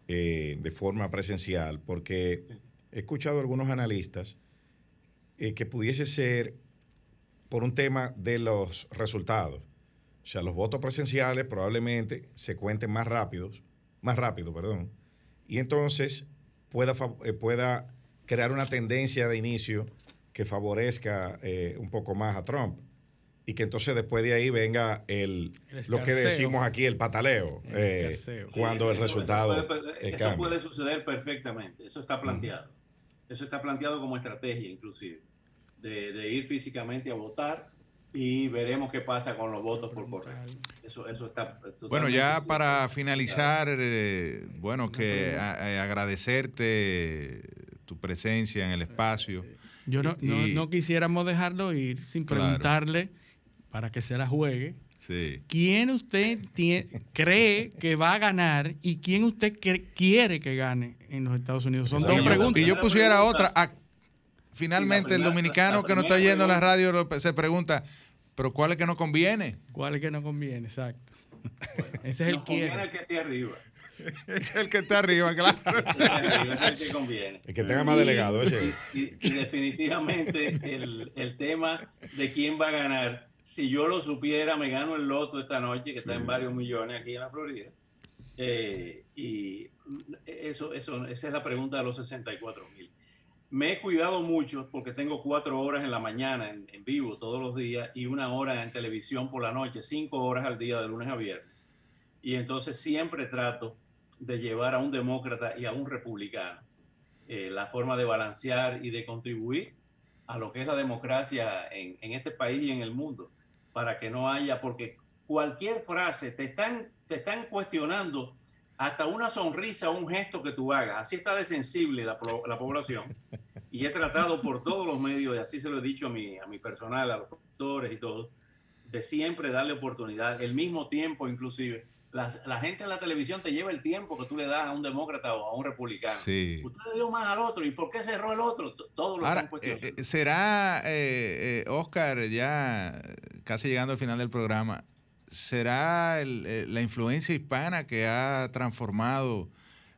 de forma presencial, porque he escuchado a algunos analistas que pudiese ser por un tema de los resultados. O sea, los votos presenciales probablemente se cuenten más rápidos, más rápido, perdón, y entonces pueda, eh, pueda crear una tendencia de inicio que favorezca eh, un poco más a Trump y que entonces después de ahí venga el, El lo que decimos aquí, el pataleo, El eh, cuando el Eso- eso resultado puede- Eso puede suceder perfectamente, eso está planteado. Eso está planteado como estrategia inclusive, de, de ir físicamente a votar y veremos qué pasa con los votos por correo. Eso, eso está Bueno, ya para finalizar, eh, bueno, que a- a- agradecerte tu presencia en el espacio. Yo no, no, Y- no quisiéramos dejarlo ir sin Claro. preguntarle, para que se la juegue, Sí. ¿quién usted tie- cree que va a ganar y quién usted quiere que gane en los Estados Unidos? Son dos yo- preguntas. Y yo pusiera otra. ah, finalmente, el dominicano que no está yendo a la radio lo- se pregunta, ¿pero cuál es que no conviene? ¿Cuál es que no conviene? Exacto. Ese es el quiere. el que esté arriba. Es el que está arriba, claro. Es el que conviene. El que tenga más delegado. Y, y- y definitivamente el, el tema de quién va a ganar, si yo lo supiera, me gano el loto esta noche, que está en varios millones aquí en la Florida. Eh, y eso, eso, esa es la pregunta de los 64 mil. Me he cuidado mucho porque tengo cuatro horas en la mañana en, vivo todos los días y una hora en televisión por la noche, cinco horas al día de lunes a viernes. Y entonces siempre trato de llevar a un demócrata y a un republicano eh, la forma de balancear y de contribuir a lo que es la democracia en, en este país y en el mundo, para que no haya, porque cualquier frase te están, te están cuestionando hasta una sonrisa o un gesto que tú hagas. Así está de sensible la, la población. Y he tratado por todos los medios, y así se lo he dicho a mi, a mi personal, a los doctores y todo, de siempre darle oportunidad, el mismo tiempo inclusive. Las- la gente en la televisión te lleva el tiempo que tú le das a un demócrata o a un republicano. Sí. Usted le dio más al otro. ¿Y por qué cerró el otro? Todo lo Ahora, eh, eh, ¿será, eh, eh, Oscar, ya casi llegando al final del programa, será el- eh, la influencia hispana que ha transformado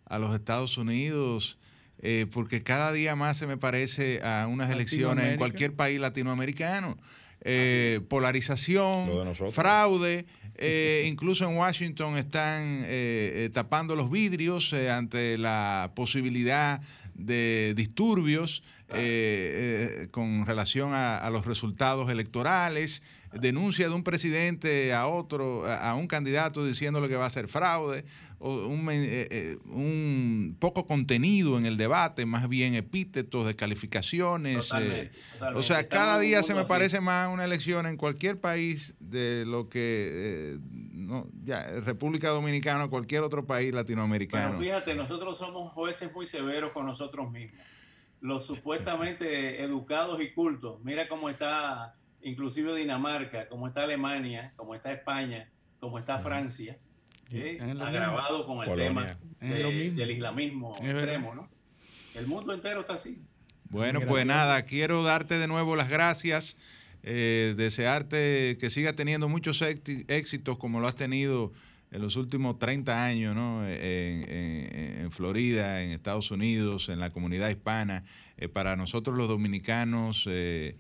a los Estados Unidos? Eh, porque cada día más se me parece a unas elecciones en cualquier país latinoamericano. Eh, polarización, fraude, eh, incluso en Washington están eh, eh, tapando los vidrios eh, ante la posibilidad de disturbios eh, eh, con relación a, a los resultados electorales, denuncia de un presidente a otro, a, un candidato diciéndole que va a ser fraude, o un, eh, eh, un poco contenido en el debate, más bien epítetos de calificaciones. Totalmente, eh, totalmente. o sea, Estamos cada día se me así. parece más una elección en cualquier país de lo que eh, no, ya, República Dominicana o cualquier otro país Pero latinoamericano. fíjate, nosotros somos jueces muy severos con nosotros mismos. Los supuestamente educados y cultos. Mira cómo está inclusive Dinamarca, cómo está Alemania, cómo está España, cómo está Francia. ¿eh? Agravado con el Polonia. tema de- del islamismo Es extremo, ¿no? El mundo entero está así. Bueno, pues nada, quiero darte de nuevo las gracias, eh, desearte que sigas teniendo muchos éxitos como lo has tenido en los últimos 30 años, ¿no? En, en- en Florida, en Estados Unidos, en la comunidad hispana. Eh, para nosotros los dominicanos, eh,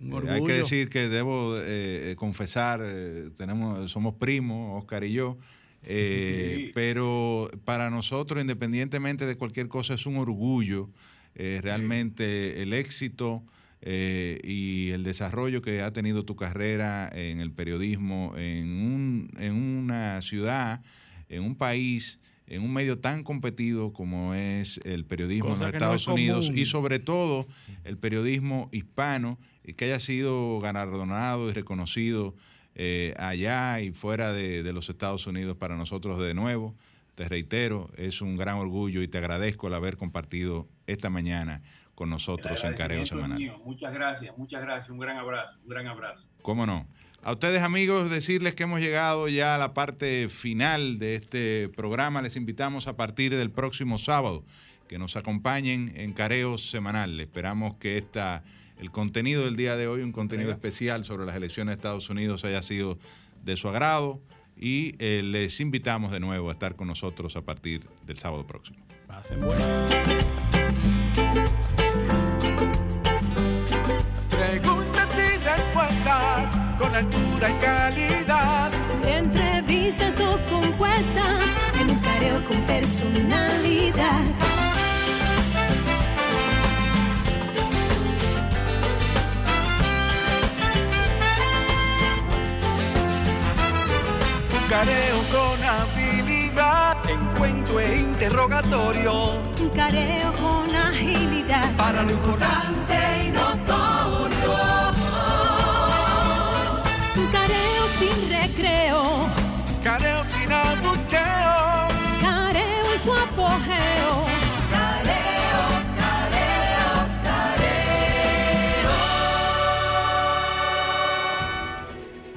eh, hay que decir que debo eh, eh, confesar, eh, tenemos, somos primos, Oscar y yo. Sí. pero para nosotros, independientemente de cualquier cosa, es un orgullo realmente el éxito y el desarrollo que ha tenido tu carrera en el periodismo en, un- en una ciudad, en un país, en un medio tan competido como es el periodismo Cosa en los que no es Estados Unidos y sobre todo el periodismo hispano y que haya sido galardonado y reconocido eh, allá y fuera de, de los Estados Unidos para nosotros de nuevo. Te reitero, es un gran orgullo y te agradezco el haber compartido esta mañana con nosotros en Careo Semanal. mío. Muchas gracias, muchas gracias. Un gran abrazo, un gran abrazo. ¿Cómo no? A ustedes amigos, decirles que hemos llegado ya a la parte final de este programa. Les invitamos a partir del próximo sábado que nos acompañen en Careo Semanal. Esperamos que esta, el contenido del día de hoy, un contenido especial sobre las elecciones de Estados Unidos, haya sido de su agrado y eh, les invitamos de nuevo a estar con nosotros a partir del sábado próximo. Pasen bueno. Preguntas y respuestas con altura y calidad. Entrevistas o compuestas en un careo con personalidad. Careo con habilidad. Encuentro e interrogatorio. Careo con agilidad. Para lo importante